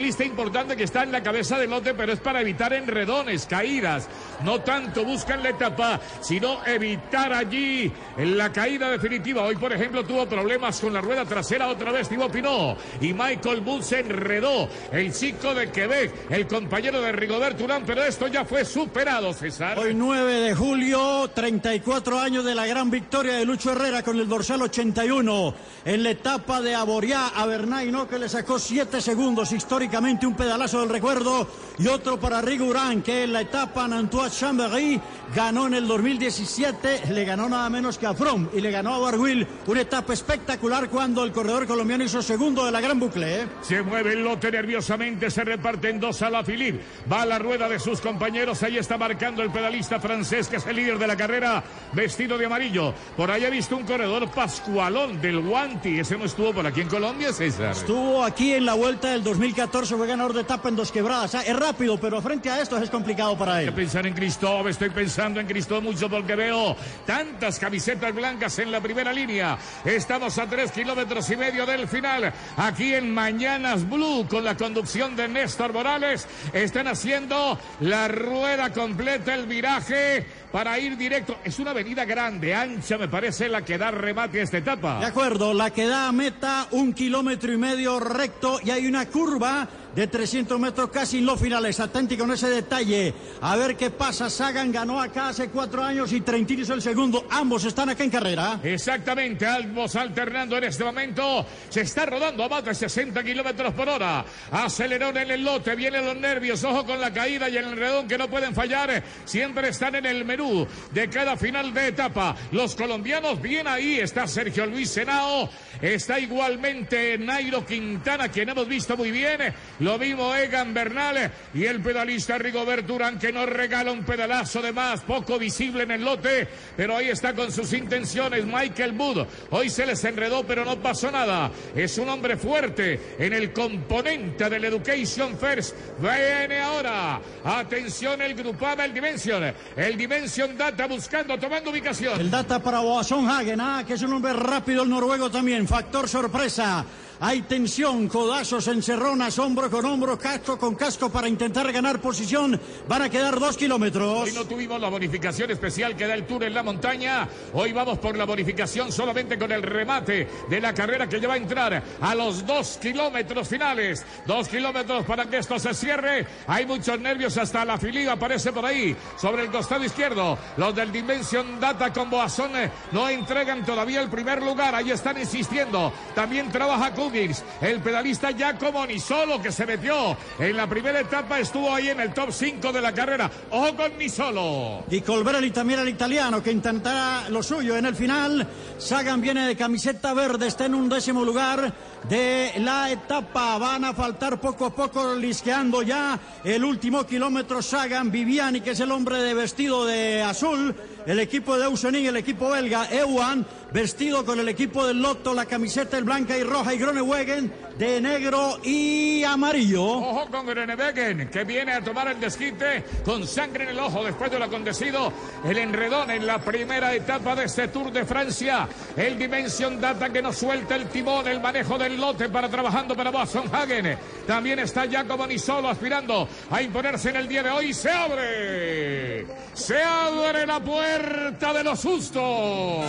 Lista importante que está en la cabeza del lote, pero es para evitar enredones, caídas. No tanto buscan la etapa, sino evitar allí la caída definitiva. Hoy, por ejemplo, tuvo problemas con la rueda trasera otra vez Thibaut Pinot. Y Michael Bull se enredó. El chico de Quebec, el compañero de Rigobert Urán, pero esto ya fue superado, César. Hoy 9 de julio, 34 años de la gran victoria de Lucho Herrera con el dorsal 81 en la etapa de Aboriá a Bernay, ¿no? Que le sacó 7 segundos históricos un pedalazo del recuerdo y otro para Rigurán que en la etapa Nantua Chambéry ganó en el 2017, le ganó nada menos que a From y le ganó a Barguil una etapa espectacular cuando el corredor colombiano hizo segundo de la gran bucle. ¿eh? Se mueve el lote nerviosamente, se reparten dos a la Philippe, va a la rueda de sus compañeros, ahí está marcando el pedalista francés que es el líder de la carrera, vestido de amarillo. Por ahí he visto un corredor Pascualón del Guanti, ese no estuvo por aquí en Colombia, César. Estuvo aquí en la vuelta del 2014 fue ganador de etapa en dos quebradas. es rápido, pero frente a esto es complicado para él. Hay que pensar en Cristóbal, estoy pensando en Cristóbal mucho porque veo tantas camisetas blancas en la primera línea. Estamos a tres kilómetros y medio del final. Aquí en Mañanas Blue, con la conducción de Néstor Morales, están haciendo la rueda completa, el viraje para ir directo. Es una avenida grande, ancha, me parece, la que da remate a esta etapa. De acuerdo, la que da meta un kilómetro y medio recto y hay una curva de 300 metros casi en los finales. Atenti con ese detalle. A ver qué pasa. Sagan ganó acá hace cuatro años y Trentin hizo el segundo. Ambos están acá en carrera. Exactamente. Ambos alternando en este momento. Se está rodando a más de 60 kilómetros por hora. Acelerón en el lote. Vienen los nervios. Ojo con la caída y el enredón que no pueden fallar. Siempre están en el menú de cada final de etapa. Los colombianos bien ahí. Está Sergio Luis Senao. Está igualmente Nairo Quintana, quien hemos visto muy bien. Lo mismo Egan Bernal y el pedalista Rigoberto Urán que nos regala un pedalazo de más, poco visible en el lote, pero ahí está con sus intenciones Michael Wood. Hoy se les enredó, pero no pasó nada. Es un hombre fuerte en el componente del Education First. Viene ahora. Atención el grupaba el Dimension. El Dimension Data buscando, tomando ubicación. El Data para Boasson Hagen, ah, que es un hombre rápido el noruego también. Factor sorpresa. Hay tensión, codazos, encerronas, hombro con hombro, casco con casco para intentar ganar posición. Van a quedar dos kilómetros. Hoy no tuvimos la bonificación especial que da el Tour en la montaña. Hoy vamos por la bonificación solamente con el remate de la carrera que ya va a entrar a los dos kilómetros finales. Dos kilómetros para que esto se cierre. Hay muchos nervios hasta la filiga aparece por ahí sobre el costado izquierdo. Los del Dimension Data con Boazón eh, no entregan todavía el primer lugar. Ahí están insistiendo. También trabaja con el pedalista Giacomo Nisolo que se metió en la primera etapa, estuvo ahí en el top 5 de la carrera. Ojo con Nisolo. Y Colbrelli también el italiano que intentará lo suyo en el final. Sagan viene de camiseta verde, está en un décimo lugar de la etapa. Van a faltar poco a poco lisqueando ya el último kilómetro. Sagan Viviani, que es el hombre de vestido de azul. El equipo de Ausenin, el equipo belga, Ewan, vestido con el equipo del Lotto, la camiseta el blanca y roja y Gronewegen de negro y amarillo. Ojo con Gronewegen, que viene a tomar el desquite con sangre en el ojo después de lo acontecido. El enredón en la primera etapa de este Tour de Francia. El Dimension Data que nos suelta el timón, el manejo del lote para trabajando para Boston Hagen. También está Giacomo Nisolo aspirando a imponerse en el día de hoy. Se abre. Se abre la puerta de los sustos.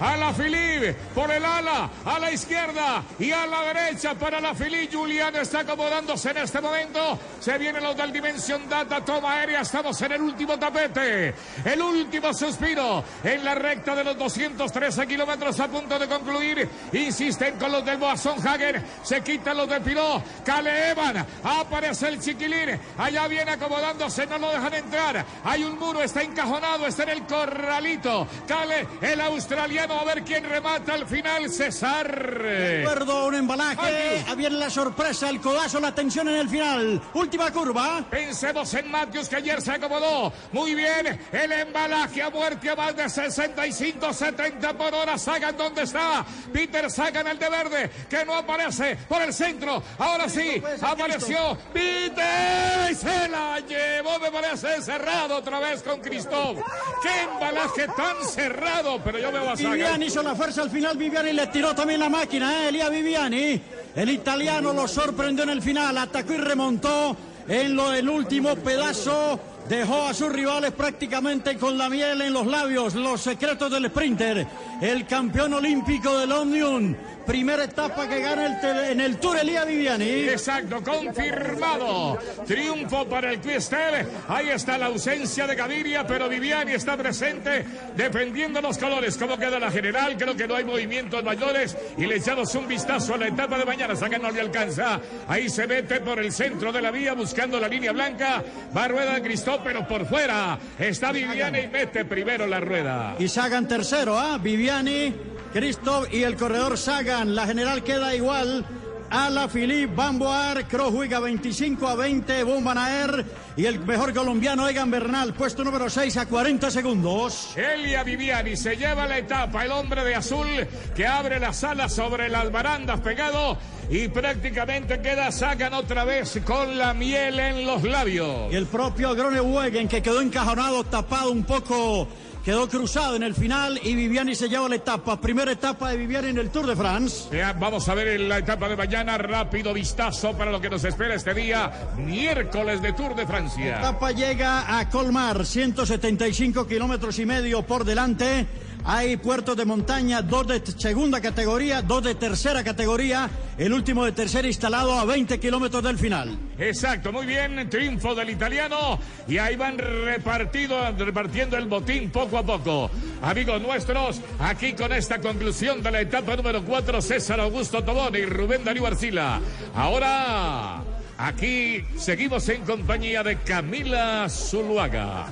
A la Philippe, por el ala, a la izquierda y a la derecha para la Philippe. Julián está acomodándose en este momento. Se viene los del Dimension Data, toma aérea. Estamos en el último tapete, el último suspiro en la recta de los 213 kilómetros a punto de concluir. Insisten con los del Boasson Hagen, se quitan los del Piló. Cale Evan, aparece el chiquilín. Allá viene acomodándose, no lo dejan entrar. Hay un muro, está encajonado, está en el corralito. Cale, el australiano A ver quién remata al final, César. Recuerdo un embalaje. Viene la sorpresa, el codazo, la tensión en el final. Última curva. Pensemos en Matthews que ayer se acomodó. Muy bien. El embalaje a muerte a más de 65, 70 por hora. Sagan dónde está. Peter Sagan el de verde que no aparece por el centro. Ahora sí, apareció Peter y se la llevó. Me parece cerrado otra vez con Cristóbal. ¡Qué embalaje tan cerrado! Pero yo veo a Sagan. Viviani hizo la fuerza al final. Viviani le tiró también la máquina. ¿eh? Viviani. El italiano lo sorprendió en el final. Atacó y remontó en lo del último pedazo. Dejó a sus rivales prácticamente con la miel en los labios. Los secretos del sprinter. El campeón olímpico del Omnium. Primera etapa que gana el tele- en el Tour Elia Viviani. Exacto, confirmado. Triunfo para el Cristel. Ahí está la ausencia de Gaviria, pero Viviani está presente defendiendo los colores. ¿Cómo queda la general? Creo que no hay movimientos mayores. Y le echamos un vistazo a la etapa de mañana. Saca no le alcanza. Ahí se mete por el centro de la vía buscando la línea blanca. Va rueda Cristóbal, pero por fuera. Está Viviani y mete primero la rueda. Y Sagan tercero, ¿ah? Viviani, Christoph y el corredor Sagan. La general queda igual. Ala Philippe Bamboar, Crojuiga 25 a 20, Bombanaer y el mejor colombiano Egan Bernal, puesto número 6 a 40 segundos. Elia Viviani se lleva la etapa, el hombre de azul que abre las alas sobre las barandas pegado y prácticamente queda Sagan otra vez con la miel en los labios. Y el propio Groenewegen que quedó encajonado, tapado un poco, quedó cruzado en el final y Viviani se lleva la etapa. Primera etapa de Viviani en el Tour de France. Ya, vamos a ver en la etapa de mañana, rápido vistazo para lo que nos espera este día, miércoles de Tour de La Francia. etapa llega a Colmar, 175 kilómetros y medio por delante. Hay puertos de montaña, dos de segunda categoría, dos de tercera categoría. El último de tercera instalado a 20 kilómetros del final. Exacto, muy bien, triunfo del italiano y ahí van repartido, repartiendo el botín poco a poco. Amigos nuestros, aquí con esta conclusión de la etapa número 4, César Augusto Tobón y Rubén Darío Arcila. Ahora, aquí seguimos en compañía de Camila Zuluaga.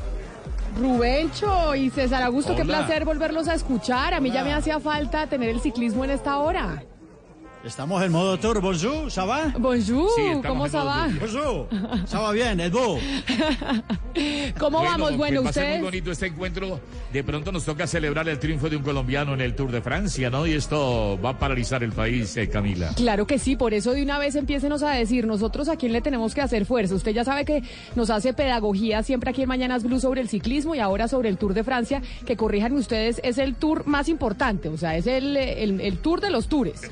Rubencho y César Augusto, qué placer volverlos a escuchar. A mí ya me hacía falta tener el ciclismo en esta hora. Estamos en modo tour. Bonjour, ¿ça va? Bonjour, Sí, ¿cómo se va? tour. Bonjour. ¿Ça va bien? ¿El? ¿Cómo vamos? Bueno, ser muy bonito este encuentro. De pronto nos toca celebrar el triunfo de un colombiano en el Tour de Francia, ¿no? Y esto va a paralizar el país, eh, Camila. Claro que sí, por eso de una vez empiécenos a decir nosotros a quién le tenemos que hacer fuerza. Usted ya sabe que nos hace pedagogía siempre aquí en Mañanas Blue sobre el ciclismo y ahora sobre el Tour de Francia, que corrijan ustedes, es el tour más importante, o sea, es el, el, el tour de los tours.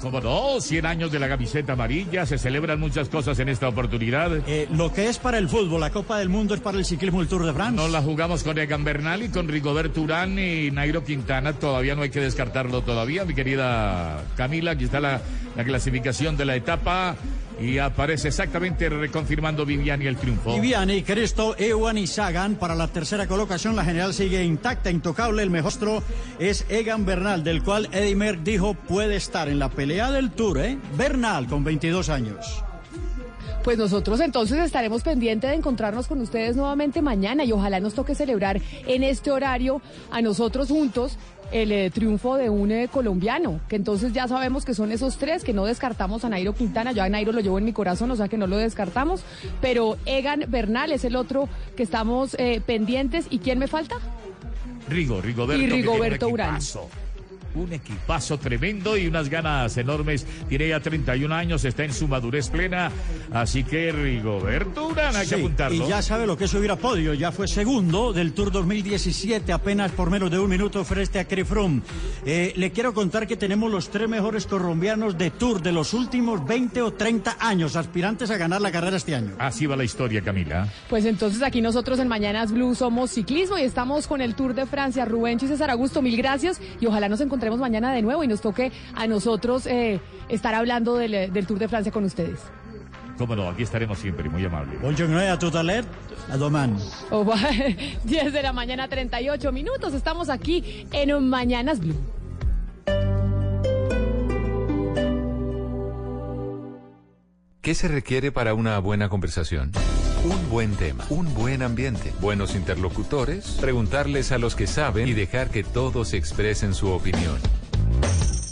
Como no, 100 años de la camiseta amarilla, se celebran muchas cosas en esta oportunidad. Eh, lo que es para el fútbol, la Copa del Mundo es para el ciclismo el Tour de France. Nos la jugamos con Egan Bernal y con Rigoberto Urán y Nairo Quintana. Todavía no hay que descartarlo todavía, mi querida Camila. Aquí está la, la clasificación de la etapa y aparece exactamente reconfirmando Viviani el triunfo. Viviani, Cristo, Ewan y Sagan para la tercera colocación. La general sigue intacta, intocable. El mejor es Egan Bernal, del cual Eddie Merckx dijo puede estar en la pelea del Tour, ¿eh? Bernal, con 22 años. Pues nosotros entonces estaremos pendientes de encontrarnos con ustedes nuevamente mañana y ojalá nos toque celebrar en este horario a nosotros juntos el eh, triunfo de un eh, colombiano, que entonces ya sabemos que son esos tres, que no descartamos a Nairo Quintana, yo a Nairo lo llevo en mi corazón, o sea que no lo descartamos, pero Egan Bernal es el otro que estamos eh, pendientes. ¿Y quién me falta? Rigo, Rigoberto. Y Rigoberto Urán. Un equipazo tremendo y unas ganas enormes. Tiene ya 31 años, está en su madurez plena. Así que Rigoberto Urán, hay que apuntarlo. y ya sabe lo que es subir a podio. Ya fue segundo del Tour 2017, apenas por menos de un minuto frente a Chris Froome. Eh, le quiero contar que tenemos los tres mejores colombianos de Tour de los últimos 20 o 30 años, aspirantes a ganar la carrera este año. Así va la historia, Camila. Pues entonces aquí nosotros en Mañanas Blue somos ciclismo y estamos con el Tour de Francia. Rubén y César Augusto, mil gracias y ojalá nos encontremos mañana de nuevo y nos toque a nosotros eh, estar hablando del, eh, del Tour de Francia con ustedes. Cómo no, aquí estaremos siempre, muy amable. Bonjour a tout à l'heure, a demain. Va- 10 de la mañana, 38 minutos. Estamos aquí en Mañanas Blue. ¿Qué se requiere para una buena conversación? Un buen tema, un buen ambiente, buenos interlocutores, preguntarles a los que saben y dejar que todos expresen su opinión.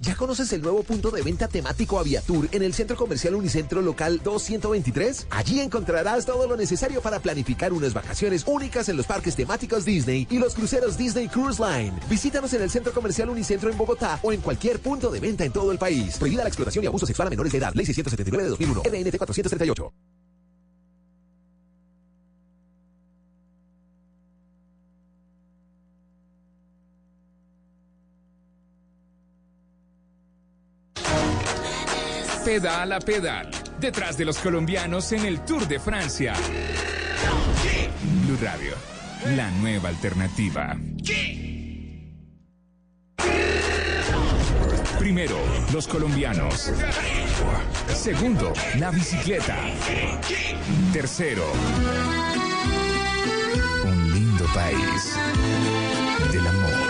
¿Ya conoces el nuevo punto de venta temático Aviatur en el Centro Comercial Unicentro Local 223? Allí encontrarás todo lo necesario para planificar unas vacaciones únicas en los parques temáticos Disney y los cruceros Disney Cruise Line. Visítanos en el Centro Comercial Unicentro en Bogotá o en cualquier punto de venta en todo el país. Prohibida la explotación y abuso sexual a menores de edad. Ley 679 de 2001. RNT 438. Pedal a pedal, detrás de los colombianos en el Tour de Francia. Blue Radio, la nueva alternativa. Primero, los colombianos. Segundo, la bicicleta. Tercero, un lindo país del amor.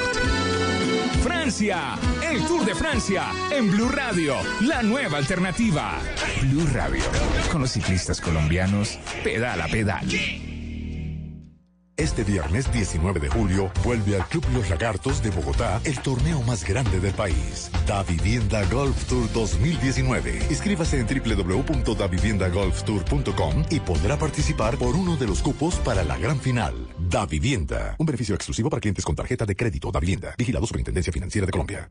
Francia, el Tour de Francia en Blue Radio, la nueva alternativa. Blue Radio, con los ciclistas colombianos, pedal a pedal. Este viernes 19 de julio vuelve al Club Los Lagartos de Bogotá el torneo más grande del país, Da Vivienda Golf Tour 2019. Inscríbase en www.daviviendagolftour.com y podrá participar por uno de los cupos para la gran final. Da Vivienda, un beneficio exclusivo para clientes con tarjeta de crédito Da Vivienda, vigilado Superintendencia Financiera de Colombia.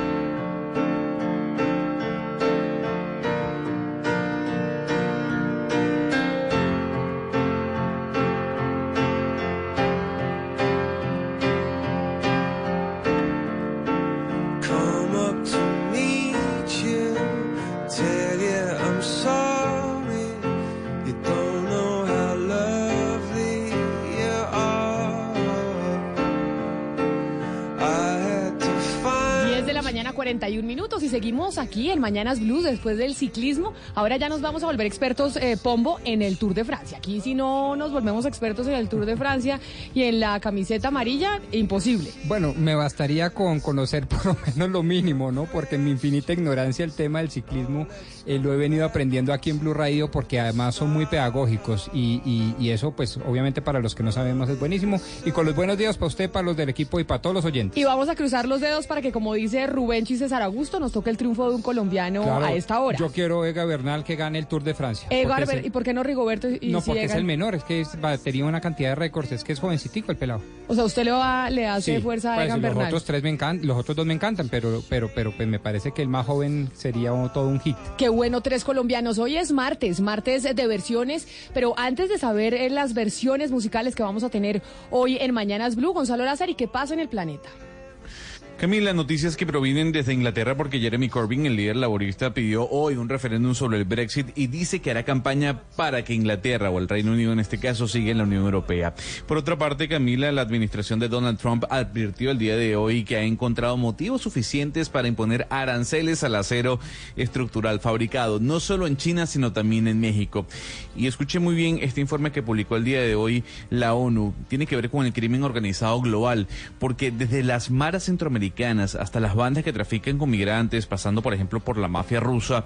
Aquí en Mañanas Blues después del ciclismo. Ahora ya nos vamos a volver expertos, eh, Pombo, en el Tour de Francia. Aquí si no nos volvemos expertos en el Tour de Francia y en la camiseta amarilla, imposible. Bueno, me bastaría con conocer por lo menos lo mínimo, ¿no? Porque en mi infinita ignorancia el tema del ciclismo eh, lo he venido aprendiendo aquí en Blue Radio porque además son muy pedagógicos y, y- y eso pues obviamente para los que no sabemos es buenísimo. Y con los buenos días para usted, para los del equipo y para todos los oyentes. Y vamos a cruzar los dedos para que, como dice Rubén y César Augusto, nos toque el triunfo de un colombiano Claro, a esta hora. Yo quiero Ega Bernal que gane el Tour de Francia. Es el- ¿Y por qué no Rigoberto? Y no, si porque es el menor, es que es, tenía una cantidad de récords, es que es jovencitico el pelado. O sea, usted le, va, le hace Sí, fuerza a pues, Egan los Bernal. otros tres me encantan, los otros dos me encantan, pero, pero, pero pues me parece que el más joven sería todo un hit. Qué bueno, tres colombianos. Hoy es martes, martes de versiones, pero antes de saber eh, las versiones musicales que vamos a tener hoy en Mañanas Blue, Gonzalo Lázaro, ¿y qué pasa en el planeta? Camila, noticias que provienen desde Inglaterra porque Jeremy Corbyn, el líder laborista, pidió hoy un referéndum sobre el Brexit y dice que hará campaña para que Inglaterra o el Reino Unido en este caso siga en la Unión Europea. Por otra parte, Camila, la administración de Donald Trump advirtió el día de hoy que ha encontrado motivos suficientes para imponer aranceles al acero estructural fabricado, no solo en China, sino también en México. Y escuché muy bien este informe que publicó el día de hoy la ONU. Tiene que ver con el crimen organizado global, porque desde las maras centroamericanas hasta las bandas que trafican con migrantes, pasando por ejemplo por la mafia rusa,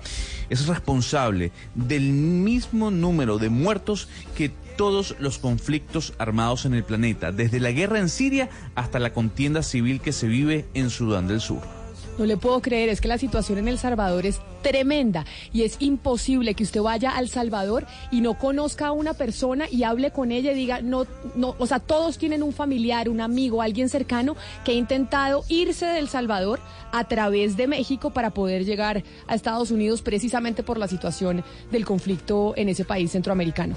es responsable del mismo número de muertos que todos los conflictos armados en el planeta, desde la guerra en Siria hasta la contienda civil que se vive en Sudán del Sur. No le puedo creer, es que la situación en El Salvador es tremenda y es imposible que usted vaya al Salvador y no conozca a una persona y hable con ella y diga, no, no, o sea, todos tienen un familiar, un amigo, alguien cercano que ha intentado irse del Salvador a través de México para poder llegar a Estados Unidos precisamente por la situación del conflicto en ese país centroamericano.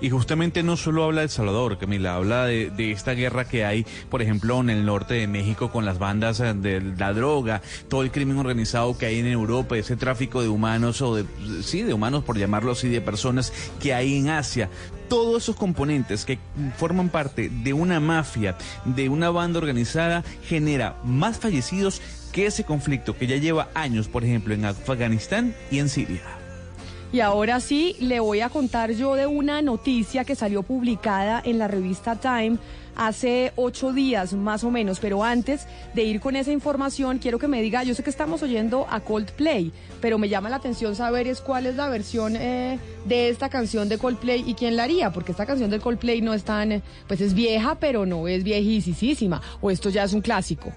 Y justamente no solo habla de El Salvador, Camila, habla de, de esta guerra que hay, por ejemplo, en el norte de México con las bandas eh, de la droga, todo el crimen organizado que hay en Europa, ese tráfico de humanos o de, sí, de humanos por llamarlo así, de personas que hay en Asia. Todos esos componentes que forman parte de una mafia, de una banda organizada, genera más fallecidos que ese conflicto que ya lleva años, por ejemplo, en Afganistán y en Siria. Y ahora sí, le voy a contar yo de una noticia que salió publicada en la revista Time hace ocho días más o menos, pero antes de ir con esa información, quiero que me diga, yo sé que estamos oyendo a Coldplay, pero me llama la atención saber es cuál es la versión eh, de esta canción de Coldplay y quién la haría, porque esta canción de Coldplay no es tan, pues es vieja, pero no es viejísima, o esto ya es un clásico.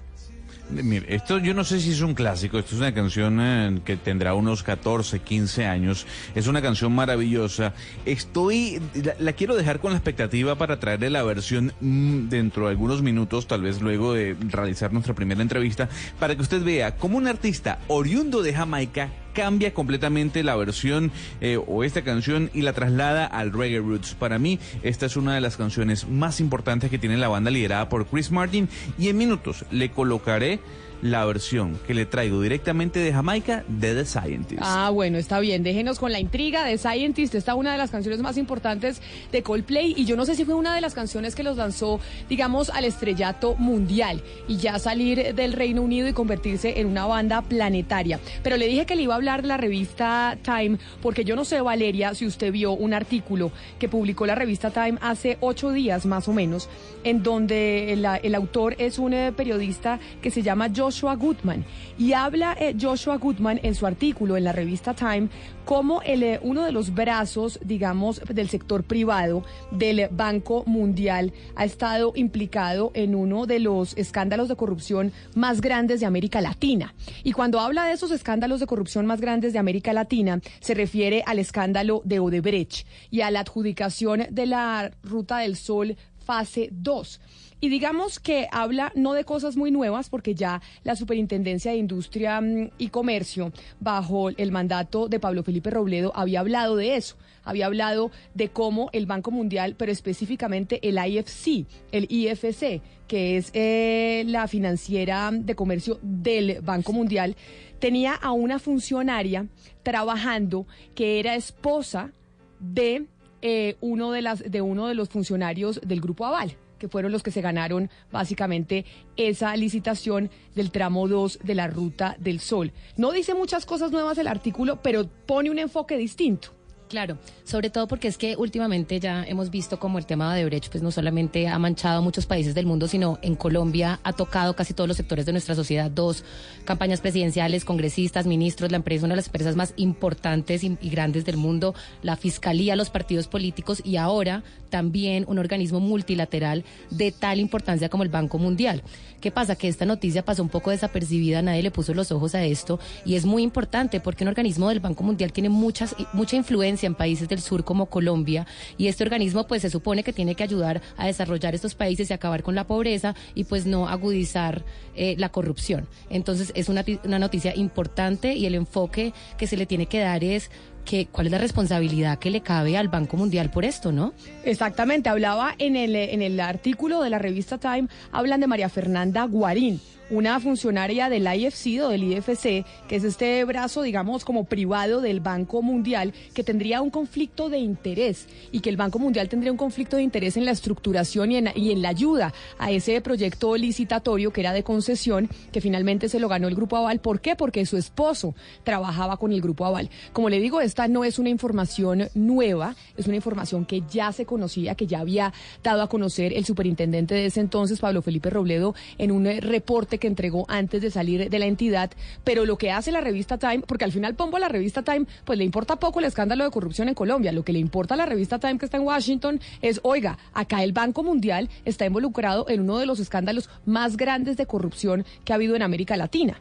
Esto yo no sé si es un clásico, esto es una canción eh, que tendrá unos 14, 15 años, es una canción maravillosa. Estoy, la, quiero dejar con la expectativa para traerle la versión mm, dentro de algunos minutos, tal vez luego de realizar nuestra primera entrevista, para que usted vea cómo un artista oriundo de Jamaica cambia completamente la versión eh, o esta canción y la traslada al reggae roots. Para mí, esta es una de las canciones más importantes que tiene la banda liderada por Chris Martin y en minutos le colocaré la versión que le traigo directamente de Jamaica de The Scientist. Ah, bueno, está bien. Déjenos con la intriga de Scientist. Esta es una de las canciones más importantes de Coldplay y yo no sé si fue una de las canciones que los lanzó, digamos, al estrellato mundial y ya salir del Reino Unido y convertirse en una banda planetaria. Pero le dije que le iba a hablar de la revista Time porque yo no sé, Valeria, si usted vio un artículo que publicó la revista Time hace ocho días más o menos, en donde el, autor es un eh, periodista que se llama Joshua Goodman. Y habla eh, Joshua Goodman en su artículo en la revista Time como el, eh, uno de los brazos, digamos, del sector privado del Banco Mundial ha estado implicado en uno de los escándalos de corrupción más grandes de América Latina. Y cuando habla de esos escándalos de corrupción más grandes de América Latina, se refiere al escándalo de Odebrecht y a la adjudicación de la Ruta del Sol fase 2. Y digamos que habla no de cosas muy nuevas, porque ya la Superintendencia de Industria mm, y Comercio, bajo el mandato de Pablo Felipe Robledo, había hablado de eso. Había hablado de cómo el Banco Mundial, pero específicamente el IFC, el IFC, que es eh, la financiera de comercio del Banco Mundial, tenía a una funcionaria trabajando que era esposa de eh, uno de las de uno de los funcionarios del grupo Aval que fueron los que se ganaron básicamente esa licitación del tramo 2 de la Ruta del Sol. No dice muchas cosas nuevas el artículo, pero pone un enfoque distinto. Claro, sobre todo porque es que últimamente ya hemos visto como el tema de Brecht pues no solamente ha manchado muchos países del mundo, sino en Colombia ha tocado casi todos los sectores de nuestra sociedad, dos campañas presidenciales, congresistas, ministros, la empresa, una de las empresas más importantes y, y grandes del mundo, la fiscalía, los partidos políticos y ahora también un organismo multilateral de tal importancia como el Banco Mundial. ¿Qué pasa? Que esta noticia pasó un poco desapercibida, nadie le puso los ojos a esto y es muy importante porque un organismo del Banco Mundial tiene muchas, mucha influencia en países del sur como Colombia y este organismo pues se supone que tiene que ayudar a desarrollar estos países y acabar con la pobreza y pues no agudizar eh, la corrupción. Entonces es una, una noticia importante y el enfoque que se le tiene que dar es que cuál es la responsabilidad que le cabe al Banco Mundial por esto, ¿no? Exactamente, hablaba en el, en el artículo de la revista Time, hablan de María Fernanda Guarín, una funcionaria del IFC o del IFC, que es este brazo, digamos, como privado del Banco Mundial, que tendría un conflicto de interés y que el Banco Mundial tendría un conflicto de interés en la estructuración y en, y en la ayuda a ese proyecto licitatorio que era de concesión, que finalmente se lo ganó el Grupo Aval. ¿Por qué? Porque su esposo trabajaba con el Grupo Aval. Como le digo, esta no es una información nueva, es una información que ya se conocía, que ya había dado a conocer el superintendente de ese entonces, Pablo Felipe Robledo, en un reporte que entregó antes de salir de la entidad, pero lo que hace la revista Time, porque al final Pombo a la revista Time, pues le importa poco el escándalo de corrupción en Colombia, lo que le importa a la revista Time que está en Washington es, oiga, acá el Banco Mundial está involucrado en uno de los escándalos más grandes de corrupción que ha habido en América Latina.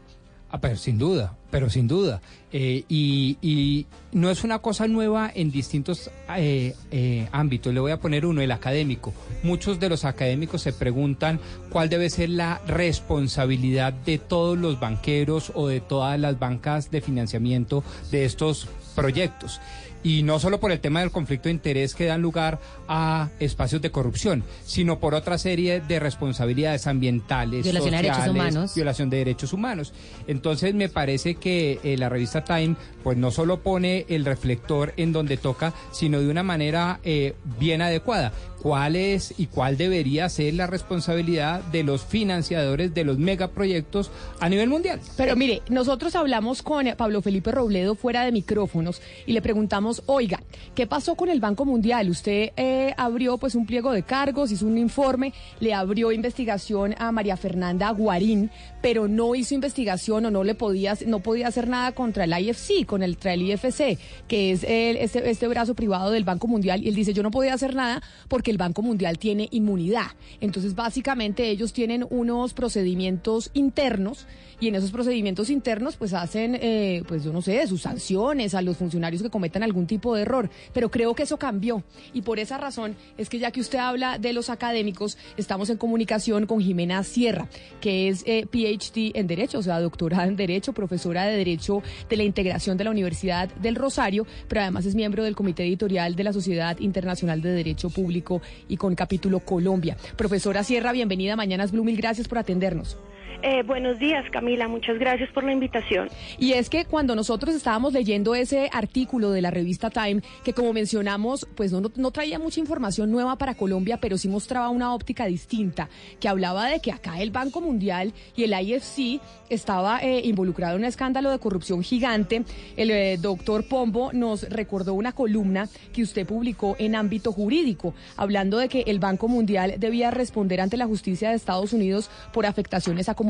Ah, pero sin duda, pero sin duda. Eh, y, y, no es una cosa nueva en distintos eh, eh, ámbitos. Le voy a poner uno, el académico. Muchos de los académicos se preguntan cuál debe ser la responsabilidad de todos los banqueros o de todas las bancas de financiamiento de estos proyectos. Y no solo por el tema del conflicto de interés que dan lugar a espacios de corrupción, sino por otra serie de responsabilidades ambientales, Violación de derechos sociales, humanos. violación de derechos humanos. Entonces me parece que eh, la revista Time pues no solo pone el reflector en donde toca, sino de una manera eh, bien adecuada. ¿Cuál es y cuál debería ser la responsabilidad de los financiadores de los megaproyectos a nivel mundial? Pero mire, nosotros hablamos con Pablo Felipe Robledo fuera de micrófonos y le preguntamos, oiga, ¿qué pasó con el Banco Mundial? Usted eh, abrió pues un pliego de cargos, hizo un informe, le abrió investigación a María Fernanda Guarín, pero no hizo investigación o no le podía, no podía hacer nada contra el IFC, contra el IFC, que es el- este, este brazo privado del Banco Mundial, y él dice, yo no podía hacer nada porque el Banco Mundial tiene inmunidad. Entonces, básicamente, ellos tienen unos procedimientos internos y en esos procedimientos internos, pues hacen, eh, pues yo no sé, sus sanciones a los funcionarios que cometan algún tipo de error. Pero creo que eso cambió. Y por esa razón es que ya que usted habla de los académicos, estamos en comunicación con Jimena Sierra, que es eh, PhD en Derecho, o sea, doctorada en Derecho, profesora de Derecho de la Integración de la Universidad del Rosario, pero además es miembro del Comité Editorial de la Sociedad Internacional de Derecho Público y con capítulo Colombia. Profesora Sierra, bienvenida a Mañanas Blue, mil gracias por atendernos. Eh, buenos días, Camila. Muchas gracias por la invitación. Y es que cuando nosotros estábamos leyendo ese artículo de la revista Time, que como mencionamos, pues no, no, traía mucha información nueva para Colombia, pero sí mostraba una óptica distinta, que hablaba de que acá el Banco Mundial y el IFC estaba eh, involucrado en un escándalo de corrupción gigante. El eh, doctor Pombo nos recordó una columna que usted publicó en ámbito jurídico, hablando de que el Banco Mundial debía responder ante la justicia de Estados Unidos por afectaciones a comunidades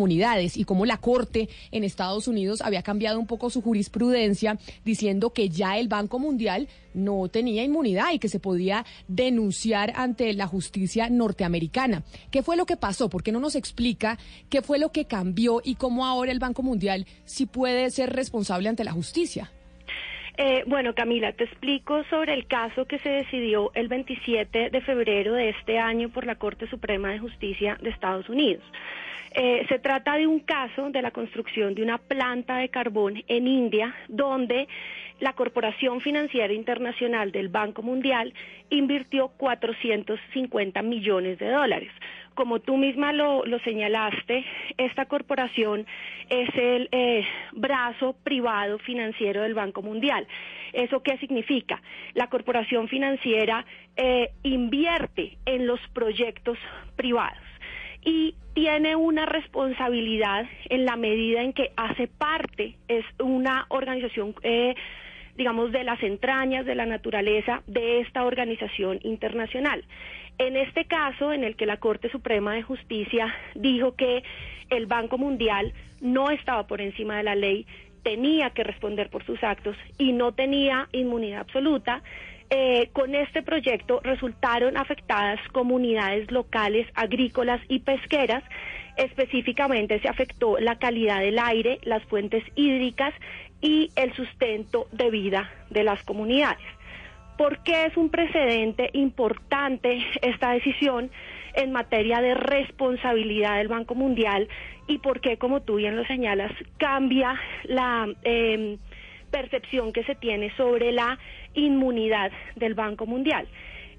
y cómo la Corte en Estados Unidos había cambiado un poco su jurisprudencia diciendo que ya el Banco Mundial no tenía inmunidad y que se podía denunciar ante la justicia norteamericana. ¿Qué fue lo que pasó? ¿Por qué no nos explica qué fue lo que cambió y cómo ahora el Banco Mundial sí puede ser responsable ante la justicia? Eh, bueno, Camila, te explico sobre el caso que se decidió el 27 de febrero de este año por la Corte Suprema de Justicia de Estados Unidos. Eh, se trata de un caso de la construcción de una planta de carbón en India, donde la Corporación Financiera Internacional del Banco Mundial invirtió 450 millones de dólares. Como tú misma lo, señalaste, esta corporación es el eh, brazo privado financiero del Banco Mundial. ¿Eso qué significa? La corporación financiera eh, invierte en los proyectos privados y tiene una responsabilidad en la medida en que hace parte, es una organización, eh, digamos, de las entrañas de la naturaleza de esta organización internacional. En este caso, en el que la Corte Suprema de Justicia dijo que el Banco Mundial no estaba por encima de la ley, tenía que responder por sus actos y no tenía inmunidad absoluta, eh, con este proyecto resultaron afectadas comunidades locales, agrícolas y pesqueras. Específicamente se afectó la calidad del aire, las fuentes hídricas y el sustento de vida de las comunidades. ¿Por qué es un precedente importante esta decisión en materia de responsabilidad del Banco Mundial y por qué, como tú bien lo señalas, cambia la eh, percepción que se tiene sobre la inmunidad del Banco Mundial?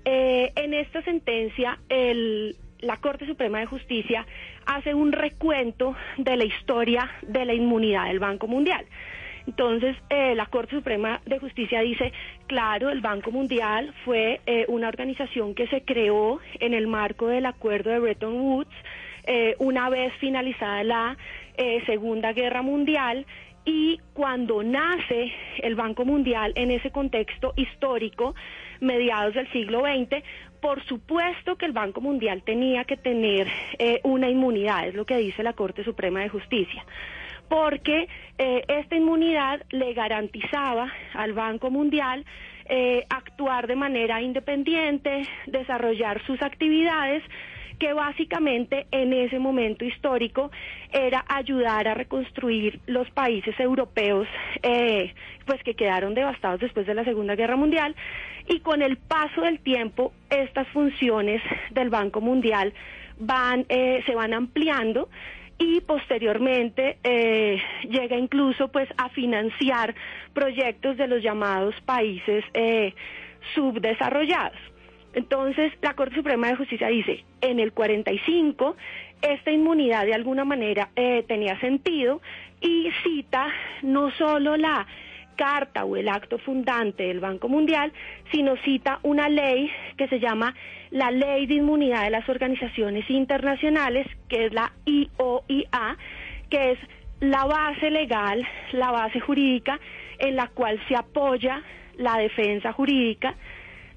Eh, en esta sentencia, el, la Corte Suprema de Justicia hace un recuento de la historia de la inmunidad del Banco Mundial. Entonces, eh, la Corte Suprema de Justicia dice, claro, el Banco Mundial fue eh, una organización que se creó en el marco del acuerdo de Bretton Woods, una vez finalizada la Segunda Guerra Mundial, y cuando nace el Banco Mundial en ese contexto histórico, mediados del siglo XX, por supuesto que el Banco Mundial tenía que tener eh, una inmunidad, es lo que dice la Corte Suprema de Justicia porque eh, esta inmunidad le garantizaba al Banco Mundial eh, actuar de manera independiente, desarrollar sus actividades, que básicamente en ese momento histórico era ayudar a reconstruir los países europeos eh, pues que quedaron devastados después de la Segunda Guerra Mundial y con el paso del tiempo estas funciones del Banco Mundial van eh, se van ampliando y posteriormente eh, llega incluso pues a financiar proyectos de los llamados países subdesarrollados. Entonces, la Corte Suprema de Justicia dice, en el 45, esta inmunidad de alguna manera eh, tenía sentido y cita no solo la carta o el acto fundante del Banco Mundial, sino cita una ley que se llama la Ley de Inmunidad de las Organizaciones Internacionales, que es la IOIA, que es la base legal, la base jurídica en la cual se apoya la defensa jurídica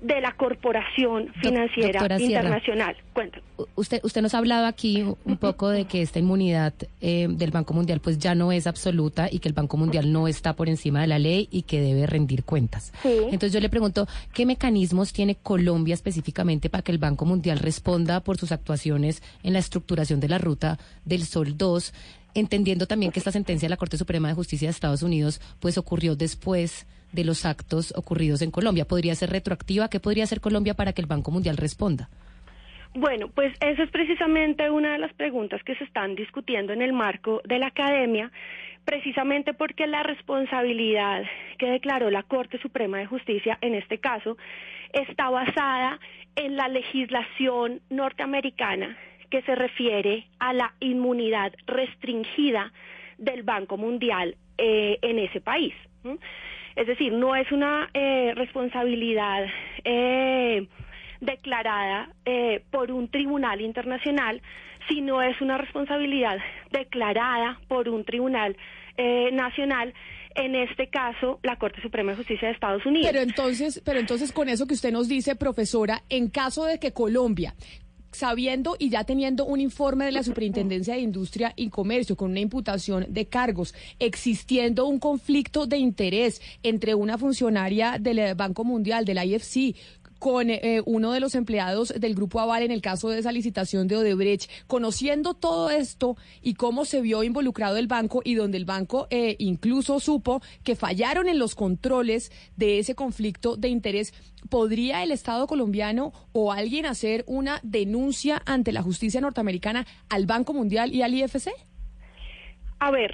de la Corporación Financiera doctora. Internacional. Cuéntame. Usted, usted nos ha hablado aquí un poco de que esta inmunidad eh, del Banco Mundial pues ya no es absoluta y que el Banco Mundial no está por encima de la ley y que debe rendir cuentas. Sí. Entonces yo le pregunto, ¿qué mecanismos tiene Colombia específicamente para que el Banco Mundial responda por sus actuaciones en la estructuración de la ruta del Sol 2? Entendiendo también que esta sentencia de la Corte Suprema de Justicia de Estados Unidos pues ocurrió después de los actos ocurridos en Colombia. ¿Podría ser retroactiva? ¿Qué podría hacer Colombia para que el Banco Mundial responda? Bueno, pues esa es precisamente una de las preguntas que se están discutiendo en el marco de la academia, precisamente porque la responsabilidad que declaró la Corte Suprema de Justicia en este caso está basada en la legislación norteamericana que se refiere a la inmunidad restringida del Banco Mundial eh, en ese país. Es decir, no es una eh, responsabilidad eh, declarada eh, por un tribunal internacional, sino es una responsabilidad declarada por un tribunal eh, nacional, en este caso la Corte Suprema de Justicia de Estados Unidos. Pero entonces, pero entonces con eso que usted nos dice, profesora, en caso de que Colombia sabiendo y ya teniendo un informe de la Superintendencia de Industria y Comercio con una imputación de cargos, existiendo un conflicto de interés entre una funcionaria del eh, Banco Mundial, del IFC, con eh, uno de los empleados del Grupo Aval en el caso de esa licitación de Odebrecht, conociendo todo esto y cómo se vio involucrado el banco y donde el banco eh, incluso supo que fallaron en los controles de ese conflicto de interés, ¿podría el Estado colombiano o alguien hacer una denuncia ante la justicia norteamericana al Banco Mundial y al IFC? A ver,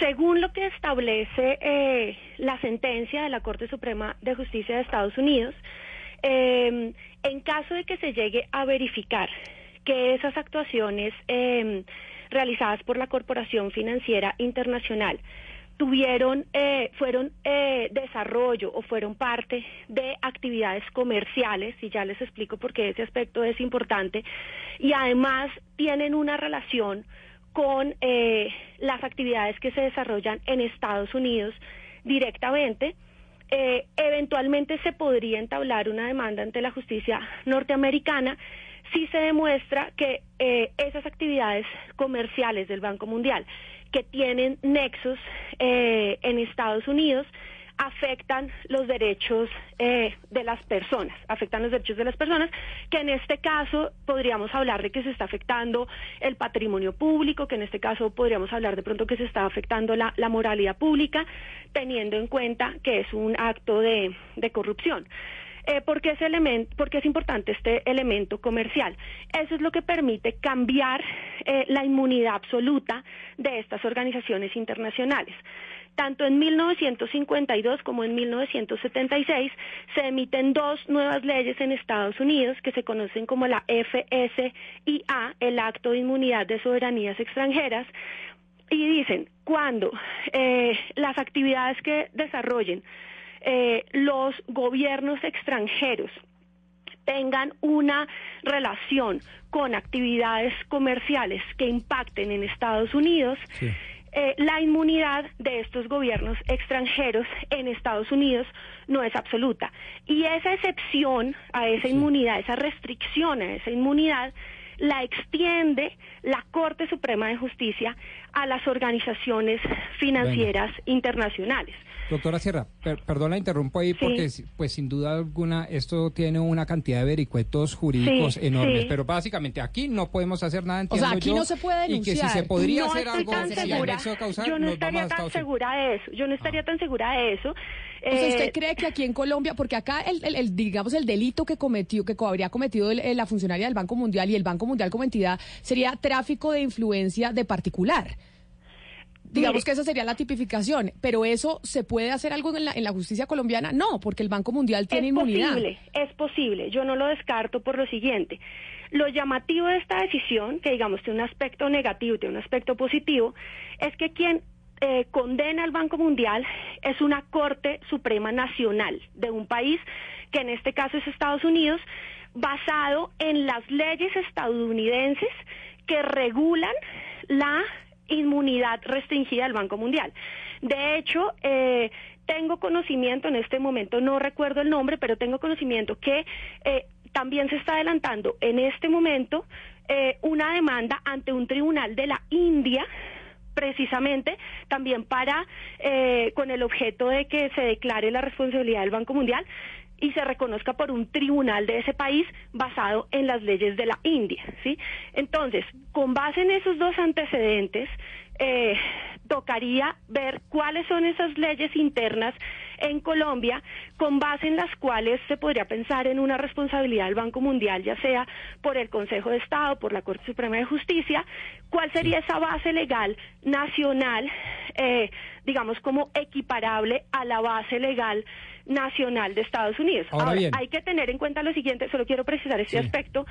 según lo que establece eh, la sentencia de la Corte Suprema de Justicia de Estados Unidos, eh, en caso de que se llegue a verificar que esas actuaciones eh, realizadas por la Corporación Financiera Internacional tuvieron, eh, fueron eh, desarrollo o fueron parte de actividades comerciales, y ya les explico por qué ese aspecto es importante, y además tienen una relación con eh, las actividades que se desarrollan en Estados Unidos directamente, eh, eventualmente se podría entablar una demanda ante la justicia norteamericana si se demuestra que eh, esas actividades comerciales del Banco Mundial que tienen nexos eh, en Estados Unidos afectan los derechos eh, de las personas, afectan los derechos de las personas, que en este caso podríamos hablar de que se está afectando el patrimonio público, que en este caso podríamos hablar de pronto que se está afectando la, moralidad pública, teniendo en cuenta que es un acto de, corrupción. Eh, ¿por, qué ese elemento, ¿Por qué es importante este elemento comercial? Eso es lo que permite cambiar eh, la inmunidad absoluta de estas organizaciones internacionales. Tanto en 1952 como en 1976 se emiten dos nuevas leyes en Estados Unidos que se conocen como la FSIA, el Acto de Inmunidad de Soberanías Extranjeras, y dicen, cuando eh, las actividades que desarrollen eh, los gobiernos extranjeros tengan una relación con actividades comerciales que impacten en Estados Unidos, eh, la inmunidad de estos gobiernos extranjeros en Estados Unidos no es absoluta. Y esa excepción a esa inmunidad, esa restricción a esa inmunidad, la extiende la Corte Suprema de Justicia a las organizaciones financieras internacionales. Doctora Sierra, per- perdón la interrumpo ahí porque pues sin duda alguna esto tiene una cantidad de vericuetos jurídicos Sí, enormes, sí. pero básicamente aquí no podemos hacer nada, O entiendo sea, aquí yo, no se puede Y que si denunciar. se podría no hacer algo si segura. causal, Yo no nos estaría tan segura de eso. Yo no estaría tan segura de eso. O sea, Eh, ¿usted cree que aquí en Colombia, porque acá el, el- el, digamos el delito que cometió, que habría cometido el- la funcionaria del Banco Mundial y el Banco Mundial como entidad sería tráfico de influencia de particular? Digamos que esa sería la tipificación, pero eso se puede hacer algo en la, en la justicia colombiana, no, porque el Banco Mundial tiene es inmunidad. posible, es posible. Yo no lo descarto por lo siguiente. Lo llamativo de esta decisión, que digamos tiene un aspecto negativo y tiene un aspecto positivo, es que quien eh, condena al Banco Mundial es una Corte Suprema Nacional de un país que en este caso es Estados Unidos, basado en las leyes estadounidenses que regulan la inmunidad restringida del Banco Mundial. De hecho, eh, tengo conocimiento, en este momento no recuerdo el nombre, pero tengo conocimiento que eh, también se está adelantando en este momento eh, una demanda ante un tribunal de la India precisamente también para eh, con el objeto de que se declare la responsabilidad del Banco Mundial y se reconozca por un tribunal de ese país basado en las leyes de la India, ¿sí? Entonces, con base en esos dos antecedentes, eh, tocaría ver cuáles son esas leyes internas en Colombia con base en las cuales se podría pensar en una responsabilidad del Banco Mundial, ya sea por el Consejo de Estado, por la Corte Suprema de Justicia, cuál sería esa base legal nacional, eh, digamos como equiparable a la base legal nacional de Estados Unidos. Ahora bien. hay que tener en cuenta lo siguiente, solo quiero precisar este aspecto.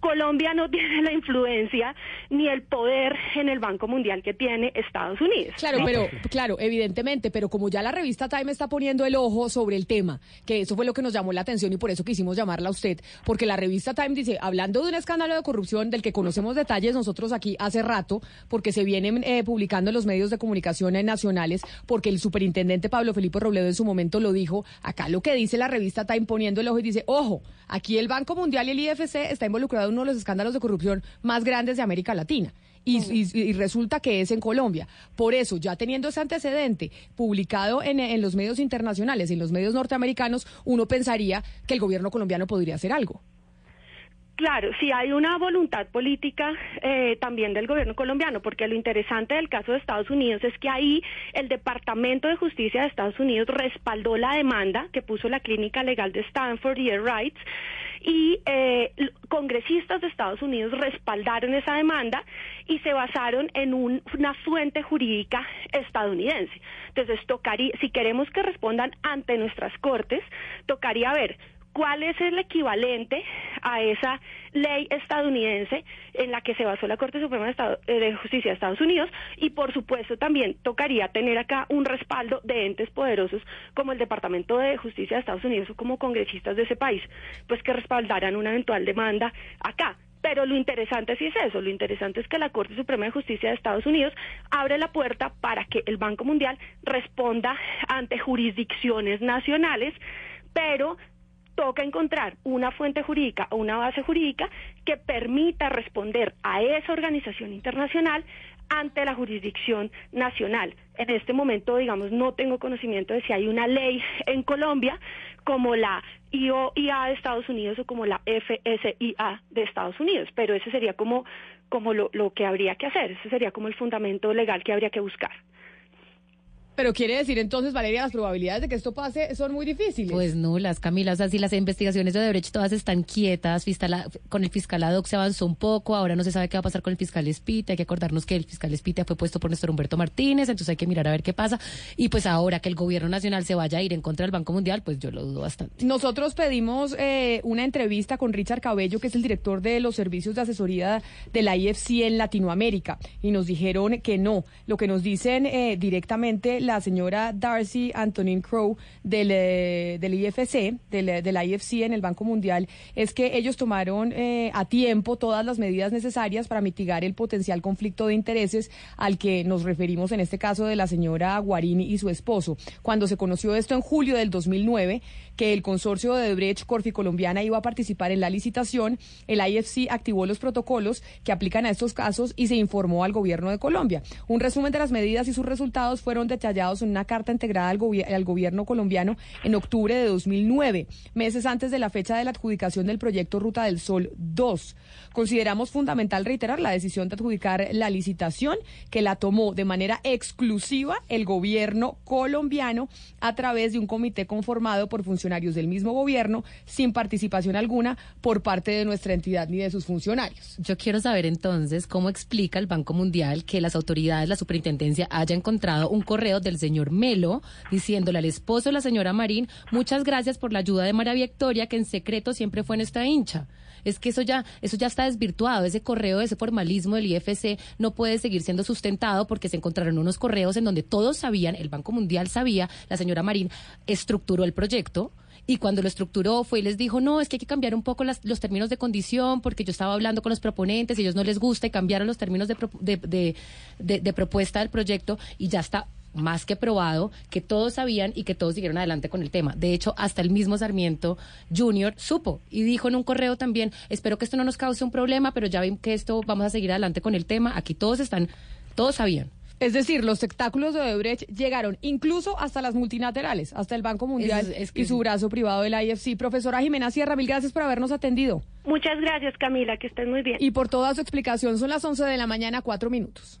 Colombia no tiene la influencia ni el poder en el Banco Mundial que tiene Estados Unidos. Claro, pero claro, evidentemente, pero como ya la revista Time está poniendo el ojo sobre el tema, que eso fue lo que nos llamó la atención y por eso quisimos llamarla a usted, porque la revista Time dice, hablando de un escándalo de corrupción del que conocemos detalles nosotros aquí hace rato, porque se vienen eh, publicando en los medios de comunicación nacionales, porque el superintendente Pablo Felipe Robledo en su momento lo dijo, acá lo que dice la revista Time poniendo el ojo y dice, ojo, aquí el Banco Mundial y el IFC está involucrado uno de los escándalos de corrupción más grandes de América Latina. Y, y- y resulta que es en Colombia. Por eso, ya teniendo ese antecedente publicado en, en los medios internacionales, en los medios norteamericanos, uno pensaría que el gobierno colombiano podría hacer algo. Claro, sí hay una voluntad política eh, también del gobierno colombiano, porque lo interesante del caso de Estados Unidos es que ahí el Departamento de Justicia de Estados Unidos respaldó la demanda que puso la clínica legal de Stanford y Air Rights y eh, congresistas de Estados Unidos respaldaron esa demanda y se basaron en un- una fuente jurídica estadounidense. Entonces, tocaría, si queremos que respondan ante nuestras cortes, tocaría ver cuál es el equivalente a esa ley estadounidense en la que se basó la Corte Suprema de, Estado- eh, de Justicia de Estados Unidos y por supuesto también tocaría tener acá un respaldo de entes poderosos como el Departamento de Justicia de Estados Unidos o como congresistas de ese país, pues que respaldaran una eventual demanda acá. Pero lo interesante sí es eso, lo interesante es que la Corte Suprema de Justicia de Estados Unidos abre la puerta para que el Banco Mundial responda ante jurisdicciones nacionales, pero toca encontrar una fuente jurídica o una base jurídica que permita responder a esa organización internacional ante la jurisdicción nacional. En este momento, digamos, no tengo conocimiento de si hay una ley en Colombia como la IOIA de Estados Unidos o como la FSIA de Estados Unidos, pero ese sería como, como lo, lo que habría que hacer, ese sería como el fundamento legal que habría que buscar. Pero quiere decir entonces, Valeria, las probabilidades de que esto pase son muy difíciles. Pues no, las Camila, o sea, si las investigaciones de Odebrecht todas están quietas, fiscala- con el fiscal ad hoc se avanzó un poco, ahora no se sabe qué va a pasar con el fiscal Espita, hay que acordarnos que el fiscal Espita fue puesto por Néstor Humberto Martínez, entonces hay que mirar a ver qué pasa, y pues ahora que el gobierno nacional se vaya a ir en contra del Banco Mundial, pues yo lo dudo bastante. Nosotros pedimos eh, una entrevista con Richard Cabello, que es el director de los servicios de asesoría de la IFC en Latinoamérica, y nos dijeron que no. Lo que nos dicen eh, directamente la señora Darcy Antonin Crow del, eh, del IFC, del, del IFC en el Banco Mundial, es que ellos tomaron eh, a tiempo todas las medidas necesarias para mitigar el potencial conflicto de intereses al que nos referimos en este caso de la señora Guarini y su esposo. Cuando se conoció esto en julio del 2009, que el consorcio de Brecht Corfi Colombiana iba a participar en la licitación, el IFC activó los protocolos que aplican a estos casos y se informó al gobierno de Colombia. Un resumen de las medidas y sus resultados fueron detallados en una carta integrada al, al gobierno colombiano en octubre de 2009, meses antes de la fecha de la adjudicación del proyecto Ruta del Sol 2. Consideramos fundamental reiterar la decisión de adjudicar la licitación que la tomó de manera exclusiva el gobierno colombiano a través de un comité conformado por funcionarios del mismo gobierno sin participación alguna por parte de nuestra entidad ni de sus funcionarios. Yo quiero saber entonces cómo explica el Banco Mundial que las autoridades, la superintendencia, haya encontrado un correo del señor Melo diciéndole al esposo de la señora Marín, muchas gracias por la ayuda de María Victoria, que en secreto siempre fue nuestra hincha. Es que eso ya, eso ya está desvirtuado, ese correo, ese formalismo del IFC no puede seguir siendo sustentado porque se encontraron unos correos en donde todos sabían, el Banco Mundial sabía, la señora Marín estructuró el proyecto, y cuando lo estructuró fue y les dijo, no, es que hay que cambiar un poco las- los términos de condición porque yo estaba hablando con los proponentes y ellos no les gusta y cambiaron los términos de, pro- de, de- de- de propuesta del proyecto y ya está más que probado que todos sabían y que todos siguieron adelante con el tema. De hecho, hasta el mismo Sarmiento Junior supo y dijo en un correo también, espero que esto no nos cause un problema, pero ya ven que esto vamos a seguir adelante con el tema. Aquí todos están, todos sabían. Es decir, los espectáculos de Odebrecht llegaron incluso hasta las multilaterales, hasta el Banco Mundial Es- es que y su sí. brazo privado del IFC. Profesora Jimena Sierra, mil gracias por habernos atendido. Muchas gracias, Camila, que estés muy bien. Y por toda su explicación, son las 11 de la mañana, cuatro minutos.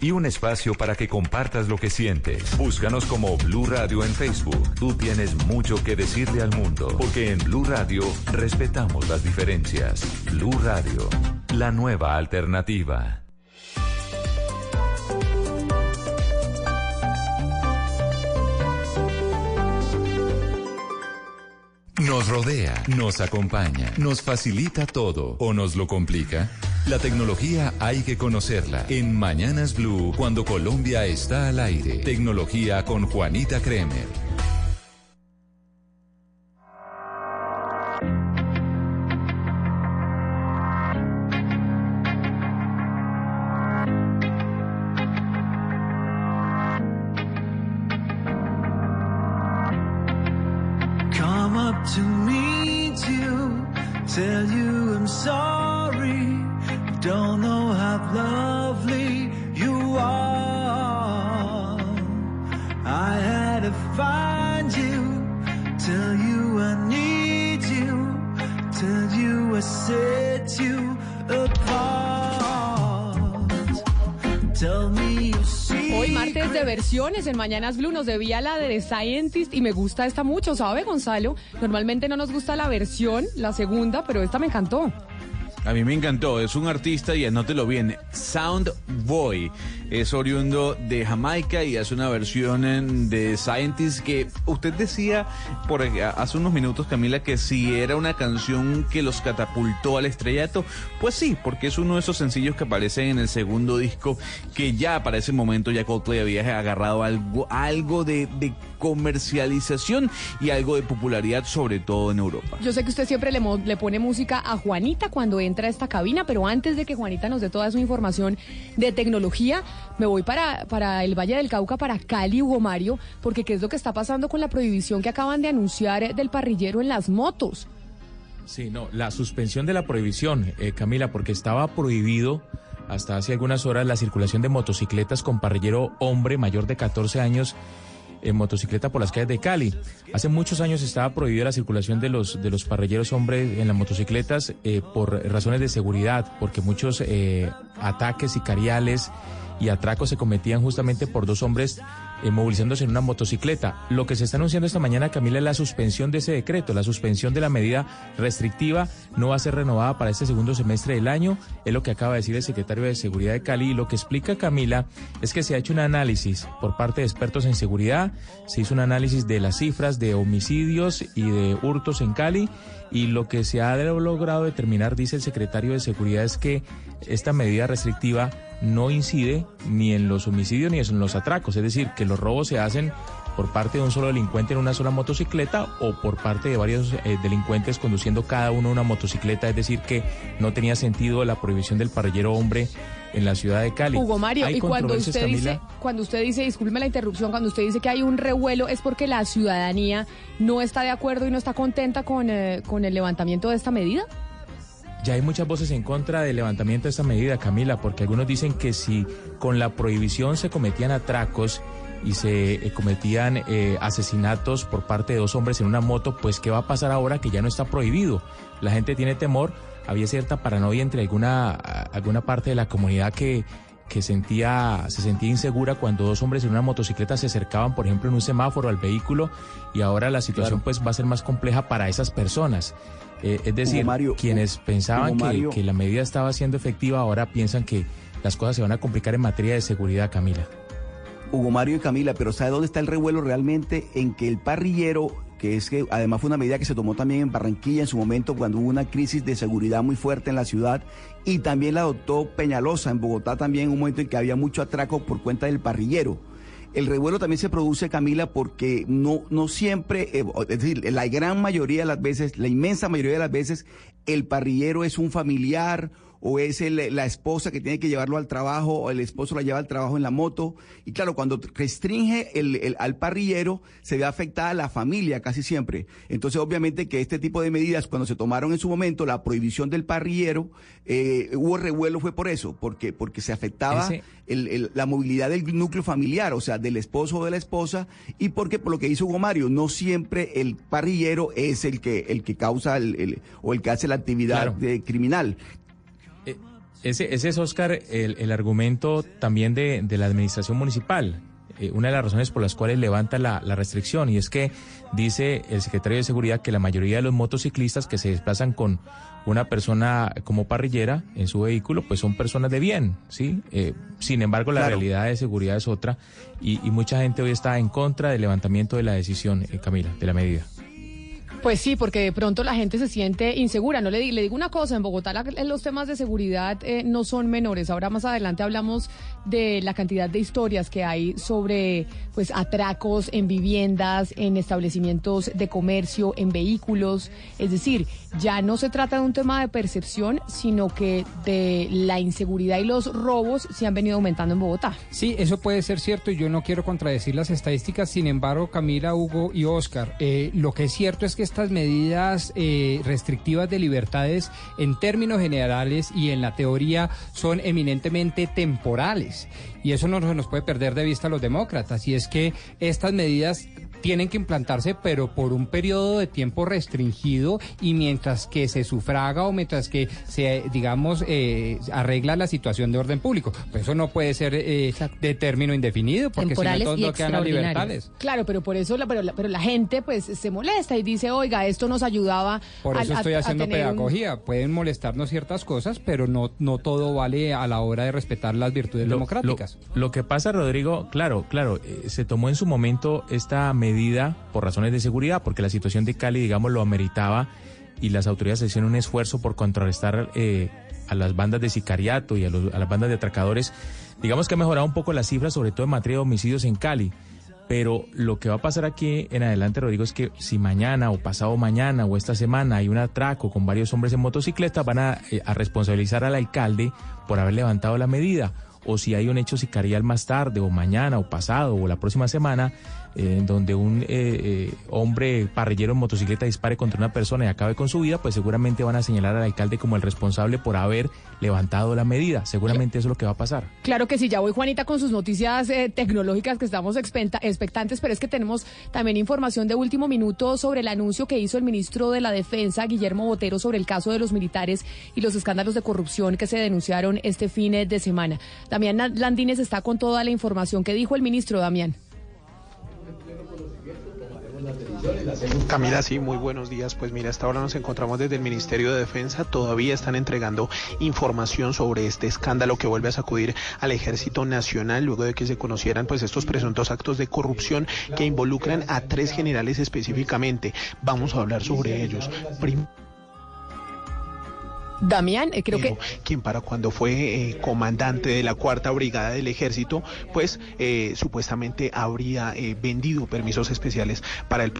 y un espacio para que compartas lo que sientes. Búscanos como Blue Radio en Facebook. Tú tienes mucho que decirle al mundo, porque en Blue Radio respetamos las diferencias. Blue Radio, la nueva alternativa. Nos rodea, nos acompaña, nos facilita todo o nos lo complica. La tecnología hay que conocerla. En Mañanas Blue, cuando Colombia está al aire. Tecnología con Juanita Kremer. Versiones en Mañanas Blue nos debía la de The Scientist y me gusta esta mucho, ¿sabe Gonzalo? Normalmente no nos gusta la versión, la segunda, pero esta me encantó. A mí me encantó, es un artista y anótelo bien, Sound Boy. Es oriundo de Jamaica y hace una versión en- de Scientist que usted decía por hace unos minutos, Camila, que si era una canción que los catapultó al estrellato, pues sí, porque es uno de esos sencillos que aparecen en el segundo disco que ya para ese momento ya Coldplay había agarrado algo, algo de, comercialización y algo de popularidad, sobre todo en Europa. Yo sé que usted siempre le, le pone música a Juanita cuando entra a esta cabina, pero antes de que Juanita nos dé toda su información de tecnología, me voy para, para el Valle del Cauca, para Cali, Hugo Mario, porque ¿qué es lo que está pasando con la prohibición que acaban de anunciar eh, del parrillero en las motos? Sí, no, la suspensión de la prohibición, eh, Camila, porque estaba prohibido hasta hace algunas horas la circulación de motocicletas con parrillero hombre mayor de 14 años en motocicleta por las calles de Cali. Hace muchos años estaba prohibida la circulación de los, de los parrilleros hombres en las motocicletas eh, por razones de seguridad, porque muchos eh, ataques sicariales y atracos se cometían justamente por dos hombres eh, movilizándose en una motocicleta. Lo que se está anunciando esta mañana, Camila, es la suspensión de ese decreto, la suspensión de la medida restrictiva no va a ser renovada para este segundo semestre del año, es lo que acaba de decir el secretario de Seguridad de Cali. Y lo que explica Camila es que se ha hecho un análisis por parte de expertos en seguridad, se hizo un análisis de las cifras de homicidios y de hurtos en Cali y lo que se ha logrado determinar, dice el secretario de Seguridad, es que esta medida restrictiva no incide ni en los homicidios ni en los atracos, es decir, que los robos se hacen por parte de un solo delincuente en una sola motocicleta o por parte de varios eh, delincuentes conduciendo cada uno una motocicleta, es decir, que no tenía sentido la prohibición del parrillero hombre en la ciudad de Cali. Hugo Mario, Hay y cuando usted dice, cuando usted dice, discúlpeme la interrupción, cuando usted dice que hay un revuelo es porque la ciudadanía no está de acuerdo y no está contenta con, eh, con el levantamiento de esta medida. Ya hay muchas voces en contra del levantamiento de esta medida, Camila, porque algunos dicen que si con la prohibición se cometían atracos y se eh, cometían eh, asesinatos por parte de dos hombres en una moto, pues ¿qué va a pasar ahora que ya no está prohibido? La gente tiene temor, había cierta paranoia entre alguna, alguna parte de la comunidad que que sentía, se sentía insegura cuando dos hombres en una motocicleta se acercaban, por ejemplo, en un semáforo al vehículo y ahora la situación pues va a ser más compleja para esas personas. Eh, es decir, Mario, quienes pensaban Hugo que, Mario. que la medida estaba siendo efectiva ahora piensan que las cosas se van a complicar en materia de seguridad, Camila. Hugo Mario y Camila, pero ¿sabe dónde está el revuelo realmente? En que el parrillero, que es que además fue una medida que se tomó también en Barranquilla en su momento cuando hubo una crisis de seguridad muy fuerte en la ciudad, y también la adoptó Peñalosa en Bogotá también en un momento en que había mucho atraco por cuenta del parrillero. El revuelo también se produce, Camila, porque no, no siempre, eh, es decir, la gran mayoría de las veces, la inmensa mayoría de las veces, el parrillero es un familiar o es el- la esposa que tiene que llevarlo al trabajo o el esposo la lleva al trabajo en la moto. Y claro, cuando restringe el, el- al parrillero, se ve afectada la familia casi siempre. Entonces, obviamente que este tipo de medidas, cuando se tomaron en su momento, la prohibición del parrillero, eh, hubo revuelo fue por eso, porque, porque se afectaba Ese- el- el- la movilidad del núcleo familiar, o sea, del esposo o de la esposa, y porque por lo que hizo Hugo Mario, no siempre el parrillero es el que, el que causa el, el- o el que hace la actividad Claro. de- criminal. Ese, ese es, Oscar, el, el argumento también de, de la administración municipal. Eh, una de las razones por las cuales levanta la, la restricción y es que dice el secretario de Seguridad que la mayoría de los motociclistas que se desplazan con una persona como parrillera en su vehículo, pues son personas de bien, ¿sí? Eh, sin embargo, la Claro. realidad de seguridad es otra y, y mucha gente hoy está en contra del levantamiento de la decisión, eh, Camila, de la medida. Pues sí, porque de pronto la gente se siente insegura. No le, le digo una cosa, en Bogotá la- los temas de seguridad eh, no son menores. Ahora más adelante hablamos de la cantidad de historias que hay sobre pues atracos en viviendas, en establecimientos de comercio, en vehículos. Es decir, ya no se trata de un tema de percepción, sino que de la inseguridad y los robos se han venido aumentando en Bogotá. Sí, eso puede ser cierto y yo no quiero contradecir las estadísticas. Sin embargo, Camila, Hugo y Oscar, eh, lo que es cierto es que estas medidas eh, restrictivas de libertades en términos generales y en la teoría son eminentemente temporales. Y eso no se nos puede perder de vista los demócratas. Y es que estas medidas tienen que implantarse, pero por un periodo de tiempo restringido y mientras que se sufraga o mientras que se, digamos, eh, arregla la situación de orden público. Pues eso no puede ser eh, de término indefinido, porque si no y no quedan las libertades. Claro, pero por eso, la, pero, la, pero la gente pues se molesta y dice, oiga, esto nos ayudaba Por a- eso a- estoy a haciendo un- pedagogía. Pueden molestarnos ciertas cosas, pero no, no todo vale a la hora de respetar las virtudes Lo- democráticas. Lo, lo que pasa, Rodrigo, claro, claro, eh, se tomó en su momento esta medida por razones de seguridad, porque la situación de Cali, digamos, lo ameritaba y las autoridades hicieron un esfuerzo por contrarrestar eh, a las bandas de sicariato y a, los- a las bandas de atracadores. Digamos que ha mejorado un poco las cifras, sobre todo en materia de homicidios en Cali. Pero lo que va a pasar aquí en adelante, Rodrigo, es que si mañana o pasado mañana o esta semana hay un atraco con varios hombres en motocicleta, van a, eh, a responsabilizar al alcalde por haber levantado la medida. O si hay un hecho sicarial más tarde o mañana o pasado o la próxima semana, eh, en donde un eh, eh, hombre parrillero en motocicleta dispare contra una persona y acabe con su vida, pues seguramente van a señalar al alcalde como el responsable por haber levantado la medida. Seguramente eso es lo que va a pasar. Claro que sí, ya voy Juanita con sus noticias eh, tecnológicas que estamos expectantes, pero es que tenemos también información de último minuto sobre el anuncio que hizo el ministro de la Defensa, Guillermo Botero, sobre el caso de los militares y los escándalos de corrupción que se denunciaron este fin de semana. Damián Landines está con toda la información que dijo el ministro, Damián. Camila, sí, muy buenos días. Pues mira, hasta ahora nos encontramos desde el Ministerio de Defensa. Todavía están entregando información sobre este escándalo que vuelve a sacudir al Ejército Nacional luego de que se conocieran pues estos presuntos actos de corrupción que involucran a tres generales específicamente. Vamos a hablar sobre ellos. Prim- Damián, eh, creo que... quien para cuando fue eh, comandante de la cuarta brigada del ejército, pues eh, supuestamente habría eh, vendido permisos especiales para el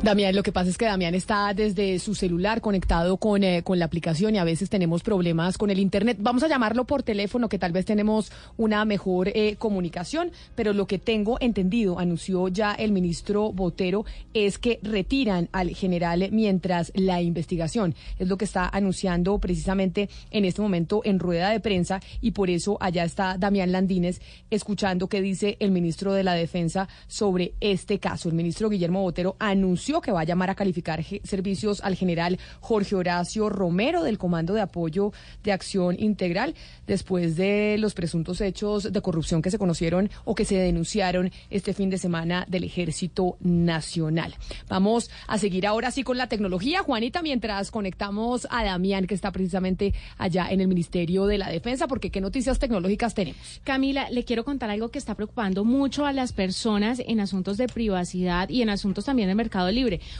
Damián, lo que pasa es que Damián está desde su celular conectado con, eh, con la aplicación y a veces tenemos problemas con el Internet. Vamos a llamarlo por teléfono, que tal vez tenemos una mejor eh, comunicación, pero lo que tengo entendido, anunció ya el ministro Botero, es que retiran al general mientras la investigación. Es lo que está anunciando precisamente en este momento en rueda de prensa y por eso allá está Damián Landines escuchando qué dice el ministro de la Defensa sobre este caso. El ministro Guillermo Botero anunció que va a llamar a calificar servicios al general Jorge Horacio Romero del Comando de Apoyo de Acción Integral después de los presuntos hechos de corrupción que se conocieron o que se denunciaron este fin de semana del Ejército Nacional. Vamos a seguir ahora sí con la tecnología, Juanita, mientras conectamos a Damián, que está precisamente allá en el Ministerio de la Defensa, porque qué noticias tecnológicas tenemos. Camila, le quiero contar algo que está preocupando mucho a las personas en asuntos de privacidad y en asuntos también de mercado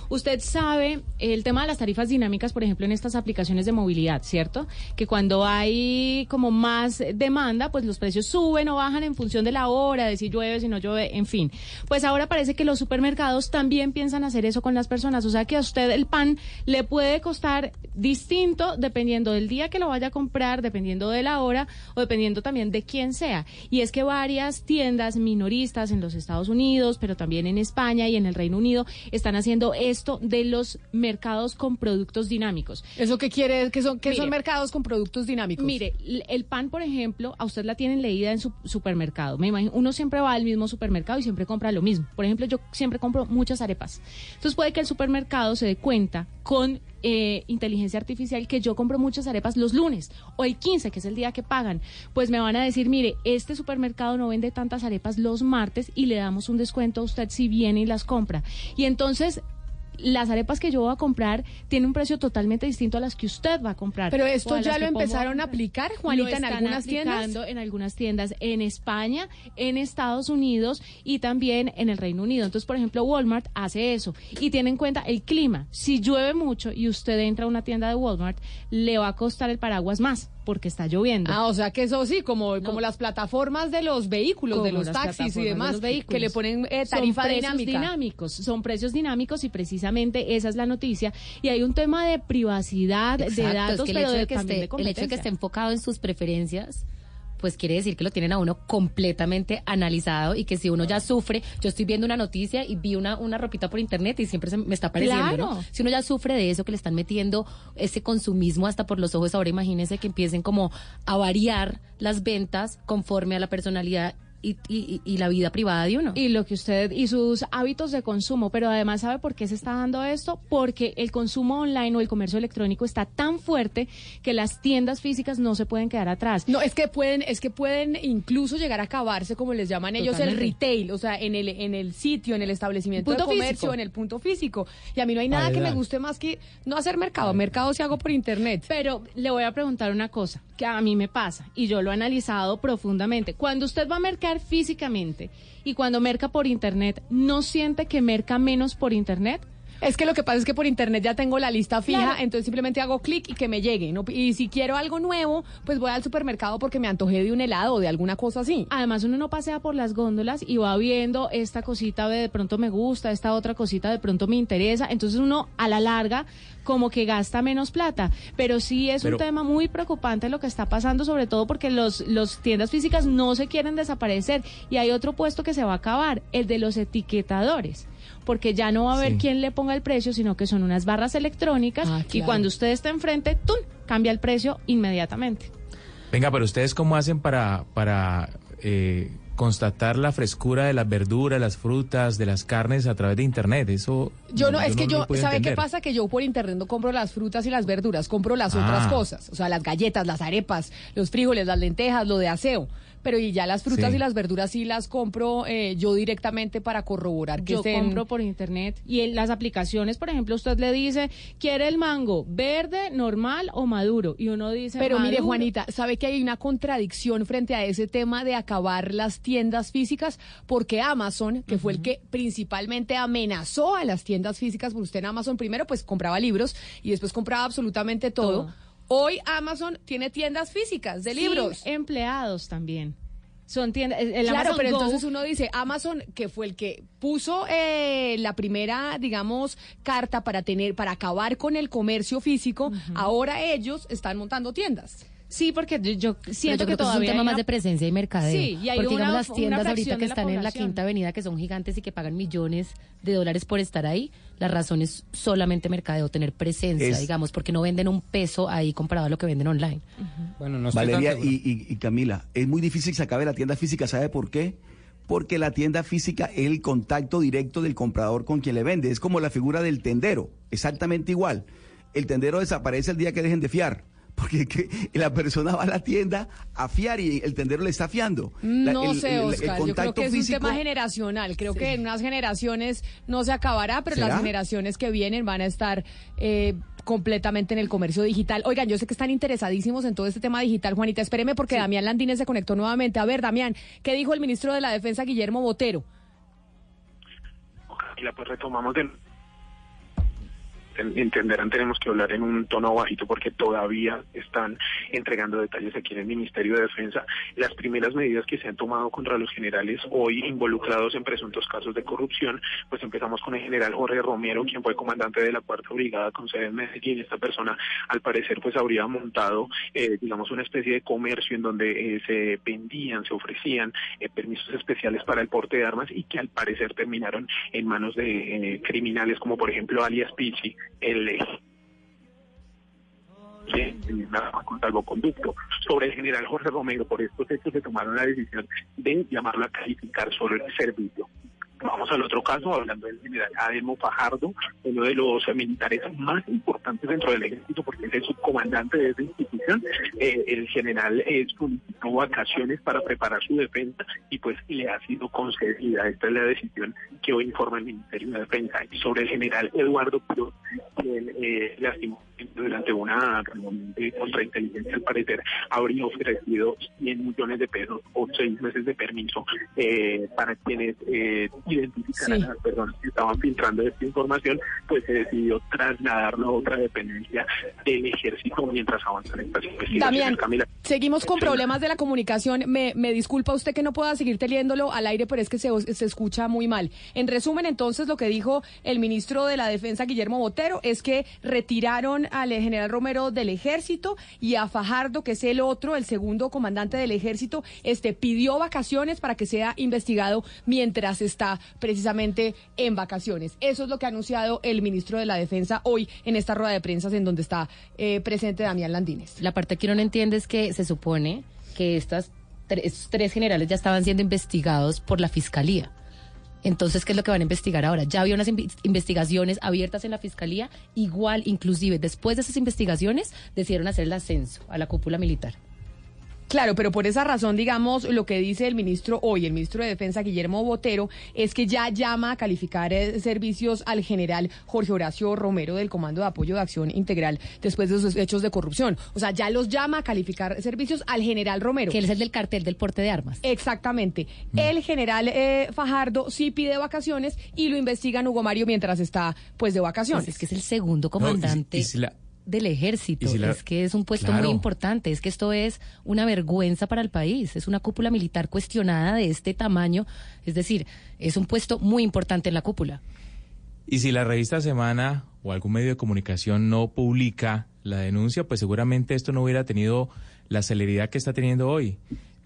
Usted sabe el tema de las tarifas dinámicas, por ejemplo, en estas aplicaciones de movilidad, ¿cierto? Que cuando hay como más demanda, pues los precios suben o bajan en función de la hora, de si llueve, si no llueve, en fin. Pues ahora parece que los supermercados también piensan hacer eso con las personas. O sea que a usted el pan le puede costar distinto dependiendo del día que lo vaya a comprar, dependiendo de la hora o dependiendo también de quién sea. Y es que varias tiendas minoristas en los Estados Unidos, pero también en España y en el Reino Unido, están haciendo esto de los mercados con productos dinámicos. ¿Eso qué quiere? ¿Qué son, qué son mercados con productos dinámicos? Mire, el pan, por ejemplo, a usted la tienen leída en su supermercado. Me imagino, uno siempre va al mismo supermercado y siempre compra lo mismo. Por ejemplo, yo siempre compro muchas arepas. Entonces puede que el supermercado se dé cuenta con eh, inteligencia artificial que yo compro muchas arepas los lunes o el 15, que es el día que pagan. Pues me van a decir, mire, este supermercado no vende tantas arepas los martes y le damos un descuento a usted si viene y las compra. Y entonces las arepas que yo voy a comprar tienen un precio totalmente distinto a las que usted va a comprar. Pero esto ya lo empezaron a aplicar, Juanita, Lo en están algunas tiendas. En algunas tiendas en España, en Estados Unidos y también en el Reino Unido. Entonces, por ejemplo, Walmart hace eso y tiene en cuenta el clima. Si llueve mucho y usted entra a una tienda de Walmart, le va a costar el paraguas más porque está lloviendo. Ah, o sea que eso sí, como, como las plataformas de los vehículos, de los taxis y de demás, los vehículos. que le ponen eh, Son tarifa precios dinámica. dinámicos, son precios dinámicos y precisamente esa es la noticia. Y hay un tema de privacidad, de datos, es que el pero hecho de, que también esté, de el hecho de que competencia. esté enfocado en sus preferencias pues quiere decir que lo tienen a uno completamente analizado y que si uno ya sufre, yo estoy viendo una noticia y vi una, una ropita por internet y siempre se me está apareciendo, ¿no? Si uno ya sufre de eso, que le están metiendo ese consumismo hasta por los ojos, ahora imagínese que empiecen como a variar las ventas conforme a la personalidad y, y- y la vida privada de uno. Y lo que usted y sus hábitos de consumo, pero además sabe por qué se está dando esto, porque el consumo online o el comercio electrónico está tan fuerte que las tiendas físicas no se pueden quedar atrás. No, es que pueden, es que pueden incluso llegar a acabarse, como les llaman ellos, el retail, o sea, en el, en el sitio, en el establecimiento Punto de comercio, físico. en el punto físico. Y a mí no hay nada que me guste más que no hacer mercado. Mercado si hago por internet. Pero le voy a preguntar una cosa que a mí me pasa y yo lo he analizado profundamente. Cuando usted va a físicamente y cuando merca por internet, ¿no siente que merca menos por internet? Es que lo que pasa es que por internet ya tengo la lista fija, Claro. entonces simplemente hago clic y que me llegue. ¿no? Y si quiero algo nuevo, pues voy al supermercado porque me antojé de un helado o de alguna cosa así. Además, uno no pasea por las góndolas y va viendo esta cosita de pronto me gusta, esta otra cosita de pronto me interesa. Entonces uno a la larga como que gasta menos plata. Pero sí es Pero- un tema muy preocupante lo que está pasando, sobre todo porque los, los tiendas físicas no se quieren desaparecer. Y hay otro puesto que se va a acabar, el de los etiquetadores. Porque ya no va a haber Sí. quien le ponga el precio, sino que son unas barras electrónicas Ah, y cuando usted está enfrente, ¡tum! cambia el precio inmediatamente. Venga, pero ustedes cómo hacen para, para eh, constatar la frescura de las verduras, las frutas, de las carnes a través de internet. Eso Yo no, es que yo, ¿sabe qué pasa? Que yo por internet no compro las frutas y las verduras, compro las Ah. otras cosas, o sea, las galletas, las arepas, los frijoles, las lentejas, lo de aseo. Pero y ya las frutas Sí. y las verduras sí las compro eh, yo directamente para corroborar que Yo estén... compro por internet y en las aplicaciones, por ejemplo, usted le dice, ¿quiere el mango verde, normal o maduro? Y uno dice, Pero mire. Juanita, ¿sabe que hay una contradicción frente a ese tema de acabar las tiendas físicas? Porque Amazon, que fue el que principalmente amenazó a las tiendas físicas, porque usted en Amazon primero pues compraba libros y después compraba absolutamente todo. Todo. Hoy Amazon tiene tiendas físicas de Sin libros. empleados también. Son tiendas. el Claro, Amazon pero Go- entonces uno dice, Amazon, que fue el que puso eh, la primera, digamos, carta para tener, para acabar con el comercio físico, ahora ellos están montando tiendas. Sí, porque yo, siento yo que que es un todavía tema hay más una- de presencia y mercadeo. Sí, y hay porque una- digamos las una tiendas ahorita que la están en la. Quinta Avenida, que son gigantes y que pagan millones de dólares por estar ahí, la razón es solamente mercadeo, tener presencia, Es- digamos, porque no venden un peso ahí comparado a lo que venden online. Bueno, no Valeria y, y- y Camila, es muy difícil que se acabe la tienda física, ¿sabe por qué? Porque la tienda física es el contacto directo del comprador con quien le vende. Es como la figura del tendero, exactamente igual. El tendero desaparece el día que dejen de fiar. Porque que la persona va a la tienda a fiar y el tendero le está fiando. La- No el- sé, el- el Oscar. Yo creo que es un tema generacional. Creo que en unas generaciones no se acabará, pero las generaciones que vienen van a estar eh, completamente en el comercio digital. Oigan, yo sé que están interesadísimos en todo este tema digital. Juanita, espéreme porque Damián Landines se conectó nuevamente. A ver, Damián, ¿qué dijo el ministro de la Defensa, Guillermo Botero? y la pues retomamos de en- entenderán tenemos que hablar en un tono bajito porque todavía están entregando detalles aquí en el Ministerio de Defensa. Las primeras medidas que se han tomado contra los generales hoy involucrados en presuntos casos de corrupción, pues empezamos con el general Jorge Romero, quien fue comandante de la Cuarta Brigada con sede en Medellín. Esta persona, al parecer, pues habría montado, eh, digamos, una especie de comercio en donde eh, se vendían, se ofrecían eh, permisos especiales para el porte de armas y que al parecer terminaron en manos de eh, criminales como por ejemplo alias Pichi, el eh, de nada con salvoconducto. Sobre el general Jorge Romero, por estos hechos se tomaron la decisión de llamarlo a calificar solo el servicio. Vamos al otro caso, hablando del general Ademo Fajardo, uno de los militares más importantes dentro del ejército, porque es el subcomandante de esa institución. Eh, el general eh, solicitó vacaciones para preparar su defensa y pues le ha sido concedida. Esta es la decisión que hoy informa el Ministerio de Defensa. Sobre el general Eduardo Cruz, quien eh, lastimosamente durante una reunión de contrainteligencia, al parecer, habría ofrecido 100 millones de pesos o seis meses de permiso eh, para quienes eh, identificaran Sí. a las personas que estaban filtrando esta información, pues se decidió trasladarlo a otra dependencia del ejército mientras avanzan estas investigaciones. Damián, Camila. seguimos con problemas de la comunicación. Me, me disculpa usted que no pueda seguir teniéndolo al aire, pero es que se, se escucha muy mal. En resumen, entonces, lo que dijo el ministro de la Defensa, Guillermo Botero, es que retiraron al general Romero del ejército y a Fajardo, que es el otro, el segundo comandante del ejército, este pidió vacaciones para que sea investigado mientras está precisamente en vacaciones. Eso es lo que ha anunciado el ministro de la Defensa hoy en esta rueda de prensa en donde está eh, presente Damián Landines. La parte que uno no entiende es que se supone que estas estos tres generales ya estaban siendo investigados por la fiscalía. Entonces, ¿qué es lo que van a investigar ahora? Ya había unas investigaciones abiertas en la fiscalía, igual, inclusive después de esas investigaciones, decidieron hacer el ascenso a la cúpula militar. Claro, pero por esa razón, digamos, lo que dice el ministro hoy, el ministro de Defensa, Guillermo Botero, es que ya llama a calificar eh, servicios al general Jorge Horacio Romero del Comando de Apoyo de Acción Integral después de esos hechos de corrupción. O sea, ya los llama a calificar servicios al general Romero. Que él es el del cartel del porte de armas. Exactamente. El general eh, Fajardo sí pide vacaciones y lo investigan Hugo Mario mientras está pues de vacaciones. Pues es que es el segundo comandante. y si la- del ejército. Y si la- Es que es un puesto Claro. muy importante. Es que esto es una vergüenza para el país. Es una cúpula militar cuestionada de este tamaño. Es decir, es un puesto muy importante en la cúpula. Y si la revista Semana o algún medio de comunicación no publica la denuncia, pues seguramente esto no hubiera tenido la celeridad que está teniendo hoy.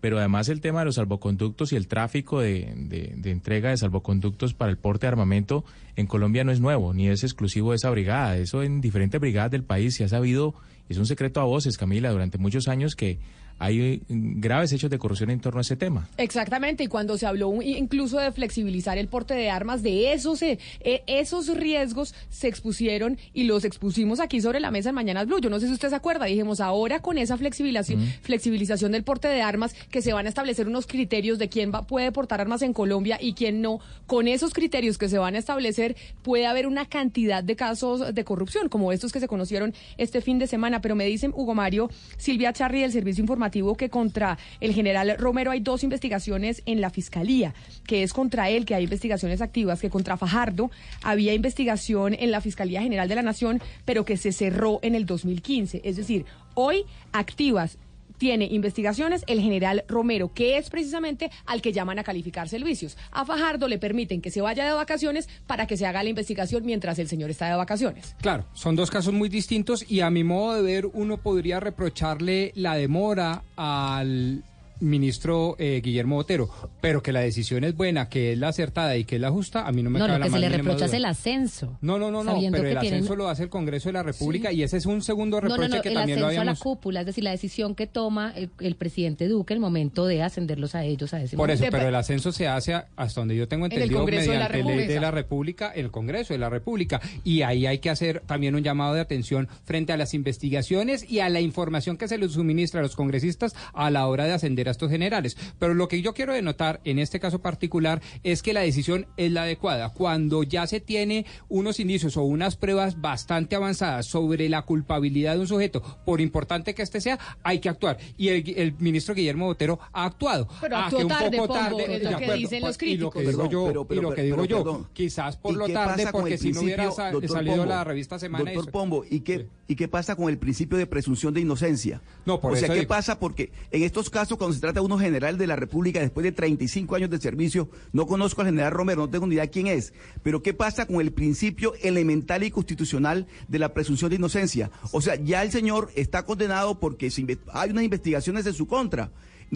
Pero además el tema de los salvoconductos y el tráfico de, de- de entrega de salvoconductos para el porte de armamento en Colombia no es nuevo, ni es exclusivo de esa brigada. Eso en diferentes brigadas del país se ha sabido, es un secreto a voces, Camila, durante muchos años que hay mm, graves hechos de corrupción en torno a ese tema. Exactamente, y cuando se habló incluso de flexibilizar el porte de armas, de esos, eh, eh, esos riesgos se expusieron y los expusimos aquí sobre la mesa en Mañanas Blue. Yo no sé si usted se acuerda, dijimos ahora con esa flexibilización, flexibilización del porte de armas, que se van a establecer unos criterios de quién va, puede portar armas en Colombia y quién no. Con esos criterios que se van a establecer, puede haber una cantidad de casos de corrupción, como estos que se conocieron este fin de semana. Pero me dicen Hugo Mario, Silvia Charri del Servicio Que contra el general Romero hay dos investigaciones en la fiscalía, que es contra él que hay investigaciones activas, que contra Fajardo había investigación en la Fiscalía General de la Nación, pero que se cerró en el 2015. Es decir, hoy activas tiene investigaciones el general Romero, que es precisamente al que llaman a calificar servicios. A Fajardo le permiten que se vaya de vacaciones para que se haga la investigación mientras el señor está de vacaciones. Claro, son dos casos muy distintos y a mi modo de ver uno podría reprocharle la demora al ministro eh, Guillermo Botero, pero que la decisión es buena, que es la acertada y que es la justa, a mí no me No, cabe lo la que se le reprocha es el ascenso. No, no, no, no, sabiendo pero el tienen- ascenso lo hace el Congreso de la República y ese es un segundo No, reproche no, no, que el también lo ascenso a la cúpula, es decir, la decisión que toma el, el presidente Duque el momento de ascenderlos a ellos a ese Por eso, pero el ascenso se hace a- hasta donde yo tengo En el entendido Congreso de la mediante ley de la República, el Congreso de la República. Y ahí hay que hacer también un llamado de atención frente a las investigaciones y a la información que se les suministra a los congresistas a la hora de ascender a estos generales. Pero lo que yo quiero denotar en este caso particular es que la decisión es la adecuada. Cuando ya se tiene unos indicios o unas pruebas bastante avanzadas sobre la culpabilidad de un sujeto, por importante que este sea, hay que actuar. Y el, el ministro Guillermo Botero ha actuado. Pero Ah, actuó que un tarde, poco Pombo, tarde, es lo que dicen los Y lo que críticos. digo Perdón, yo, pero- pero- y lo que pero- digo pero, yo, perdón. quizás por ¿Y lo tarde, porque si no hubiera salido Pombo? la revista Semana. Doctor eso- Pombo, ¿y qué, ¿y qué pasa con el principio de presunción de inocencia? No, por o sea, eso ¿qué digo. pasa? Porque en estos casos, cuando se trata de uno general de la República después de 35 años de servicio, no conozco al general Romero, no tengo ni idea quién es, pero ¿qué pasa con el principio elemental y constitucional de la presunción de inocencia? O sea, ya el señor está condenado porque hay unas investigaciones en su contra.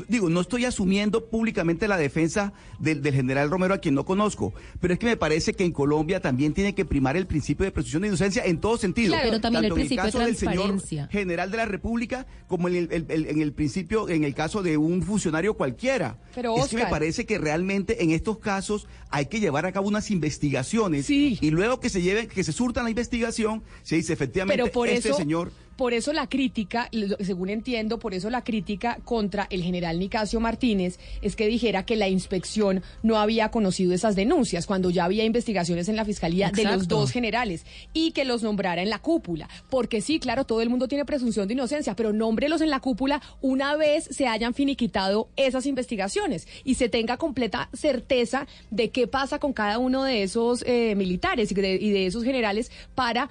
Digo, no estoy asumiendo públicamente la defensa del, del general Romero a quien no conozco, pero es que me parece que en Colombia también tiene que primar el principio de presunción de inocencia en todo sentido. Claro, pero también el en principio de caso del señor general de la República como en el, el- el- en el principio, en el caso de un funcionario cualquiera. Pero, es que me Oscar. parece que realmente en estos casos hay que llevar a cabo unas investigaciones y luego que se lleven, que se surtan la investigación, se dice efectivamente Pero por este eso, señor por eso la crítica, según entiendo, por eso la crítica contra el general Nicasio Martínez es que dijera que la inspección no había conocido esas denuncias cuando ya había investigaciones en la fiscalía de los dos generales y que los nombrara en la cúpula. Porque sí, claro, todo el mundo tiene presunción de inocencia, pero nómbrelos en la cúpula una vez se hayan finiquitado esas investigaciones y se tenga completa certeza de qué pasa con cada uno de esos eh, militares y de, y de esos generales para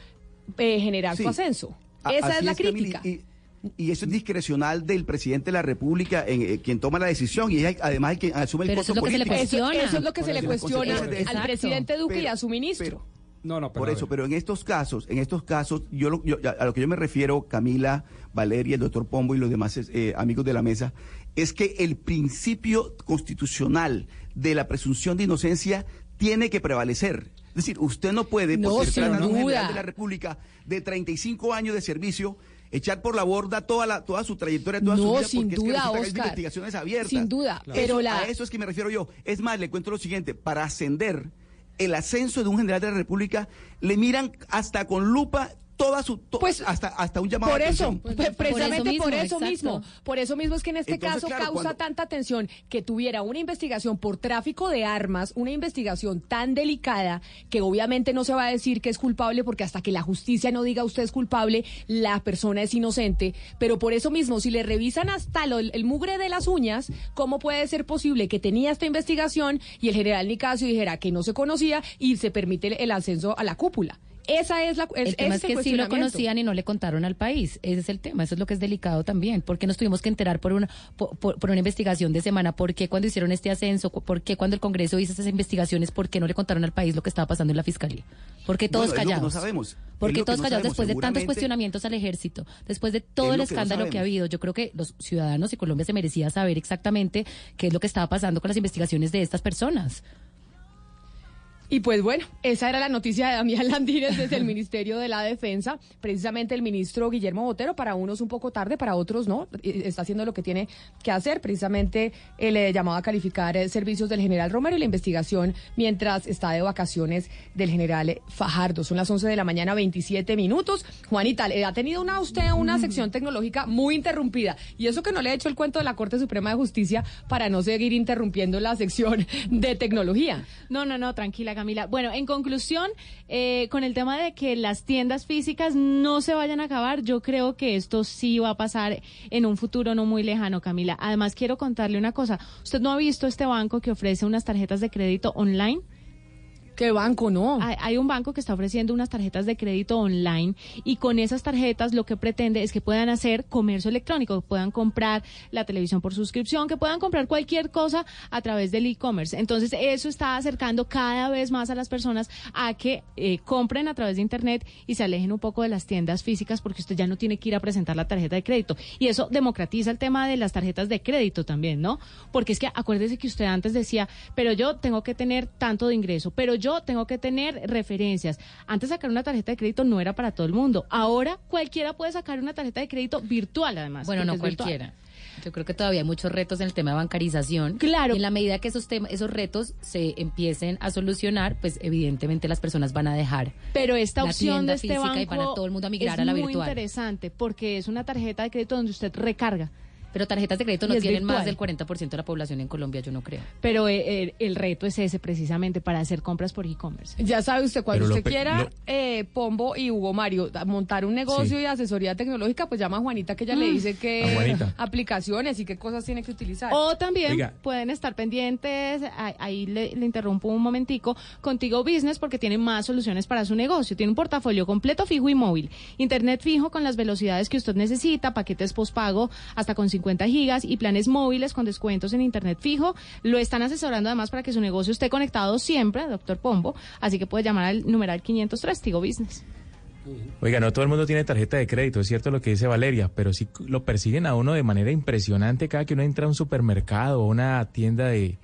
eh, generar Sí. su ascenso. Esa así es la crítica. Y, y eso es discrecional del presidente de la República, en, eh, quien toma la decisión y es además el quien asume el Pero costo eso es lo que se le político. Eso, eso es lo que se le cuestiona al presidente Duque y a su ministro. No, no, pero Por eso, pero en estos casos, en estos casos, yo, lo- yo- a lo que yo me refiero, Camila, Valeria, el doctor Pombo y los demás eh, amigos de la mesa, es que el principio constitucional de la presunción de inocencia tiene que prevalecer. Es decir, usted no puede, No, por ser sin trata de un general de la República de 35 años de servicio, echar por la borda toda la toda su trayectoria, toda su No, vida, sin porque es que hay investigaciones abiertas. Sin duda, Eso- pero la- a eso es que me refiero yo. Es más, le cuento lo siguiente, para ascender el ascenso de un general de la República le miran hasta con lupa toda su to- hasta hasta un llamado Por de eso, pues, precisamente mismo, por eso mismo, por eso mismo es que en este Entonces, caso claro, causa cuando- tanta atención que tuviera una investigación por tráfico de armas, una investigación tan delicada que obviamente no se va a decir que es culpable porque hasta que la justicia no diga usted es culpable, la persona es inocente, pero por eso mismo si le revisan hasta lo- el mugre de las uñas, ¿cómo puede ser posible que tenía esta investigación y el general Nicasio dijera que no se conocía y se permite el, el ascenso a la cúpula? Esa es la El tema es que sí lo conocían y no le contaron al país. Ese es el tema. Eso es lo que es delicado también. ¿Por qué nos tuvimos que enterar por una, por, por- por una investigación de semana? ¿Por qué cuando hicieron este ascenso? ¿Por qué cuando el Congreso hizo esas investigaciones? ¿Por qué no le contaron al país lo que estaba pasando en la Fiscalía? ¿Por qué todos Bueno, es lo que callados? no sabemos. ¿Por Es qué lo que todos no callados sabemos, después de tantos cuestionamientos al ejército? Después de todo Es el lo que no escándalo que, ha habido, yo creo que los ciudadanos y Colombia se merecía saber exactamente qué es lo que estaba pasando con las investigaciones de estas personas. Y pues bueno, esa era la noticia de Damián Landines desde el Ministerio de la Defensa. Precisamente el ministro Guillermo Botero, para unos un poco tarde, para otros no, está haciendo lo que tiene que hacer. Precisamente eh, llamado a calificar eh, servicios del general Romero y la investigación mientras está de vacaciones del general Fajardo. Son las 11 de la mañana, 27 minutos. Juanita, ha tenido una usted una sección tecnológica muy interrumpida. Y eso que no le he hecho el cuento de la Corte Suprema de Justicia para no seguir interrumpiendo la sección de tecnología. No, no, no, tranquila Camila. Bueno, en conclusión, eh, con el tema de que las tiendas físicas no se vayan a acabar, yo creo que esto sí va a pasar en un futuro no muy lejano, Camila. Además, quiero contarle una cosa. ¿Usted no ha visto este banco que ofrece unas tarjetas de crédito online? ¿Qué banco no? Hay, un banco que está ofreciendo unas tarjetas de crédito online y con esas tarjetas lo que pretende es que puedan hacer comercio electrónico, puedan comprar la televisión por suscripción, que puedan comprar cualquier cosa a través del e-commerce. Entonces eso está acercando cada vez más a las personas a que eh, compren a través de internet y se alejen un poco de las tiendas físicas porque usted ya no tiene que ir a presentar la tarjeta de crédito. Y eso democratiza el tema de las tarjetas de crédito también, ¿no? Porque es que acuérdese que usted antes decía, pero yo tengo que tener tanto de ingreso, pero yo tengo que tener referencias. Antes sacar una tarjeta de crédito no era para todo el mundo. Ahora cualquiera puede sacar una tarjeta de crédito virtual, además. Bueno, no es virtual. cualquiera. Yo creo que todavía hay muchos retos en el tema de bancarización. Claro. Y en la medida que esos temas, esos retos se empiecen a solucionar, pues evidentemente las personas van a dejar. Pero esta la opción de este banco y van a todo el mundo a migrar es a la muy virtual. interesante porque es una tarjeta de crédito donde usted recarga. Pero tarjetas de crédito no tienen más del 40% de la población en Colombia, yo no creo. Pero eh, el, el reto es ese precisamente para hacer compras por e-commerce. Ya sabe usted, cuando Pero usted quiera, lo- eh, Pombo y Hugo Mario, montar un negocio Sí. y asesoría tecnológica, pues llama a Juanita que ella le Mm. dice qué aplicaciones y qué cosas tiene que utilizar. O también Oiga. pueden estar pendientes, ahí le, le interrumpo un momentico, Contigo Business porque tiene más soluciones para su negocio. Tiene un portafolio completo fijo y móvil, internet fijo con las velocidades que usted necesita, paquetes postpago hasta con 50 gigas y planes móviles con descuentos en internet fijo. Lo están asesorando además para que su negocio esté conectado siempre, doctor Pombo, así que puede llamar al numeral 503 Tigo Business. Oiga, no todo el mundo tiene tarjeta de crédito, es cierto lo que dice Valeria, pero sí lo persiguen a uno de manera impresionante cada que uno entra a un supermercado una tienda de,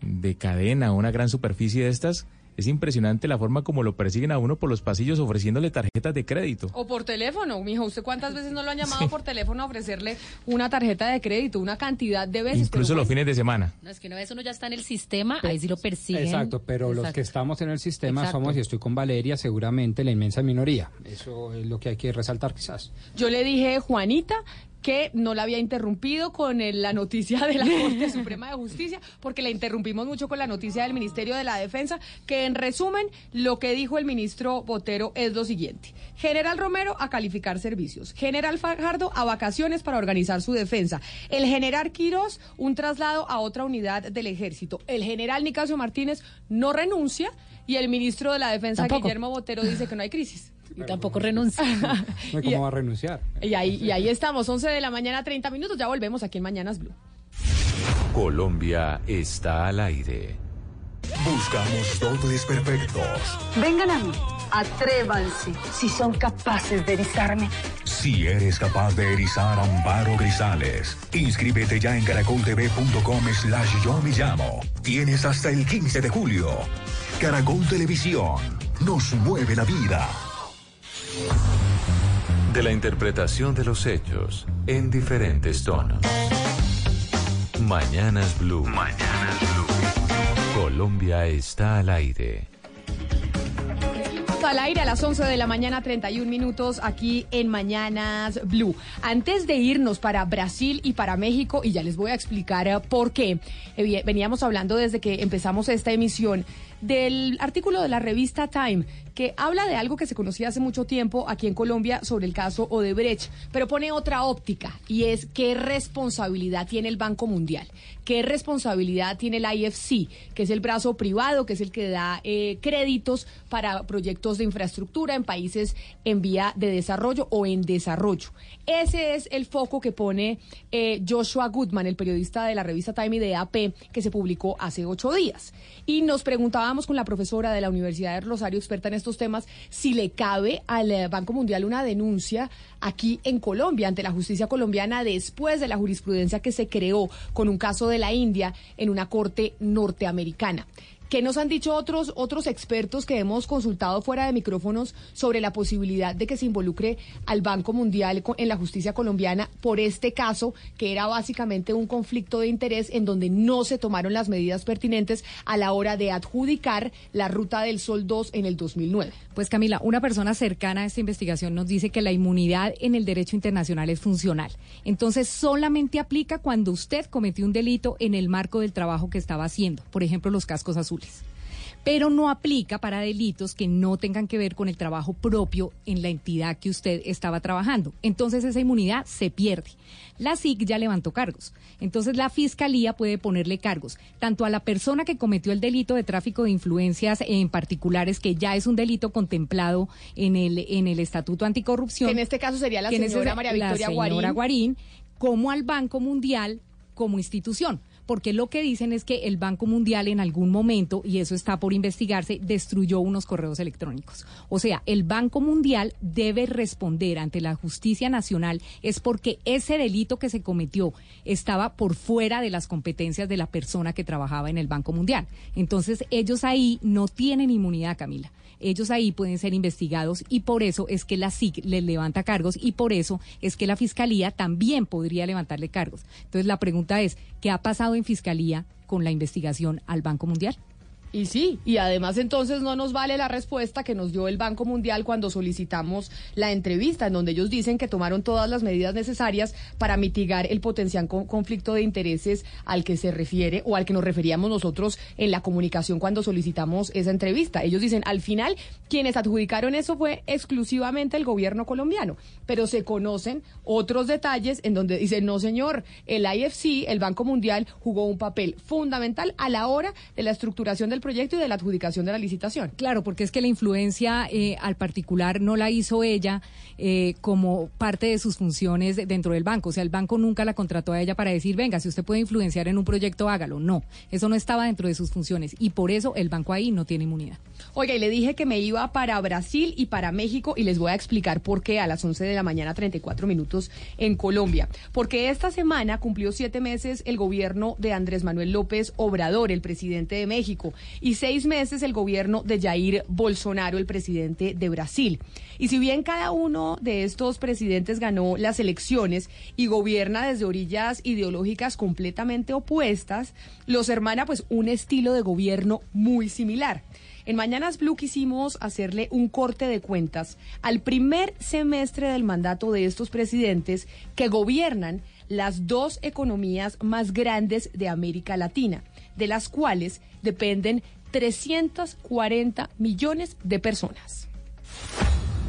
de cadena o una gran superficie de estas. Es impresionante la forma como lo persiguen a uno por los pasillos ofreciéndole tarjetas de crédito. O por teléfono, mijo. ¿Usted cuántas veces no lo han llamado por teléfono a ofrecerle una tarjeta de crédito? Una cantidad de veces. Incluso los fines de semana. No, es que una vez uno ya está en el sistema, ahí sí lo persiguen. Exacto, pero los que estamos en el sistema Exacto. somos, y estoy con Valeria, seguramente la inmensa minoría. Eso es lo que hay que resaltar quizás. Yo le dije, Juanita, que no la había interrumpido con el- la noticia de la Corte Suprema de Justicia, porque la interrumpimos mucho con la noticia del Ministerio de la Defensa, que en resumen, lo que dijo el ministro Botero es lo siguiente. General Romero a calificar servicios. General Fajardo a vacaciones para organizar su defensa. El general Quirós, un traslado a otra unidad del ejército. El general Nicasio Martínez no renuncia y el ministro de la Defensa, Tampoco. Guillermo Botero, dice que no hay crisis. Y tampoco renuncia. No, Y- ¿Cómo va a renunciar? Y ahí, y ahí estamos, 11 de la mañana, 30 minutos. Ya volvemos aquí en Mañanas Blue. Colombia está al aire. Buscamos dobles perfectos. Vengan a mí, atrévanse, si son capaces de erizarme. Si eres capaz de erizar a Amparo Grisales, inscríbete ya en caracoltv.com slash yo me llamo. Tienes hasta el 15 de julio. Caracol Televisión nos mueve la vida. De la interpretación de los hechos en diferentes tonos. Mañanas Blue. Mañanas Blue. Colombia está al aire. Al aire a las 11 de la mañana, 31 minutos aquí en Mañanas Blue. Antes de irnos para Brasil y para México, y ya les voy a explicar eh, por qué, eh, veníamos hablando desde que empezamos esta emisión del artículo de la revista Time que habla de algo que se conocía hace mucho tiempo aquí en Colombia sobre el caso Odebrecht, pero pone otra óptica y es qué responsabilidad tiene el Banco Mundial, qué responsabilidad tiene el IFC, que es el brazo privado, que es el que da eh, créditos para proyectos de infraestructura en países en vía de desarrollo o en desarrollo. Ese es el foco que pone eh, Joshua Goodman, el periodista de la revista Time y de AP, que se publicó hace ocho días. Y nos con la profesora de la Universidad de Rosario, experta en estos temas, si le cabe al eh, Banco Mundial una denuncia aquí en Colombia, ante la justicia colombiana, después de la jurisprudencia que se creó con un caso de la India en una corte norteamericana. ¿Qué nos han dicho otros, otros expertos que hemos consultado fuera de micrófonos sobre la posibilidad de que se involucre al Banco Mundial en la justicia colombiana por este caso, que era básicamente un conflicto de interés en donde no se tomaron las medidas pertinentes a la hora de adjudicar la Ruta del Sol 2 en el 2009? Pues Camila, una persona cercana a esta investigación nos dice que la inmunidad en el derecho internacional es funcional. Entonces solamente aplica cuando usted cometió un delito en el marco del trabajo que estaba haciendo, por ejemplo los cascos azules pero no aplica para delitos que no tengan que ver con el trabajo propio en la entidad que usted estaba trabajando. Entonces esa inmunidad se pierde. La SIC ya levantó cargos. Entonces la Fiscalía puede ponerle cargos tanto a la persona que cometió el delito de tráfico de influencias en particulares, que ya es un delito contemplado en el, en el Estatuto Anticorrupción. Que en este caso sería la señora María Victoria la señora Guarín, como al Banco Mundial como institución porque lo que dicen es que el Banco Mundial en algún momento, y eso está por investigarse, destruyó unos correos electrónicos. O sea, el Banco Mundial debe responder ante la justicia nacional es porque ese delito que se cometió estaba por fuera de las competencias de la persona que trabajaba en el Banco Mundial. Entonces, ellos ahí no tienen inmunidad, Camila ellos ahí pueden ser investigados y por eso es que la SIC les levanta cargos y por eso es que la Fiscalía también podría levantarle cargos. Entonces la pregunta es, ¿qué ha pasado en Fiscalía con la investigación al Banco Mundial? Y sí, y además entonces no nos vale la respuesta que nos dio el Banco Mundial cuando solicitamos la entrevista, en donde ellos dicen que tomaron todas las medidas necesarias para mitigar el potencial conflicto de intereses al que se refiere o al que nos referíamos nosotros en la comunicación cuando solicitamos esa entrevista. Ellos dicen, al final, quienes adjudicaron eso fue exclusivamente el gobierno colombiano, pero se conocen otros detalles en donde dicen, no señor, el IFC, el Banco Mundial, jugó un papel fundamental a la hora de la estructuración del proyecto y de la adjudicación de la licitación. Claro, porque es que la influencia eh, al particular no la hizo ella eh, como parte de sus funciones dentro del banco. O sea, el banco nunca la contrató a ella para decir, venga, si usted puede influenciar en un proyecto, hágalo. No, eso no estaba dentro de sus funciones y por eso el banco ahí no tiene inmunidad. Oiga, y le dije que me iba para Brasil y para México y les voy a explicar por qué a las 11 de la mañana, 34 minutos en Colombia. Porque esta semana cumplió siete meses el gobierno de Andrés Manuel López Obrador, el presidente de México, y seis meses el gobierno de Jair Bolsonaro, el presidente de Brasil. Y si bien cada uno de estos presidentes ganó las elecciones y gobierna desde orillas ideológicas completamente opuestas, los hermana pues un estilo de gobierno muy similar. En Mañanas Blue quisimos hacerle un corte de cuentas al primer semestre del mandato de estos presidentes que gobiernan las dos economías más grandes de América Latina, de las cuales dependen 340 millones de personas.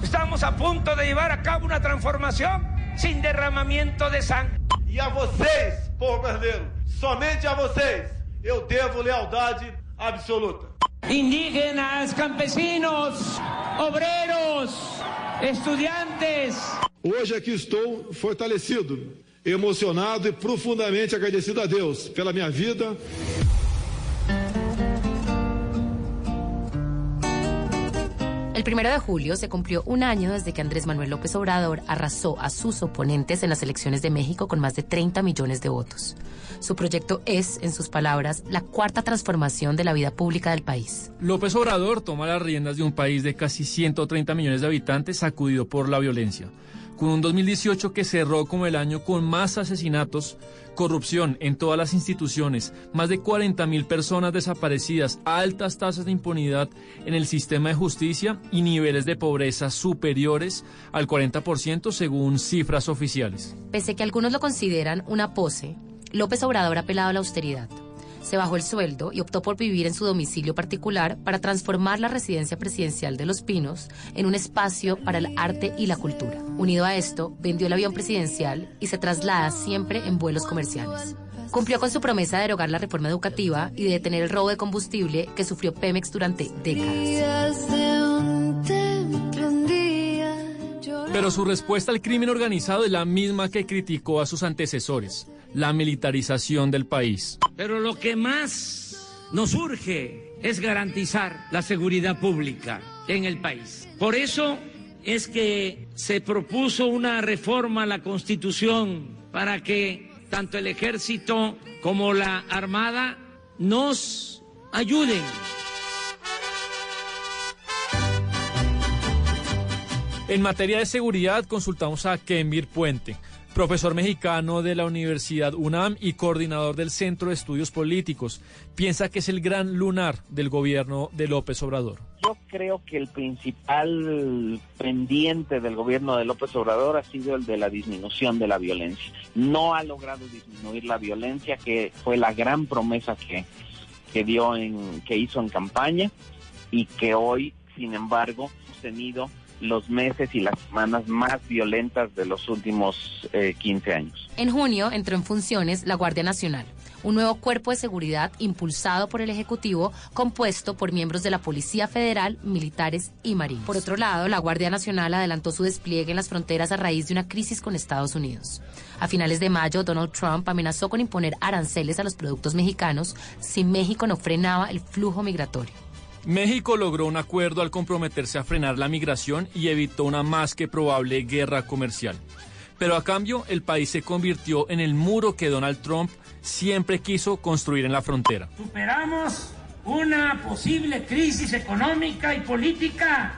Estamos a punto de llevar a cabo una transformación sin derramamiento de sangre. E a vocês, povo brasileiro, somente a vocês, eu devo lealdade absoluta. Indígenas, campesinos, obreros, estudiantes. Hoje aqui estou fortalecido, emocionado e profundamente agradecido a Deus pela minha vida. El primero de julio se cumplió un año desde que Andrés Manuel López Obrador arrasó a sus oponentes en las elecciones de México con más de 30 millones de votos. Su proyecto es, en sus palabras, la cuarta transformación de la vida pública del país. López Obrador toma las riendas de un país de casi 130 millones de habitantes sacudido por la violencia con un 2018 que cerró como el año con más asesinatos, corrupción en todas las instituciones, más de 40 mil personas desaparecidas, altas tasas de impunidad en el sistema de justicia y niveles de pobreza superiores al 40% según cifras oficiales. Pese que algunos lo consideran una pose, López Obrador ha apelado a la austeridad. Se bajó el sueldo y optó por vivir en su domicilio particular para transformar la residencia presidencial de Los Pinos en un espacio para el arte y la cultura. Unido a esto, vendió el avión presidencial y se traslada siempre en vuelos comerciales. Cumplió con su promesa de derogar la reforma educativa y de detener el robo de combustible que sufrió Pemex durante décadas. Pero su respuesta al crimen organizado es la misma que criticó a sus antecesores, la militarización del país. Pero lo que más nos urge es garantizar la seguridad pública en el país. Por eso es que se propuso una reforma a la Constitución para que tanto el ejército como la armada nos ayuden. En materia de seguridad consultamos a Kemir Puente, profesor mexicano de la Universidad UNAM y coordinador del Centro de Estudios Políticos. Piensa que es el gran lunar del gobierno de López Obrador. Yo creo que el principal pendiente del gobierno de López Obrador ha sido el de la disminución de la violencia. No ha logrado disminuir la violencia, que fue la gran promesa que, que dio en, que hizo en campaña y que hoy, sin embargo, hemos tenido los meses y las semanas más violentas de los últimos eh, 15 años. En junio entró en funciones la Guardia Nacional, un nuevo cuerpo de seguridad impulsado por el Ejecutivo, compuesto por miembros de la Policía Federal, militares y marines. Por otro lado, la Guardia Nacional adelantó su despliegue en las fronteras a raíz de una crisis con Estados Unidos. A finales de mayo, Donald Trump amenazó con imponer aranceles a los productos mexicanos si México no frenaba el flujo migratorio. México logró un acuerdo al comprometerse a frenar la migración y evitó una más que probable guerra comercial. Pero a cambio, el país se convirtió en el muro que Donald Trump siempre quiso construir en la frontera. Superamos una posible crisis económica y política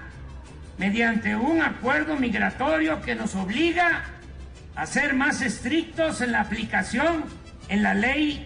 mediante un acuerdo migratorio que nos obliga a ser más estrictos en la aplicación en la ley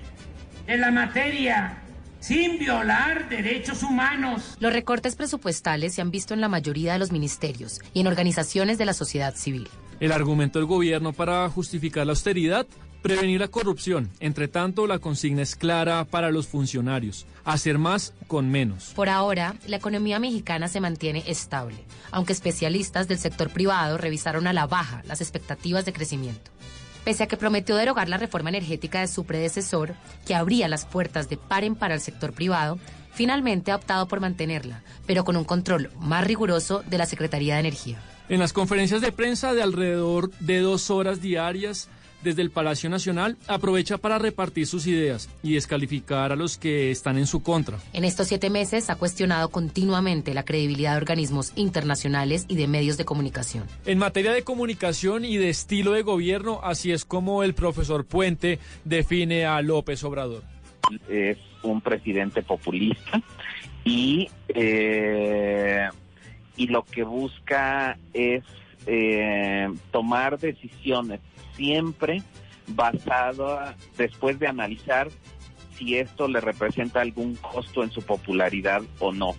de la materia sin violar derechos humanos. Los recortes presupuestales se han visto en la mayoría de los ministerios y en organizaciones de la sociedad civil. El argumento del gobierno para justificar la austeridad, prevenir la corrupción. Entre tanto, la consigna es clara para los funcionarios, hacer más con menos. Por ahora, la economía mexicana se mantiene estable, aunque especialistas del sector privado revisaron a la baja las expectativas de crecimiento. Pese a que prometió derogar la reforma energética de su predecesor, que abría las puertas de par en par al sector privado, finalmente ha optado por mantenerla, pero con un control más riguroso de la Secretaría de Energía. En las conferencias de prensa de alrededor de dos horas diarias desde el Palacio Nacional, aprovecha para repartir sus ideas y descalificar a los que están en su contra. En estos siete meses ha cuestionado continuamente la credibilidad de organismos internacionales y de medios de comunicación. En materia de comunicación y de estilo de gobierno, así es como el profesor Puente define a López Obrador. Es un presidente populista y, eh, y lo que busca es eh, tomar decisiones siempre basado después de analizar si esto le representa algún costo en su popularidad o no.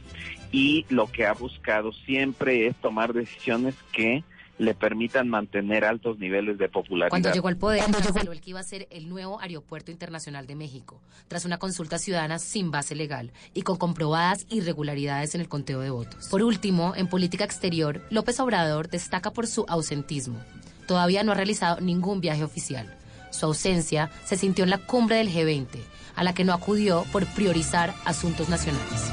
Y lo que ha buscado siempre es tomar decisiones que le permitan mantener altos niveles de popularidad. Cuando llegó al poder, canceló el que iba a ser el nuevo Aeropuerto Internacional de México, tras una consulta ciudadana sin base legal y con comprobadas irregularidades en el conteo de votos. Por último, en política exterior, López Obrador destaca por su ausentismo. Todavía no ha realizado ningún viaje oficial. Su ausencia se sintió en la cumbre del G20, a la que no acudió por priorizar asuntos nacionales.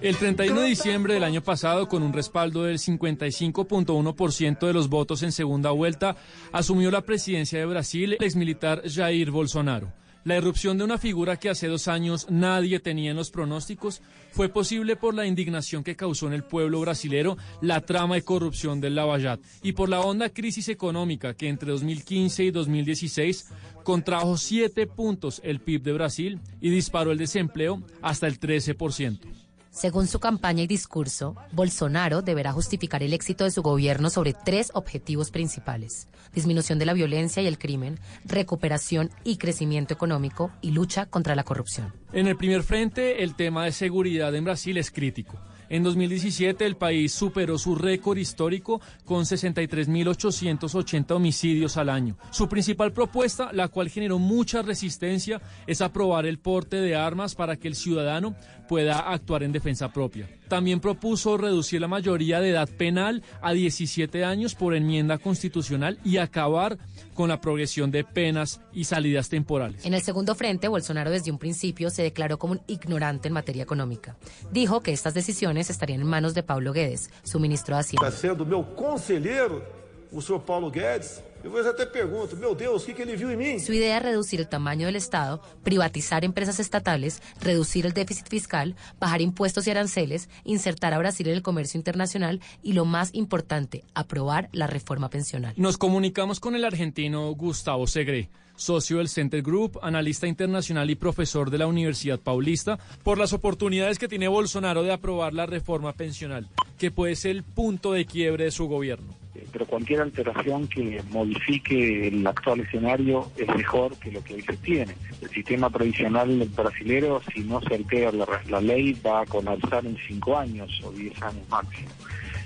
El 31 de diciembre del año pasado, con un respaldo del 55.1% de los votos en segunda vuelta, asumió la presidencia de Brasil el exmilitar Jair Bolsonaro. La irrupción de una figura que hace dos años nadie tenía en los pronósticos fue posible por la indignación que causó en el pueblo brasilero la trama de corrupción del Lavallato y por la honda crisis económica que entre 2015 y 2016 contrajo siete puntos el PIB de Brasil y disparó el desempleo hasta el 13%. Según su campaña y discurso, Bolsonaro deberá justificar el éxito de su gobierno sobre tres objetivos principales. Disminución de la violencia y el crimen, recuperación y crecimiento económico y lucha contra la corrupción. En el primer frente, el tema de seguridad en Brasil es crítico. En 2017 el país superó su récord histórico con 63.880 homicidios al año. Su principal propuesta, la cual generó mucha resistencia, es aprobar el porte de armas para que el ciudadano pueda actuar en defensa propia. También propuso reducir la mayoría de edad penal a 17 años por enmienda constitucional y acabar con la progresión de penas y salidas temporales. En el segundo frente, Bolsonaro desde un principio se declaró como un ignorante en materia económica. Dijo que estas decisiones estarían en manos de Pablo Guedes, su ministro de Hacienda. Está sendo meu conselheiro, o senhor Paulo Guedes. Eu até pergunto, meu Deus, o que, que ele viu em mim? Su idea es reducir el tamaño del Estado, privatizar empresas estatales, reducir el déficit fiscal, bajar impuestos y aranceles, insertar a Brasil en el comercio internacional y, lo más importante, aprobar la reforma pensional. Nos comunicamos con el argentino Gustavo Segre, socio del Center Group, analista internacional y profesor de la Universidad Paulista, por las oportunidades que tiene Bolsonaro de aprobar la reforma pensional, que puede ser el punto de quiebre de su gobierno. Pero cualquier alteración que modifique el actual escenario es mejor que lo que hoy se tiene. El sistema previsional brasilero, si no se altera la, ley, va a colapsar en cinco años o diez años máximo.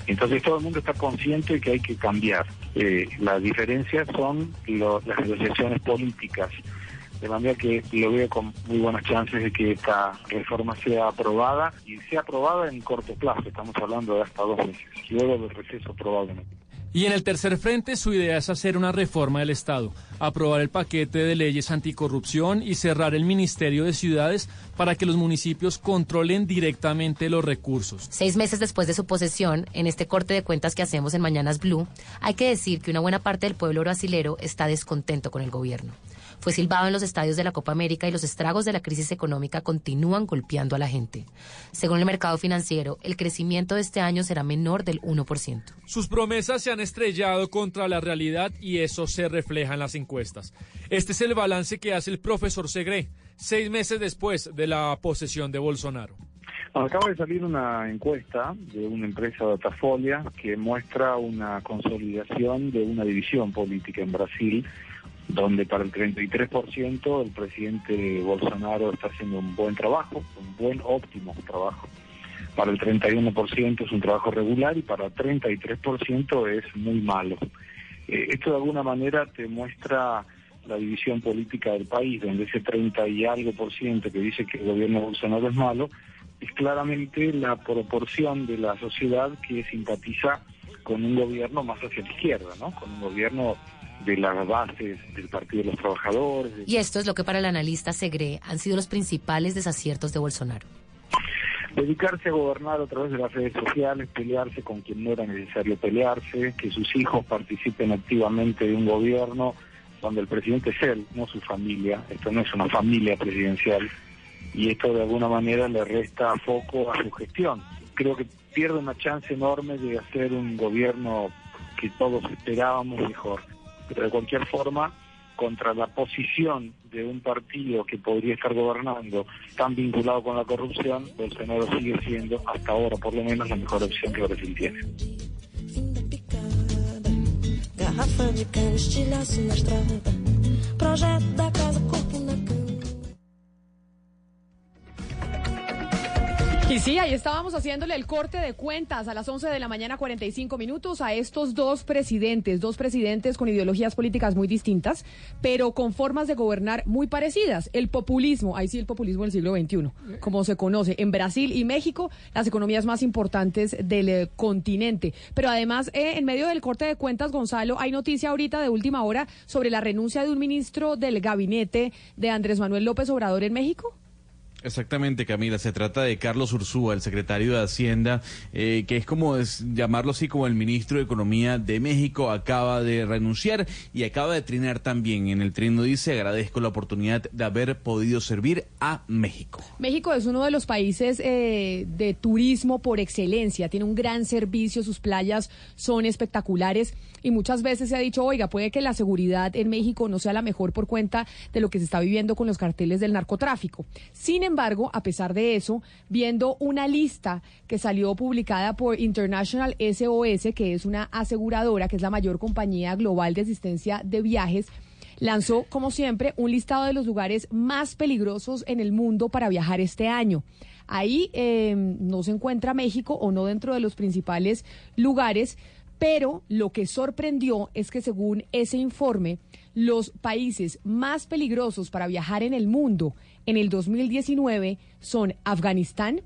Entonces todo el mundo está consciente de que hay que cambiar. Eh, las diferencias son lo- las negociaciones políticas. De manera que lo veo con muy buenas chances de que esta reforma sea aprobada y sea aprobada en corto plazo. Estamos hablando de hasta dos meses. Luego del receso probablemente. Y en el tercer frente, su idea es hacer una reforma del Estado, aprobar el paquete de leyes anticorrupción y cerrar el Ministerio de Ciudades para que los municipios controlen directamente los recursos. Seis meses después de su posesión, en este corte de cuentas que hacemos en Mañanas Blue, hay que decir que una buena parte del pueblo brasilero está descontento con el gobierno. Fue silbado en los estadios de la Copa América y los estragos de la crisis económica continúan golpeando a la gente. Según el mercado financiero, el crecimiento de este año será menor del 1%. Sus promesas se han estrellado contra la realidad y eso se refleja en las encuestas. Este es el balance que hace el profesor Segre, seis meses después de la posesión de Bolsonaro. Acaba de salir una encuesta de una empresa Datafolia que muestra una consolidación de una división política en Brasil, donde para el 33% el presidente Bolsonaro está haciendo un buen trabajo, un buen óptimo trabajo. Para el 31% es un trabajo regular y para el 33% es muy malo. Eh, esto de alguna manera te muestra la división política del país, donde ese 30 y algo por ciento que dice que el gobierno de Bolsonaro es malo, es claramente la proporción de la sociedad que simpatiza con un gobierno más hacia la izquierda, ¿no? Con un gobierno de las bases del Partido de los Trabajadores. Y esto es lo que para el analista Segre han sido los principales desaciertos de Bolsonaro. Dedicarse a gobernar a través de las redes sociales, pelearse con quien no era necesario pelearse, que sus hijos participen activamente de un gobierno donde el presidente es él, no su familia. Esto no es una familia presidencial y esto de alguna manera le resta foco a su gestión. Creo que pierde una chance enorme de hacer un gobierno que todos esperábamos mejor. Pero de cualquier forma, contra la posición de un partido que podría estar gobernando tan vinculado con la corrupción, Bolsonaro sigue siendo, hasta ahora por lo menos, la mejor opción que Brasil tiene. Y sí, ahí estábamos haciéndole el corte de cuentas a las 11 de la mañana, 45 minutos, a estos dos presidentes, dos presidentes con ideologías políticas muy distintas, pero con formas de gobernar muy parecidas. El populismo, ahí sí el populismo del siglo XXI, como se conoce, en Brasil y México, las economías más importantes del eh, continente. Pero además, eh, en medio del corte de cuentas, Gonzalo, hay noticia ahorita de última hora sobre la renuncia de un ministro del gabinete de Andrés Manuel López Obrador en México. Exactamente, Camila. Se trata de Carlos Ursúa, el secretario de Hacienda, eh, que es como llamarlo así como el ministro de Economía de México. Acaba de renunciar y acaba de trinar también. En el trino dice, agradezco la oportunidad de haber podido servir a México. México es uno de los países eh, de turismo por excelencia, tiene un gran servicio, sus playas son espectaculares y muchas veces se ha dicho, oiga, puede que la seguridad en México no sea la mejor por cuenta de lo que se está viviendo con los carteles del narcotráfico. Sin embargo, a pesar de eso, viendo una lista que salió publicada por International SOS, que es una aseguradora, que es la mayor compañía global de asistencia de viajes, lanzó, como siempre, un listado de los lugares más peligrosos en el mundo para viajar este año. Ahí eh, no se encuentra México o no dentro de los principales lugares, pero lo que sorprendió es que según ese informe, los países más peligrosos para viajar en el mundo en el 2019 son Afganistán,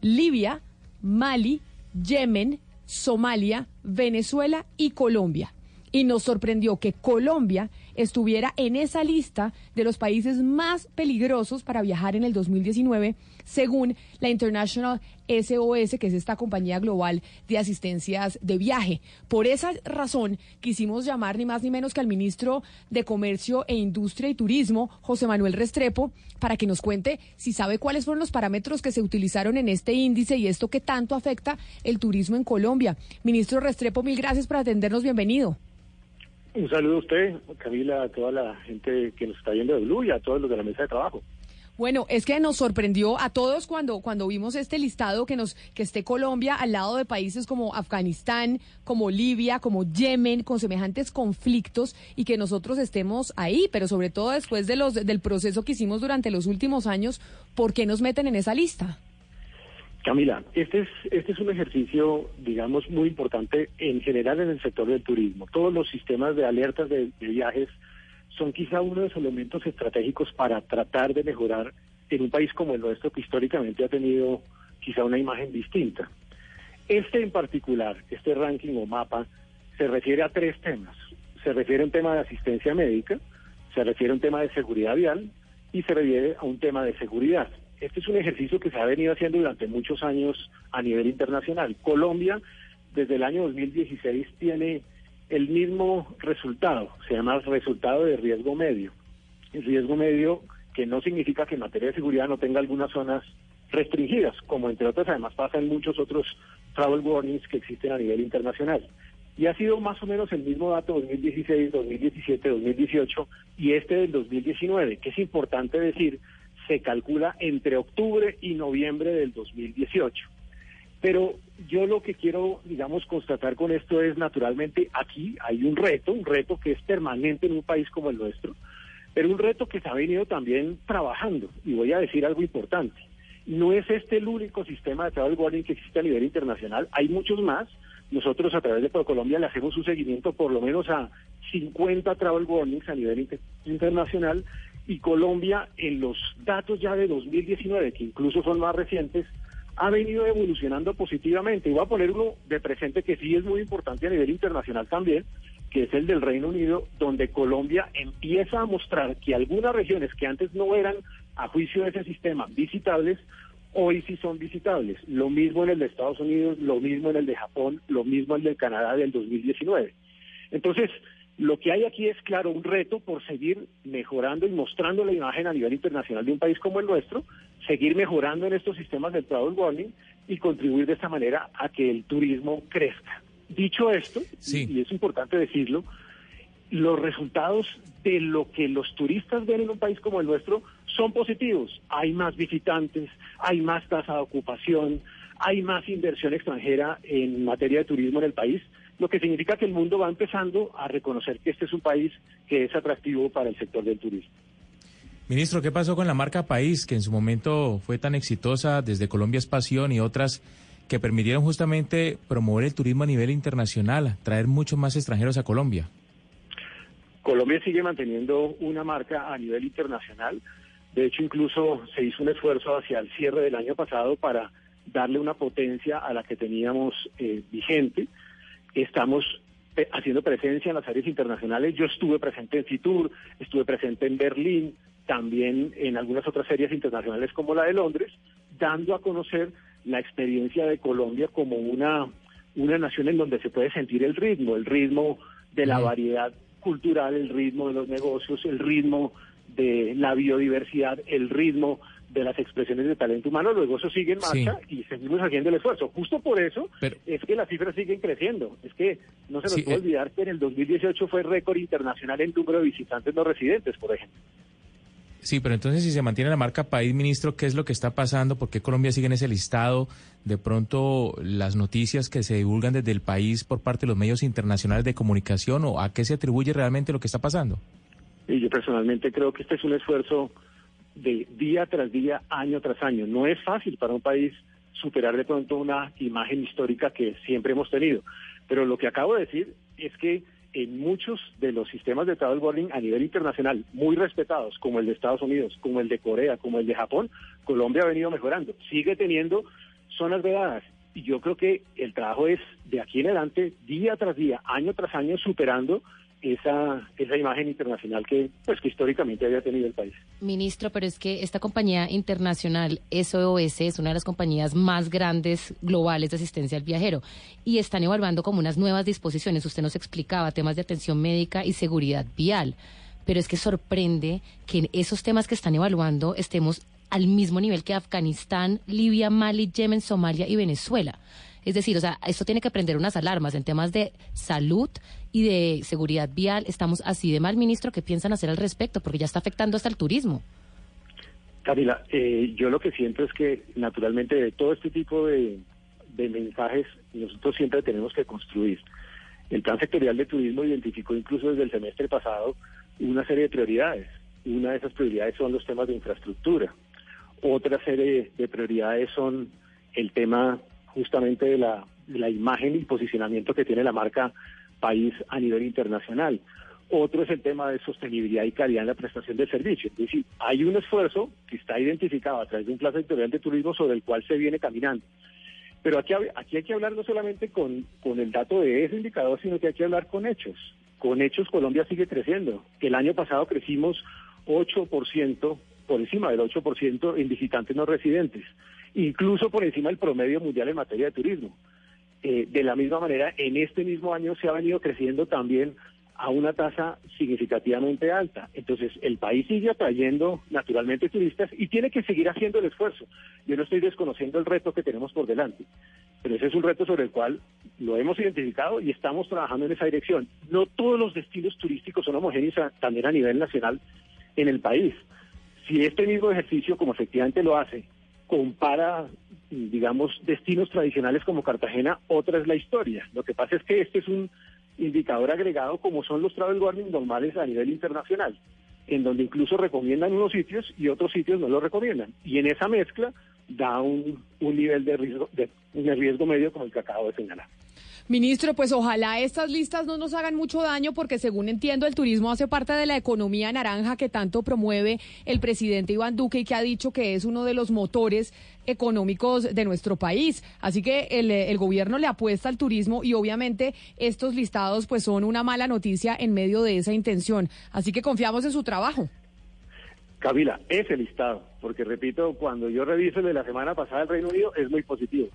Libia, Mali, Yemen, Somalia, Venezuela y Colombia. Y nos sorprendió que Colombia estuviera en esa lista de los países más peligrosos para viajar en el 2019, según la International SOS, que es esta compañía global de asistencias de viaje. Por esa razón, quisimos llamar ni más ni menos que al ministro de Comercio e Industria y Turismo, José Manuel Restrepo, para que nos cuente si sabe cuáles fueron los parámetros que se utilizaron en este índice y esto que tanto afecta el turismo en Colombia. Ministro Restrepo, mil gracias por atendernos. Bienvenido. Un saludo a usted, Camila, a toda la gente que nos está viendo de Blue y a todos los de la mesa de trabajo. Bueno, es que nos sorprendió a todos cuando, cuando vimos este listado que nos que esté Colombia al lado de países como Afganistán, como Libia, como Yemen, con semejantes conflictos y que nosotros estemos ahí, pero sobre todo después de los del proceso que hicimos durante los últimos años, ¿por qué nos meten en esa lista? Camila, este es, este es un ejercicio, digamos, muy importante en general en el sector del turismo. Todos los sistemas de alertas de, de viajes son quizá uno de los elementos estratégicos para tratar de mejorar en un país como el nuestro, que históricamente ha tenido quizá una imagen distinta. Este en particular, este ranking o mapa, se refiere a tres temas. Se refiere a un tema de asistencia médica, se refiere a un tema de seguridad vial y se refiere a un tema de seguridad. Este es un ejercicio que se ha venido haciendo durante muchos años a nivel internacional. Colombia, desde el año 2016, tiene el mismo resultado, se llama resultado de riesgo medio. El riesgo medio que no significa que en materia de seguridad no tenga algunas zonas restringidas, como entre otras además pasa en muchos otros travel warnings que existen a nivel internacional. Y ha sido más o menos el mismo dato 2016, 2017, 2018 y este del 2019, que es importante decir se calcula entre octubre y noviembre del 2018. Pero yo lo que quiero, digamos, constatar con esto es, naturalmente, aquí hay un reto, un reto que es permanente en un país como el nuestro, pero un reto que se ha venido también trabajando. Y voy a decir algo importante. No es este el único sistema de travel warning que existe a nivel internacional, hay muchos más. Nosotros a través de Colombia le hacemos un seguimiento por lo menos a 50 travel warnings a nivel inter internacional y Colombia en los datos ya de 2019, que incluso son más recientes, ha venido evolucionando positivamente. Y voy a poner uno de presente que sí es muy importante a nivel internacional también, que es el del Reino Unido, donde Colombia empieza a mostrar que algunas regiones que antes no eran, a juicio de ese sistema, visitables, hoy sí son visitables. Lo mismo en el de Estados Unidos, lo mismo en el de Japón, lo mismo en el de Canadá del 2019. Entonces, lo que hay aquí es, claro, un reto por seguir mejorando y mostrando la imagen a nivel internacional de un país como el nuestro, seguir mejorando en estos sistemas del travel warning y contribuir de esta manera a que el turismo crezca. Dicho esto, y es importante decirlo, los resultados de lo que los turistas ven en un país como el nuestro son positivos. Hay más visitantes, hay más tasa de ocupación, hay más inversión extranjera en materia de turismo en el país lo que significa que el mundo va empezando a reconocer que este es un país que es atractivo para el sector del turismo. Ministro, ¿qué pasó con la marca País, que en su momento fue tan exitosa desde Colombia Espación y otras que permitieron justamente promover el turismo a nivel internacional, traer muchos más extranjeros a Colombia? Colombia sigue manteniendo una marca a nivel internacional. De hecho, incluso se hizo un esfuerzo hacia el cierre del año pasado para darle una potencia a la que teníamos eh, vigente. Estamos eh, haciendo presencia en las áreas internacionales. Yo estuve presente en Fitur, estuve presente en Berlín, también en algunas otras ferias internacionales como la de Londres, dando a conocer la experiencia de Colombia como una, una nación en donde se puede sentir el ritmo, el ritmo de la variedad cultural, el ritmo de los negocios, el ritmo de la biodiversidad, el ritmo de las expresiones de talento humano, luego eso sigue en marcha y seguimos haciendo el esfuerzo. Justo por eso es que las cifras siguen creciendo. Es que no se nos puede eh. olvidar que en el 2018 fue récord internacional en número de visitantes no residentes, por ejemplo. Sí, pero entonces si se mantiene la marca país, ministro, ¿qué es lo que está pasando? ¿Por qué Colombia sigue en ese listado? De pronto, las noticias que se divulgan desde el país por parte de los medios internacionales de comunicación, ¿o a qué se atribuye realmente lo que está pasando? Y yo personalmente creo que este es un esfuerzo de día tras día, año tras año. No es fácil para un país superar de pronto una imagen histórica que siempre hemos tenido. Pero lo que acabo de decir es que en muchos de los sistemas de travel warning a nivel internacional, muy respetados, como el de Estados Unidos, como el de Corea, como el de Japón, Colombia ha venido mejorando. Sigue teniendo zonas vedadas. Y yo creo que el trabajo es de aquí en adelante, día tras día, año tras año, superando esa, esa imagen internacional que, pues, que históricamente había tenido el país. Ministro, pero es que esta compañía internacional SOS es una de las compañías más grandes globales de asistencia al viajero y están evaluando como unas nuevas disposiciones. Usted nos explicaba temas de atención médica y seguridad vial, pero es que sorprende que en esos temas que están evaluando estemos al mismo nivel que Afganistán, Libia, Mali, Yemen, Somalia y Venezuela. Es decir, o sea, esto tiene que prender unas alarmas en temas de salud y de seguridad vial. Estamos así de mal, ministro, ¿qué piensan hacer al respecto? Porque ya está afectando hasta el turismo. Camila, eh, yo lo que siento es que naturalmente de todo este tipo de, de mensajes nosotros siempre tenemos que construir. El plan sectorial de turismo identificó incluso desde el semestre pasado una serie de prioridades. Una de esas prioridades son los temas de infraestructura. Otra serie de prioridades son el tema justamente de la, imagen y posicionamiento que tiene la marca país a nivel internacional. Otro es el tema de sostenibilidad y calidad en la prestación del servicio. Es decir, hay un esfuerzo que está identificado a través de un plan sectorial de turismo sobre el cual se viene caminando. Pero aquí, aquí hay que hablar no solamente con, con el dato de ese indicador, sino que hay que hablar con hechos. Con hechos Colombia sigue creciendo. El año pasado crecimos 8%, por encima del 8% en visitantes no residentes incluso por encima del promedio mundial en materia de turismo. Eh, de la misma manera, en este mismo año se ha venido creciendo también a una tasa significativamente alta. Entonces, el país sigue atrayendo naturalmente turistas y tiene que seguir haciendo el esfuerzo. Yo no estoy desconociendo el reto que tenemos por delante, pero ese es un reto sobre el cual lo hemos identificado y estamos trabajando en esa dirección. No todos los destinos turísticos son homogéneos también a nivel nacional en el país. Si este mismo ejercicio, como efectivamente lo hace, compara, digamos, destinos tradicionales como Cartagena, otra es la historia. Lo que pasa es que este es un indicador agregado como son los travel warning normales a nivel internacional, en donde incluso recomiendan unos sitios y otros sitios no lo recomiendan. Y en esa mezcla da un, un nivel de riesgo, de, un riesgo medio como el que acabo de señalar. Ministro, pues ojalá estas listas no nos hagan mucho daño porque según entiendo el turismo hace parte de la economía naranja que tanto promueve el presidente Iván Duque y que ha dicho que es uno de los motores económicos de nuestro país. Así que el, el gobierno le apuesta al turismo y obviamente estos listados pues son una mala noticia en medio de esa intención. Así que confiamos en su trabajo. Camila, ese listado, porque repito, cuando yo reviso el de la semana pasada del Reino Unido es muy positivo.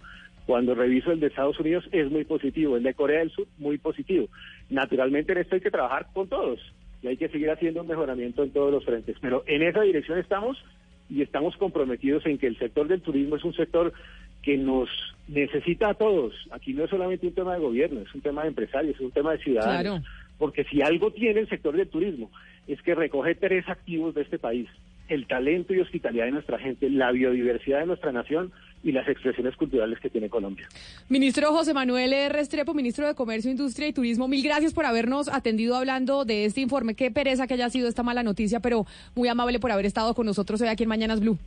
Cuando reviso el de Estados Unidos es muy positivo, el de Corea del Sur muy positivo. Naturalmente en esto hay que trabajar con todos y hay que seguir haciendo un mejoramiento en todos los frentes. Pero en esa dirección estamos y estamos comprometidos en que el sector del turismo es un sector que nos necesita a todos. Aquí no es solamente un tema de gobierno, es un tema de empresarios, es un tema de ciudadanos. Porque si algo tiene el sector del turismo es que recoge tres activos de este país el talento y hospitalidad de nuestra gente, la biodiversidad de nuestra nación y las expresiones culturales que tiene Colombia. Ministro José Manuel Restrepo, ministro de Comercio, Industria y Turismo, mil gracias por habernos atendido hablando de este informe. Qué pereza que haya sido esta mala noticia, pero muy amable por haber estado con nosotros hoy aquí en Mañanas Blue.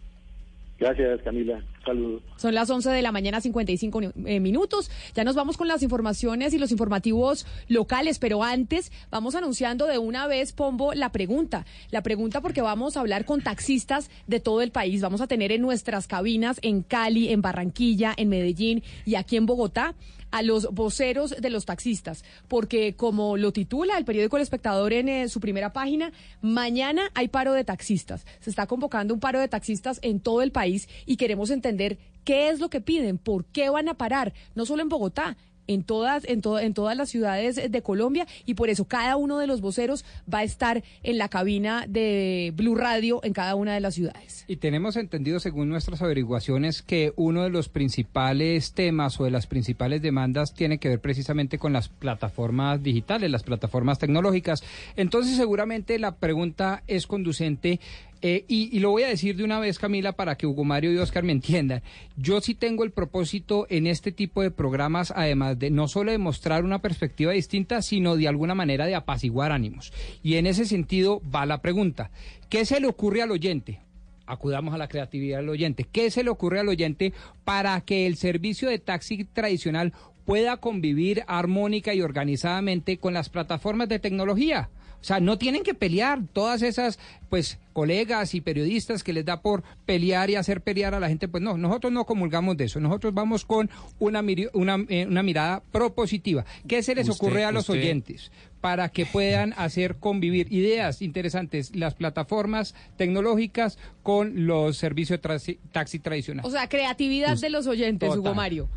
Gracias, Camila. Saludos. Son las 11 de la mañana, 55 eh, minutos. Ya nos vamos con las informaciones y los informativos locales, pero antes vamos anunciando de una vez, Pombo, la pregunta. La pregunta porque vamos a hablar con taxistas de todo el país. Vamos a tener en nuestras cabinas en Cali, en Barranquilla, en Medellín y aquí en Bogotá a los voceros de los taxistas, porque como lo titula el periódico El Espectador en eh, su primera página, mañana hay paro de taxistas. Se está convocando un paro de taxistas en todo el país y queremos entender qué es lo que piden, por qué van a parar, no solo en Bogotá, en todas, en, en todas las ciudades de Colombia y por eso cada uno de los voceros va a estar en la cabina de Blue Radio en cada una de las ciudades. Y tenemos entendido, según nuestras averiguaciones, que uno de los principales temas o de las principales demandas tiene que ver precisamente con las plataformas digitales, las plataformas tecnológicas. Entonces, seguramente la pregunta es conducente Eh, y, y lo voy a decir de una vez, Camila, para que Hugo Mario y Oscar me entiendan. Yo sí tengo el propósito en este tipo de programas, además de no solo de mostrar una perspectiva distinta, sino de alguna manera de apaciguar ánimos. Y en ese sentido va la pregunta. ¿Qué se le ocurre al oyente? acudamos a la creatividad del oyente. ¿Qué se le ocurre al oyente para que el servicio de taxi tradicional pueda convivir armónica y organizadamente con las plataformas de tecnología? O sea, no tienen que pelear todas esas, pues, colegas y periodistas que les da por pelear y hacer pelear a la gente. Pues no, nosotros no comulgamos de eso. Nosotros vamos con una, miri- una, eh, una mirada propositiva. ¿Qué se les Usted- ocurre a los usted- oyentes? para que puedan hacer convivir ideas interesantes las plataformas tecnológicas con los servicios de taxi, taxi tradicionales. O sea, creatividad de los oyentes, Total. Hugo Mario.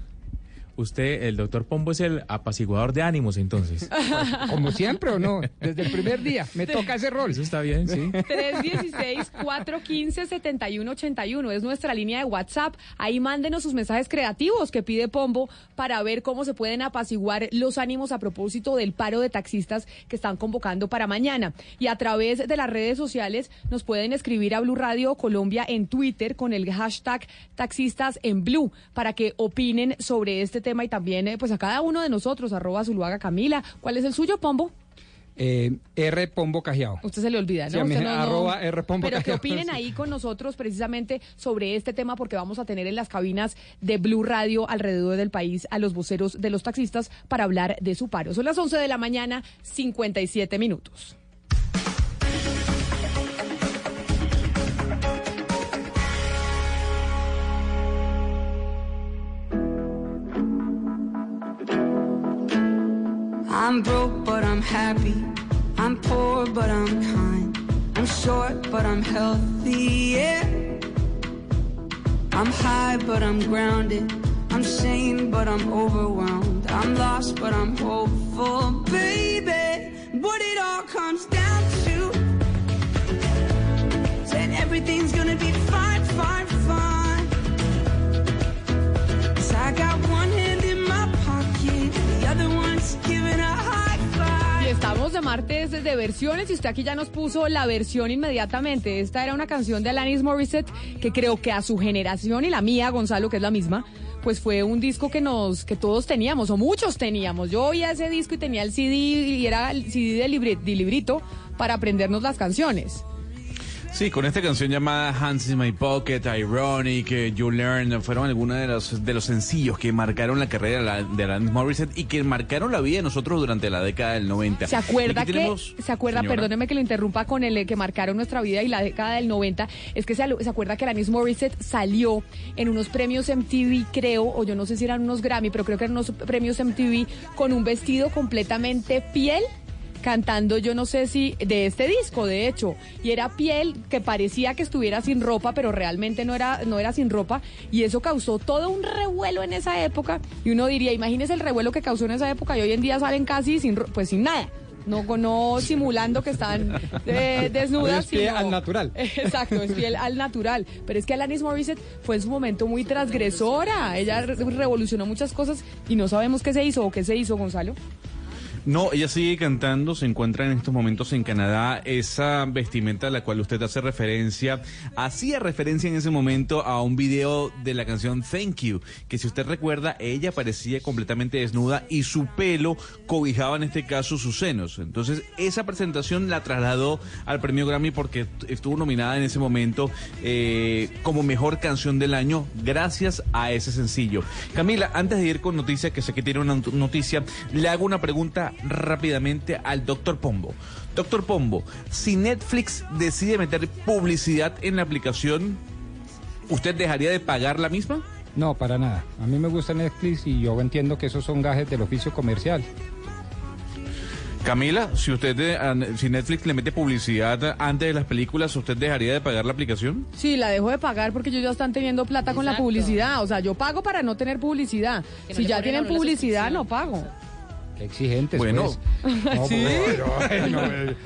Usted, el doctor Pombo, es el apaciguador de ánimos, entonces. Como siempre, ¿o no? Desde el primer día. Me toca ese rol. Eso está bien, sí. 316-415-7181 es nuestra línea de WhatsApp. Ahí mándenos sus mensajes creativos que pide Pombo para ver cómo se pueden apaciguar los ánimos a propósito del paro de taxistas que están convocando para mañana. Y a través de las redes sociales nos pueden escribir a Blue Radio Colombia en Twitter con el hashtag taxistas en Blue para que opinen sobre este tema y también eh, pues a cada uno de nosotros, arroba Zuluaga Camila. ¿Cuál es el suyo, Pombo? Eh, R. Pombo Cajiao. Usted se le olvida, ¿no? Sí, Usted no- arroba R. Pombo Pero que opinen ahí con nosotros precisamente sobre este tema porque vamos a tener en las cabinas de Blue Radio alrededor del país a los voceros de los taxistas para hablar de su paro. Son las 11 de la mañana, 57 minutos. I'm broke, but I'm happy. I'm poor, but I'm kind. I'm short, but I'm healthy, yeah. I'm high, but I'm grounded. I'm sane, but I'm overwhelmed. I'm lost, but I'm hopeful, baby. What it all comes down to that everything's gonna be fine, fine, fine. 'Cause I got one hand estamos de martes de versiones y usted aquí ya nos puso la versión inmediatamente. Esta era una canción de Alanis Morissette que creo que a su generación y la mía, Gonzalo, que es la misma, pues fue un disco que nos que todos teníamos o muchos teníamos. Yo oía ese disco y tenía el CD y era el CD de, de librito para aprendernos las canciones. Sí, con esta canción llamada Hands in My Pocket, Ironic, eh, You Learn, fueron algunos de los, de los sencillos que marcaron la carrera de la- de Alanis Morissette y que marcaron la vida de nosotros durante la década del 90. ¿Se acuerda que, tenemos- se acuerda, señora. perdóneme que lo interrumpa con el eh, que marcaron nuestra vida y la década del 90, es que se, se acuerda que Alanis Morissette salió en unos premios MTV, creo, o yo no sé si eran unos Grammy, pero creo que eran unos premios MTV con un vestido completamente piel cantando yo no sé si de este disco de hecho y era piel que parecía que estuviera sin ropa pero realmente no era no era sin ropa y eso causó todo un revuelo en esa época y uno diría imagínese el revuelo que causó en esa época y hoy en día salen casi sin pues sin nada no, no simulando que están eh, desnudas. Es piel sino- al natural. Exacto, es piel al natural. Pero es que Alanis Morissette fue en su momento muy transgresora. Ella re- revolucionó muchas cosas y no sabemos qué se hizo o qué se hizo, Gonzalo. No, ella sigue cantando, se encuentra en estos momentos en Canadá. Esa vestimenta a la cual usted hace referencia, hacía referencia en ese momento a un video de la canción Thank You, que si usted recuerda, ella parecía completamente desnuda y su pelo cobijaba en este caso sus senos. Entonces, esa presentación la trasladó al premio Grammy porque estuvo nominada en ese momento eh, como mejor canción del año gracias a ese sencillo. Camila, antes de ir con noticias, que sé que tiene una not- noticia, le hago una pregunta rápidamente al doctor Pombo. Doctor Pombo, si Netflix decide meter publicidad en la aplicación, ¿usted dejaría de pagar la misma? No, para nada. A mí me gusta Netflix y yo entiendo que esos son gajes del oficio comercial. Camila, si usted a- si Netflix le mete publicidad antes de las películas, ¿usted dejaría de pagar la aplicación? Sí, la dejo de pagar porque ellos ya están teniendo plata con la publicidad. O sea, yo pago para no tener publicidad. No si ya tienen publicidad, no pago. Qué exigentes, Bueno. pues. No, ¿Sí? eh.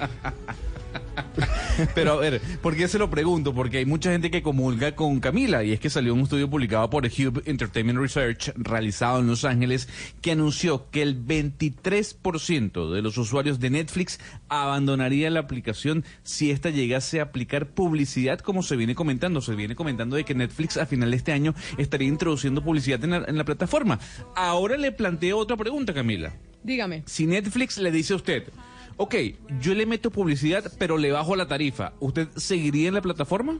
Pero a ver, ¿por qué se lo pregunto? Porque hay mucha gente que comulga con Camila y es que salió un estudio publicado por Hube Entertainment Research realizado en Los Ángeles que anunció que el 23% de los usuarios de Netflix abandonaría la aplicación si esta llegase a aplicar publicidad como se viene comentando. Se viene comentando de que Netflix a final de este año estaría introduciendo publicidad en la, en la plataforma. Ahora le planteo otra pregunta, Camila. Dígame. Si Netflix le dice a usted, ok, yo le meto publicidad, pero le bajo la tarifa, ¿usted seguiría en la plataforma?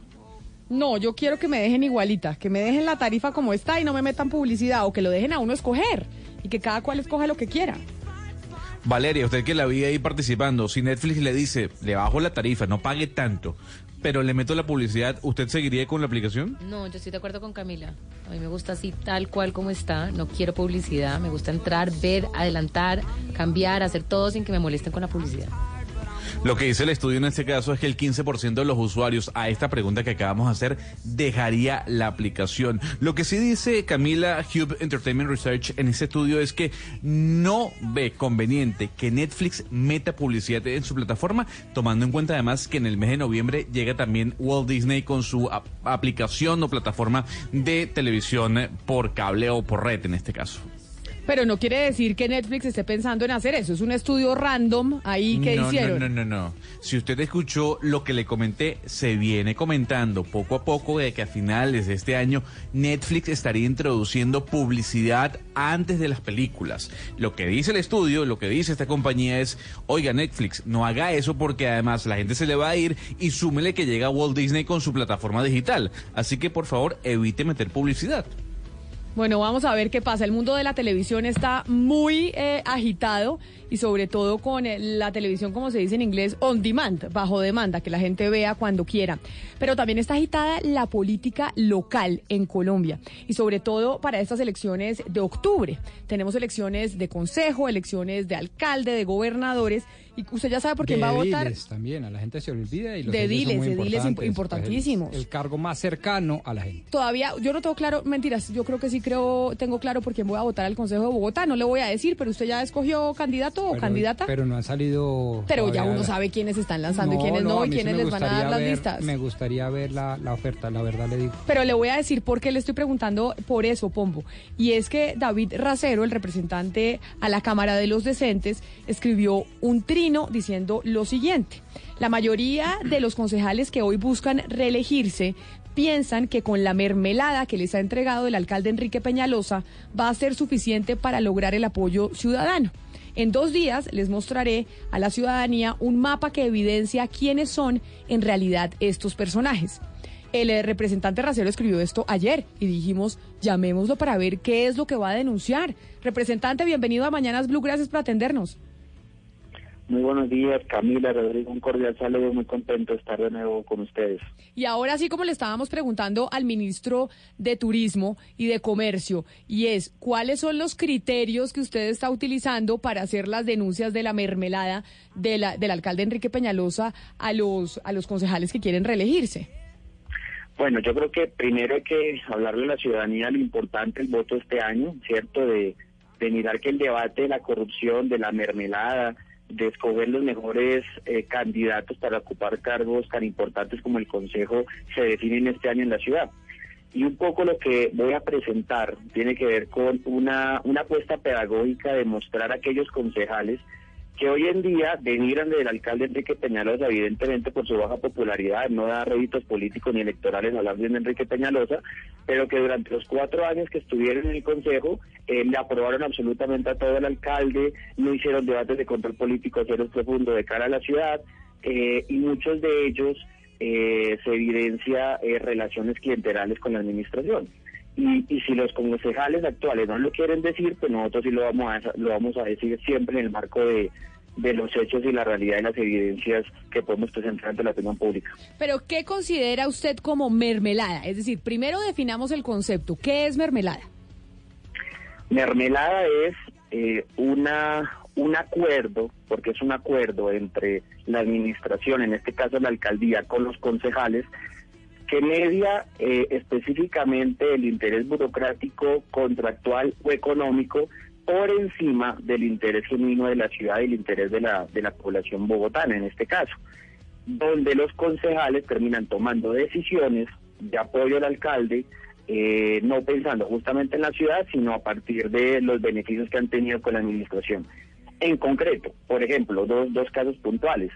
No, yo quiero que me dejen igualita, que me dejen la tarifa como está y no me metan publicidad o que lo dejen a uno escoger y que cada cual escoja lo que quiera. Valeria, usted que la vi ahí participando, si Netflix le dice, le bajo la tarifa, no pague tanto, pero le meto la publicidad, ¿usted seguiría con la aplicación? No, yo estoy de acuerdo con Camila. A mí me gusta así tal cual como está. No quiero publicidad. Me gusta entrar, ver, adelantar, cambiar, hacer todo sin que me molesten con la publicidad. Lo que dice el estudio en este caso es que el 15% de los usuarios a esta pregunta que acabamos de hacer dejaría la aplicación. Lo que sí dice Camila Hube Entertainment Research en ese estudio es que no ve conveniente que Netflix meta publicidad en su plataforma, tomando en cuenta además que en el mes de noviembre llega también Walt Disney con su ap- aplicación o plataforma de televisión por cable o por red en este caso. Pero no quiere decir que Netflix esté pensando en hacer eso. Es un estudio random ahí que no, hicieron. No, no, no, no. Si usted escuchó lo que le comenté, se viene comentando poco a poco de que a finales de este año Netflix estaría introduciendo publicidad antes de las películas. Lo que dice el estudio, lo que dice esta compañía es, oiga Netflix, no haga eso porque además la gente se le va a ir y súmele que llega Walt Disney con su plataforma digital. Así que por favor evite meter publicidad. Bueno, vamos a ver qué pasa. El mundo de la televisión está muy eh, agitado y sobre todo con eh, la televisión, como se dice en inglés, on demand, bajo demanda, que la gente vea cuando quiera. Pero también está agitada la política local en Colombia y sobre todo para estas elecciones de octubre. Tenemos elecciones de consejo, elecciones de alcalde, de gobernadores y usted ya sabe por quién de va a votar. diles también, a la gente se olvida y los De diles son muy importantes, importantísimos. pues, el, el cargo más cercano a la gente. Todavía, yo no tengo claro, mentiras, yo creo que sí creo, tengo claro por quién voy a votar al Consejo de Bogotá, no le voy a decir, pero usted ya escogió candidato o candidata. Pero no han salido. Pero ya uno sabe quiénes están lanzando y quiénes no, y sí quiénes les van a dar las ver- listas. Me gustaría ver la, la oferta, la verdad le digo. Pero le voy a decir por qué le estoy preguntando por eso, Pombo. Y es que David Racero, el representante a la Cámara de los Decentes, escribió un diciendo lo siguiente. La mayoría de los concejales que hoy buscan reelegirse piensan que con la mermelada que les ha entregado el alcalde Enrique Peñalosa va a ser suficiente para lograr el apoyo ciudadano. En dos días les mostraré a la ciudadanía un mapa que evidencia quiénes son en realidad estos personajes. El eh, representante Racero escribió esto ayer y dijimos, llamémoslo para ver qué es lo que va a denunciar. Representante, bienvenido a Mañanas Blue, gracias por atendernos. Muy buenos días, Camila, Rodrigo, un cordial saludo, muy contento de estar de nuevo con ustedes. Y ahora sí, como le estábamos preguntando al ministro de Turismo y de Comercio, y es, ¿cuáles son los criterios que usted está utilizando para hacer las denuncias de la mermelada de la- del alcalde Enrique Peñalosa a los, a los concejales que quieren reelegirse? Bueno, yo creo que primero hay que hablarle a la ciudadanía lo importante el voto este año, ¿cierto? De, de mirar que el debate de la corrupción, de la mermelada, de escoger los mejores eh, candidatos para ocupar cargos tan importantes como el Consejo se definen este año en la ciudad. Y un poco lo que voy a presentar tiene que ver con una, una apuesta pedagógica de mostrar a aquellos concejales que hoy en día denigran del alcalde Enrique Peñalosa, evidentemente por su baja popularidad, no da réditos políticos ni electorales hablar bien de Enrique Peñalosa, pero que durante los cuatro años que estuvieron en el Consejo eh, le aprobaron absolutamente a todo el alcalde, no hicieron debates de control político cero profundo de cara a la ciudad, eh, y muchos de ellos eh, se evidencia eh, relaciones clienterales con la administración. Y, y si los concejales actuales no lo quieren decir, pues nosotros sí lo vamos a, lo vamos a decir siempre en el marco de, de los hechos y la realidad y las evidencias que podemos presentar ante la opinión pública. Pero, ¿qué considera usted como mermelada? Es decir, primero definamos el concepto. ¿Qué es mermelada? Mermelada es eh, una un acuerdo, porque es un acuerdo entre la administración, en este caso la alcaldía, con los concejales, que media eh, específicamente el interés burocrático, contractual o económico por encima del interés genuino de la ciudad y el interés de la, de la población bogotana en este caso. donde los concejales terminan tomando decisiones de apoyo al alcalde, eh, no pensando justamente en la ciudad, sino a partir de los beneficios que han tenido con la administración. En concreto, por ejemplo, dos, dos casos puntuales.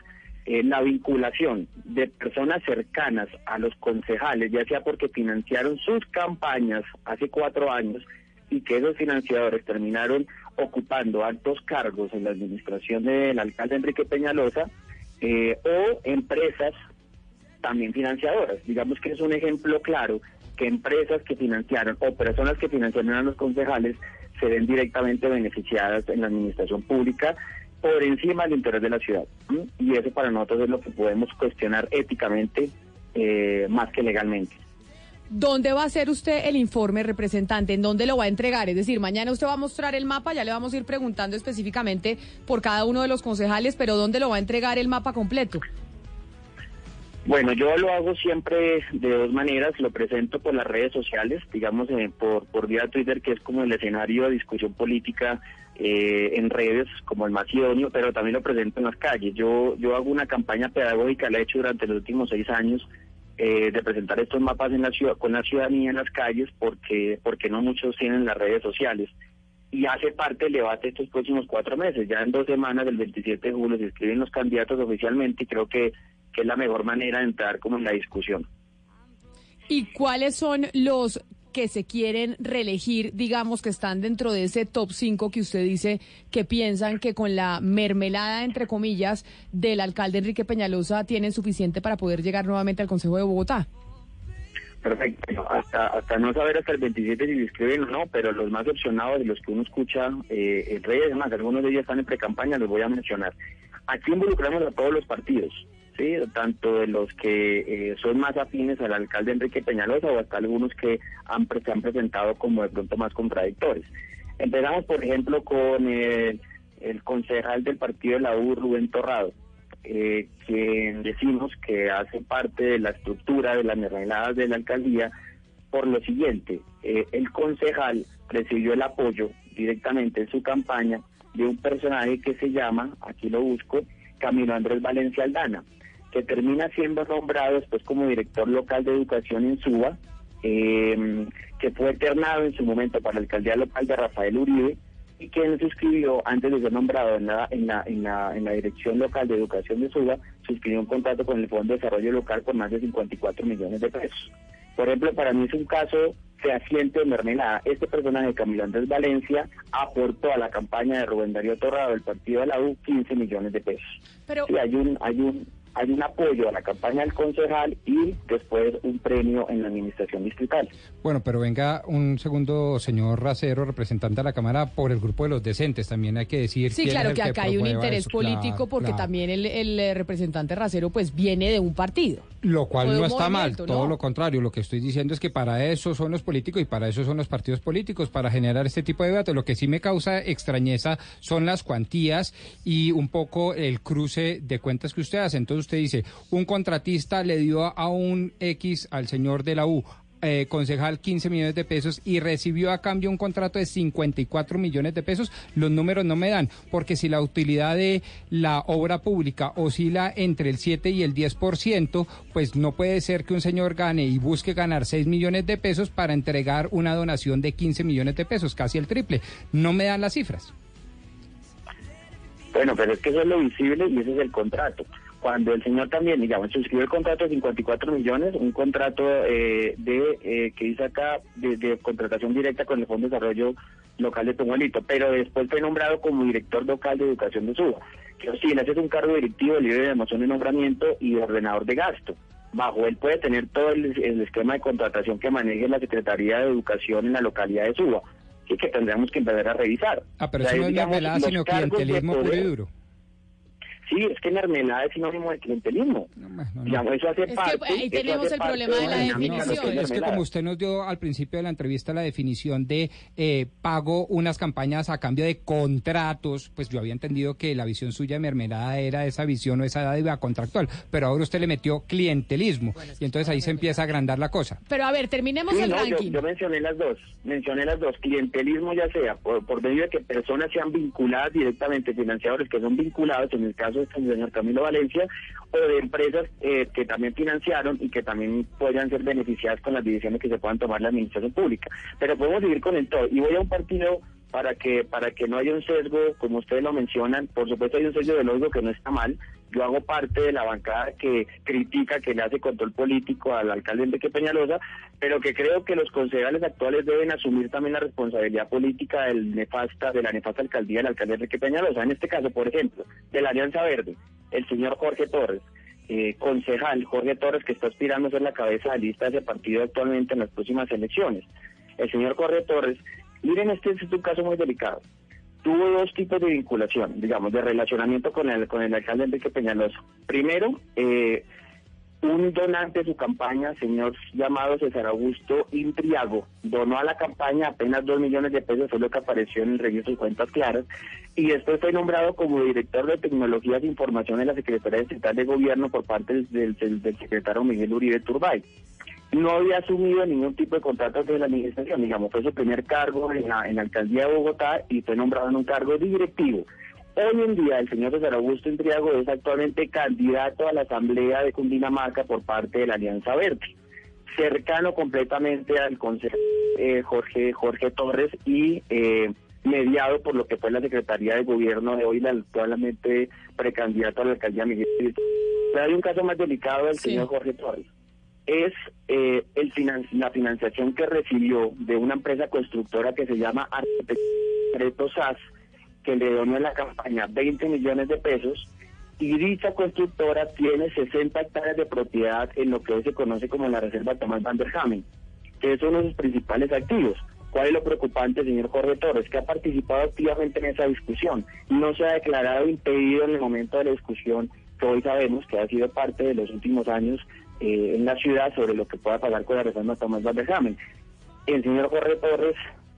Eh, la vinculación de personas cercanas a los concejales, ya sea porque financiaron sus campañas hace cuatro años y que esos financiadores terminaron ocupando altos cargos en la administración del alcalde Enrique Peñalosa, eh, o empresas también financiadoras. Digamos que es un ejemplo claro que empresas que financiaron o personas que financiaron a los concejales se ven directamente beneficiadas en la administración pública por encima del interés de la ciudad. Y eso para nosotros es lo que podemos cuestionar éticamente eh, más que legalmente. ¿Dónde va a hacer usted el informe, representante? ¿En dónde lo va a entregar? Es decir, mañana usted va a mostrar el mapa, ya le vamos a ir preguntando específicamente por cada uno de los concejales, pero ¿dónde lo va a entregar el mapa completo? Bueno, yo lo hago siempre de dos maneras. Lo presento por las redes sociales, digamos, eh, por, por vía Twitter, que es como el escenario de discusión política eh, en redes, como el más idóneo, pero también lo presento en las calles. Yo, yo hago una campaña pedagógica, la he hecho durante los últimos seis años, eh, de presentar estos mapas en la ciudad, con la ciudadanía en las calles, porque, porque no muchos tienen las redes sociales. Y hace parte del debate estos próximos cuatro meses. Ya en dos semanas, del 27 de julio, se inscriben los candidatos oficialmente y creo que, que es la mejor manera de entrar como en la discusión. ¿Y cuáles son los que se quieren reelegir, digamos, que están dentro de ese top 5 que usted dice que piensan que con la mermelada, entre comillas, del alcalde Enrique Peñalosa tienen suficiente para poder llegar nuevamente al Consejo de Bogotá? Perfecto. Hasta, hasta no saber hasta el 27 si se inscriben o no, pero los más opcionados de los que uno escucha eh, en redes, además, algunos de ellos están en pre-campaña, los voy a mencionar. Aquí involucramos a todos los partidos, ¿sí? tanto de los que eh, son más afines al alcalde Enrique Peñalosa o hasta algunos que han, se han presentado como de pronto más contradictores. Empezamos, por ejemplo, con el, concejal del partido de la U, Rubén Torrado, eh, que decimos que hace parte de la estructura de las mermeladas de la alcaldía por lo siguiente, eh, el concejal recibió el apoyo directamente en su campaña de un personaje que se llama, aquí lo busco, Camilo Andrés Valencia Aldana, que termina siendo nombrado después como director local de educación en Suba, eh, que fue eternado en su momento para la alcaldía local de Rafael Uribe, y quien suscribió, antes de ser nombrado en la, en la, en la, en la Dirección Local de Educación de Suba, suscribió un contrato con el Fondo de Desarrollo Local por más de 54 millones de pesos. Por ejemplo, para mí es un caso fehaciente de mermelada. Este personaje, Camilo Andrés Valencia, aportó a la campaña de Rubén Darío Torrado del partido de la U 15 millones de pesos. Pero... Sí, hay un, hay un, hay un apoyo a la campaña del concejal y después un premio en la administración distrital. Bueno, pero venga un segundo, señor Racero, representante de la Cámara por el grupo de los decentes. También hay que decir. Sí, quién claro es que el acá hay un interés eso. político Claro, porque claro. también el, el, eh, representante Racero pues viene de un partido. Lo cual no está mal, todo ¿no? lo contrario. Lo que estoy diciendo es que para eso son los políticos y para eso son los partidos políticos, para generar este tipo de debate. Lo que sí me causa extrañeza son las cuantías y un poco el cruce de cuentas que usted hace. Entonces usted dice, un contratista le dio a un X al señor de la U. eh, concejal 15 millones de pesos y recibió a cambio un contrato de 54 millones de pesos, los números no me dan, porque si la utilidad de la obra pública oscila entre el 7 y el 10%, pues no puede ser que un señor gane y busque ganar 6 millones de pesos para entregar una donación de 15 millones de pesos, casi el triple. No me dan las cifras. Bueno, pero es que eso es lo visible y ese es el contrato. Cuando el señor también, digamos, suscribió el contrato de 54 millones, un contrato eh, de eh, que dice acá de, de contratación directa con el Fondo de Desarrollo Local de Tomuelito, pero después fue nombrado como director local de educación de Suba. Que ese es un cargo directivo libre de emoción de nombramiento y de ordenador de gasto. Bajo él puede tener todo el, el esquema de contratación que maneje la Secretaría de Educación en la localidad de Suba y que tendríamos que empezar a revisar. Ah, pero O sea, eso no es digamos, mermelada, los sino clientelismo puro y duro. Sí, es que mermelada es sinónimo de clientelismo. Digamos, eso hace Es que parte. ahí eso tenemos hace el problema de la dinámica No, de es, que, es que mermelada. como usted nos dio al principio de la entrevista la definición de eh, pago unas campañas a cambio de contratos, pues yo había entendido que la visión suya de mermelada era esa visión o esa dádiva contractual, pero ahora usted le metió clientelismo y entonces ahí se empieza a agrandar la cosa. Pero a ver, terminemos Sí, el no, yo, ranking. yo mencioné las dos, mencioné las dos, clientelismo ya sea por, por medio de que personas sean vinculadas directamente, financiadores que son vinculados, en el caso caso este señor Camilo Valencia, o de empresas eh, que también financiaron y que también puedan ser beneficiadas con las decisiones que se puedan tomar la administración pública. Pero podemos seguir con el todo. Y voy a un partido para que para que no haya un sesgo, como ustedes lo mencionan, por supuesto hay un sesgo ideológico que no está mal. Yo hago parte de la bancada que critica, que le hace control político al alcalde Enrique Peñalosa, pero que creo que los concejales actuales deben asumir también la responsabilidad política del nefasta, de la nefasta alcaldía del alcalde Enrique Peñalosa. En este caso, por ejemplo, de la Alianza Verde, el señor Jorge Torres, eh, concejal Jorge Torres, que está aspirando a ser la cabeza de lista de ese partido actualmente en las próximas elecciones. El señor Jorge Torres, miren, este es un caso muy delicado. Tuvo dos tipos de vinculación, digamos, de relacionamiento con el, con el alcalde Enrique Peñalosa. Primero, eh, un donante de su campaña, señor llamado César Augusto Intriago, donó a la campaña apenas dos millones de pesos, fue lo que apareció en el registro de cuentas claras, y después fue nombrado como director de tecnologías de información en la Secretaría Central de Gobierno por parte del secretario Miguel Uribe Turbay. No había asumido ningún tipo de contrato de la administración, digamos, fue su primer cargo en la, en la alcaldía de Bogotá y fue nombrado en un cargo directivo. Hoy en día el señor César Augusto Intriago es actualmente candidato a la Asamblea de Cundinamarca por parte de la Alianza Verde, cercano completamente al consejo eh, Jorge Jorge Torres y eh, mediado por lo que fue la Secretaría de Gobierno de hoy, la actualmente precandidato a la alcaldía Miguel. Pero hay un caso más delicado del señor Jorge Torres. Es eh, el la financiación que recibió de una empresa constructora que se llama Arquitecto SAS, que le donó en la campaña 20 millones de pesos y dicha constructora tiene 60 hectáreas de propiedad en lo que hoy se conoce como la Reserva Tomás Van der Hamen, que es uno de sus principales activos. ¿Cuál es lo preocupante, señor Jorge Torres? Que ha participado activamente en esa discusión. No se ha declarado impedido en el momento de la discusión que hoy sabemos que ha sido parte de los últimos años eh, en la ciudad sobre lo que pueda pasar con la Reserva Tomás Van der Hamen. El señor Jorge Torres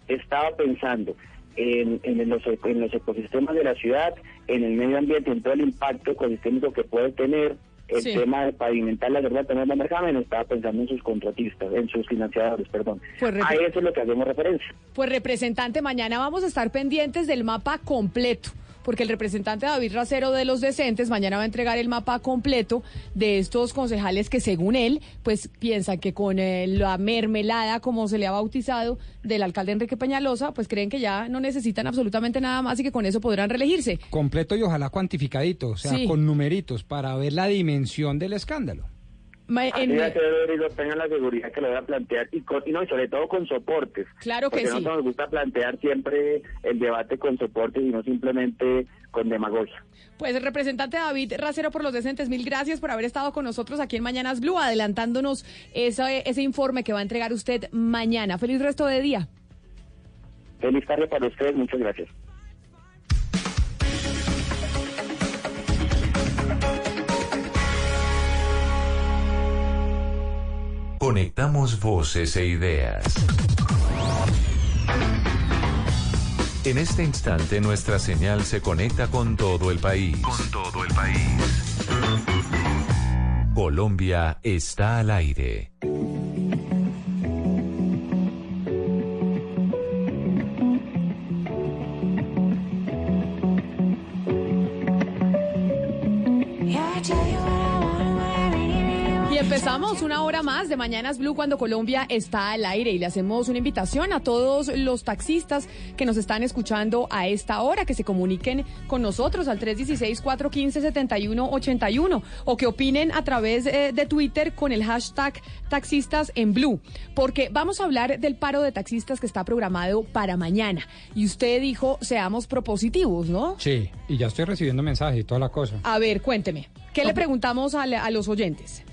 estaba pensando en, en los, en los ecosistemas de la ciudad, en el medio ambiente, en todo el impacto ecosistémico que puede tener el Sí. tema de pavimentar la verdad Tomás Van estaba pensando en sus contratistas, en sus financiadores, perdón. Pues, a eso es lo que hacemos referencia. Pues representante, mañana vamos a estar pendientes del mapa completo, porque el representante David Racero de los Decentes mañana va a entregar el mapa completo de estos concejales que según él, pues piensan que con eh, la mermelada, como se le ha bautizado, del alcalde Enrique Peñalosa, pues creen que ya no necesitan absolutamente nada más y que con eso podrán reelegirse. Completo y ojalá cuantificadito, o sea, Sí. con numeritos, para ver la dimensión del escándalo. Rodrigo, tengan la seguridad que lo voy a plantear y, con- y no, y sobre todo con soportes. Claro que Porque sí. nos gusta plantear siempre el debate con soportes y no simplemente con demagogia. Pues el representante David Racero por los Decentes, mil gracias por haber estado con nosotros aquí en Mañanas Blue, adelantándonos ese, ese informe que va a entregar usted mañana. Feliz resto de día. Feliz tarde para ustedes, muchas gracias. Conectamos voces e ideas. En este instante nuestra señal se conecta con todo el país. Con todo el país. Colombia está al aire. Empezamos una hora más de Mañanas Blue cuando Colombia está al aire y le hacemos una invitación a todos los taxistas que nos están escuchando a esta hora que se comuniquen con nosotros al 316-415-7181 o que opinen a través eh, de Twitter con el hashtag taxistas en blue porque vamos a hablar del paro de taxistas que está programado para mañana y usted dijo seamos propositivos, ¿no? Sí, y ya estoy recibiendo mensajes y toda la cosa. A ver, cuénteme, ¿qué le preguntamos a la- a los oyentes?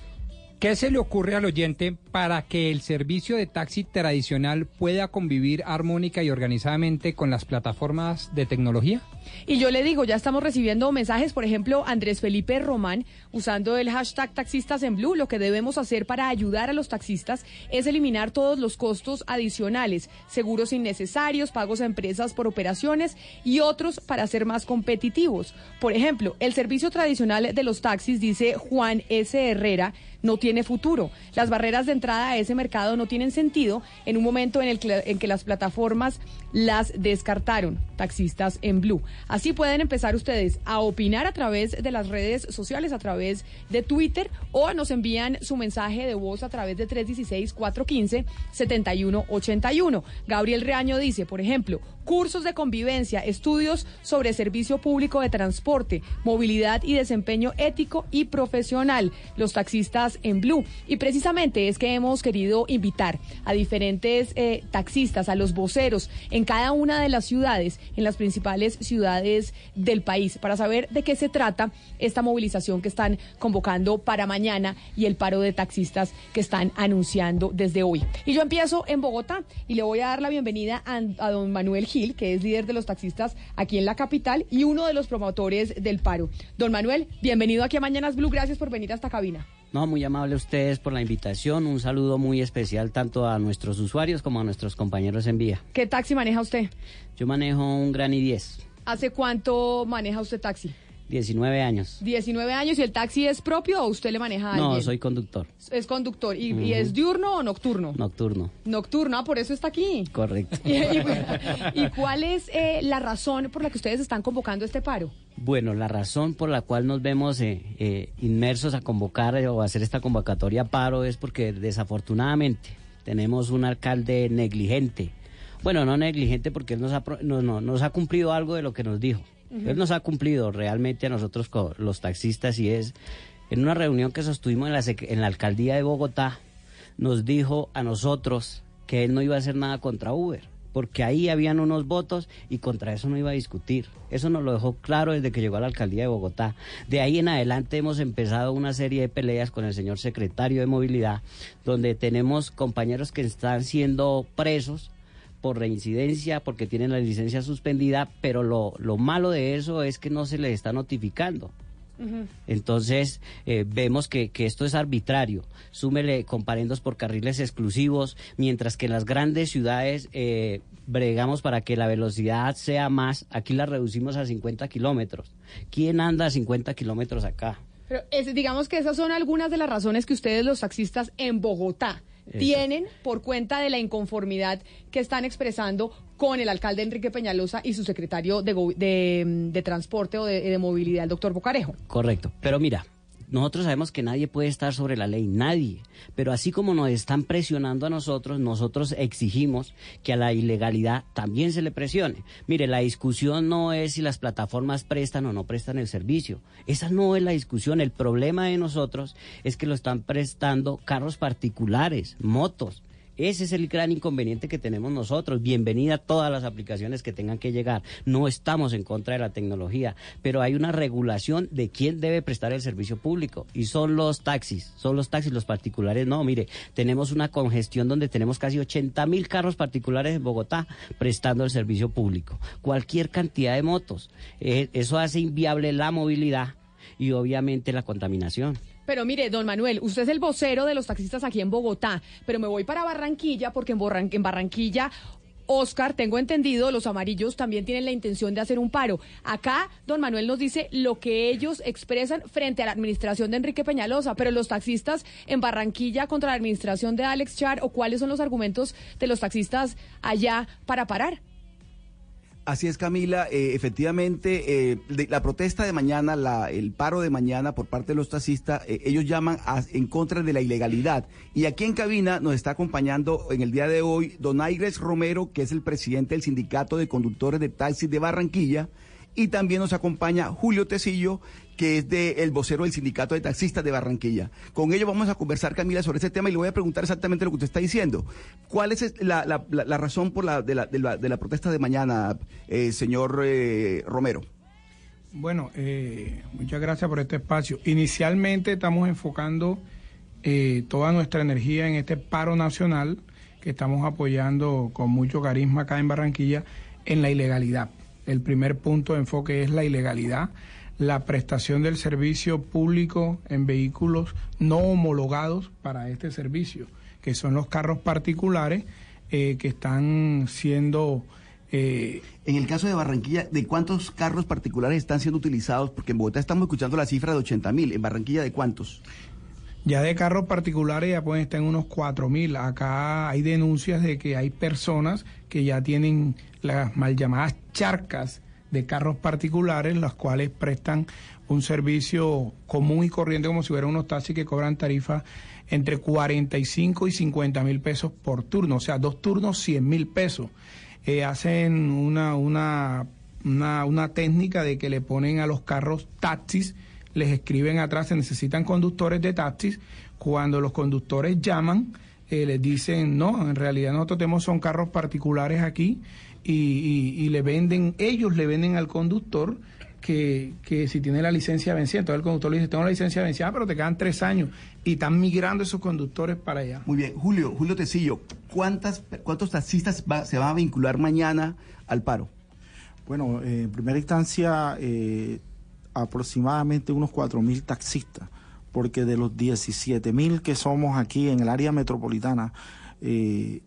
¿Qué se le ocurre al oyente para que el servicio de taxi tradicional pueda convivir armónica y organizadamente con las plataformas de tecnología? Y yo le digo, ya estamos recibiendo mensajes, por ejemplo, Andrés Felipe Román, usando el hashtag taxistas en blue, lo que debemos hacer para ayudar a los taxistas es eliminar todos los costos adicionales, seguros innecesarios, pagos a empresas por operaciones y otros para ser más competitivos. Por ejemplo, el servicio tradicional de los taxis, dice Juan S. Herrera, no tiene futuro. Las barreras de entrada a ese mercado no tienen sentido en un momento en el que, en que las plataformas las descartaron, taxistas en Blue. Así pueden empezar ustedes a opinar a través de las redes sociales, a través de Twitter o nos envían su mensaje de voz a través de 316-415-7181. Gabriel Reaño dice, por ejemplo, cursos de convivencia, estudios sobre servicio público de transporte, movilidad y desempeño ético y profesional, los taxistas en Blue. Y precisamente es que hemos querido invitar a diferentes eh, taxistas, a los voceros en cada una de las ciudades, en las principales ciudades del país, para saber de qué se trata esta movilización que están convocando para mañana y el paro de taxistas que están anunciando desde hoy. Y yo empiezo en Bogotá y le voy a dar la bienvenida a, a don Manuel Gil, que es líder de los taxistas aquí en la capital y uno de los promotores del paro. Don Manuel, bienvenido aquí a Mañanas Blue, gracias por venir a esta cabina. No, muy amable a ustedes por la invitación. Un saludo muy especial tanto a nuestros usuarios como a nuestros compañeros en vía. ¿Qué taxi maneja usted? Yo manejo un Granny 10, ¿Hace cuánto maneja usted taxi? 19 años. 19 años y el taxi es propio o usted le maneja a No, soy conductor, Es conductor. ¿Y, es diurno o nocturno? nocturno, Nocturno, ah, por eso está aquí. correcto. ¿Y, y- y cuál es eh, la razón por la que ustedes están convocando este paro? Bueno, la razón por la cual nos vemos eh, eh, inmersos a convocar eh, o a hacer esta convocatoria a paro es porque desafortunadamente tenemos un alcalde negligente. Bueno, no negligente porque él nos ha, no, no, nos ha cumplido algo de lo que nos dijo. Él nos ha cumplido realmente a nosotros los taxistas y es en una reunión que sostuvimos en la, en la alcaldía de Bogotá, nos dijo a nosotros que él no iba a hacer nada contra Uber, porque ahí habían unos votos y contra eso no iba a discutir. Eso nos lo dejó claro desde que llegó a la alcaldía de Bogotá. De ahí en adelante hemos empezado una serie de peleas con el señor secretario de Movilidad, donde tenemos compañeros que están siendo presos por reincidencia, porque tienen la licencia suspendida, pero lo, lo malo de eso es que no se les está notificando. Entonces, eh, vemos que, que esto es arbitrario. Súmele comparendos por carriles exclusivos, mientras que en las grandes ciudades eh, bregamos para que la velocidad sea más. Aquí la reducimos a 50 kilómetros. ¿Quién anda a 50 kilómetros acá? Pero es- digamos que esas son algunas de las razones que ustedes, los taxistas en Bogotá. Tienen por cuenta de la inconformidad que están expresando con el alcalde Enrique Peñalosa y su secretario de, mm, de Transporte o de, de Movilidad, el doctor Bocarejo. Correcto. Pero mira, nosotros sabemos que nadie puede estar sobre la ley, nadie. Pero así como nos están presionando a nosotros, nosotros exigimos que a la ilegalidad también se le presione. Mire, la discusión no es si las plataformas prestan o no prestan el servicio. Esa no es la discusión. El problema de nosotros es que lo están prestando carros particulares, motos. Ese es el gran inconveniente que tenemos nosotros. Bienvenida a todas las aplicaciones que tengan que llegar. No estamos en contra de la tecnología, pero hay una regulación de quién debe prestar el servicio público. Y son los taxis, son los taxis, los particulares. No, mire, tenemos una congestión donde tenemos casi 80 mil carros particulares en Bogotá prestando el servicio público. Cualquier cantidad de motos. Eh, eso hace inviable la movilidad y obviamente la contaminación. Pero mire, don Manuel, usted es el vocero de los taxistas aquí en Bogotá, pero me voy para Barranquilla porque en, Barranquilla... Oscar, tengo entendido, los amarillos también tienen la intención de hacer un paro. Acá, don Manuel nos dice lo que ellos expresan frente a la administración de Enrique Peñalosa, pero los taxistas en Barranquilla contra la administración de Alex Char, o cuáles son los argumentos de los taxistas allá para parar. Así es, Camila. Eh, efectivamente, eh, la protesta de mañana, la- el paro de mañana por parte de los taxistas, eh, ellos llaman a- en contra de la ilegalidad. Y aquí en cabina nos está acompañando en el día de hoy don Aires Romero, que es el presidente del Sindicato de Conductores de Taxis de Barranquilla. Y también nos acompaña Julio Tecillo, que es de, el vocero del Sindicato de Taxistas de Barranquilla. Con ellos vamos a conversar, Camila, sobre este tema y le voy a preguntar exactamente lo que usted está diciendo. ¿Cuál es la, razón por la, de, la, de la- de la protesta de mañana, eh, señor eh, Romero? Bueno, eh, muchas gracias por este espacio. Inicialmente estamos enfocando eh, toda nuestra energía en este paro nacional que estamos apoyando con mucho carisma acá en Barranquilla en la ilegalidad. El primer punto de enfoque es la ilegalidad, la prestación del servicio público en vehículos no homologados para este servicio, que son los carros particulares eh, que están siendo... eh, En el caso de Barranquilla, ¿de cuántos carros particulares están siendo utilizados? Porque en Bogotá estamos escuchando la cifra de 80 mil. ¿En Barranquilla de cuántos? Ya de carros particulares ya pueden estar en unos 4 mil. Acá hay denuncias de que hay personas que ya tienen las mal llamadas charcas de carros particulares, las cuales prestan un servicio común y corriente como si fueran unos taxis que cobran tarifas entre 45 y 50 mil pesos por turno, o sea, dos turnos 100 mil pesos. Eh, hacen una, una, una, una técnica de que le ponen a los carros taxis, les escriben atrás, se necesitan conductores de taxis, cuando los conductores llaman, eh, les dicen, no, en realidad nosotros tenemos son carros particulares aquí y, y, y le venden, ellos le venden al conductor que, que si tiene la licencia vencida, entonces el conductor le dice, tengo la licencia vencida, pero te quedan tres años. Y están migrando esos conductores para allá. Muy bien, Julio, Julio Tecillo, ¿cuántas, ¿cuántos taxistas va- se van a vincular mañana al paro? Bueno, eh, en primera instancia, eh, aproximadamente unos 4.000 taxistas, porque de los 17.000 que somos aquí en el área metropolitana, eh,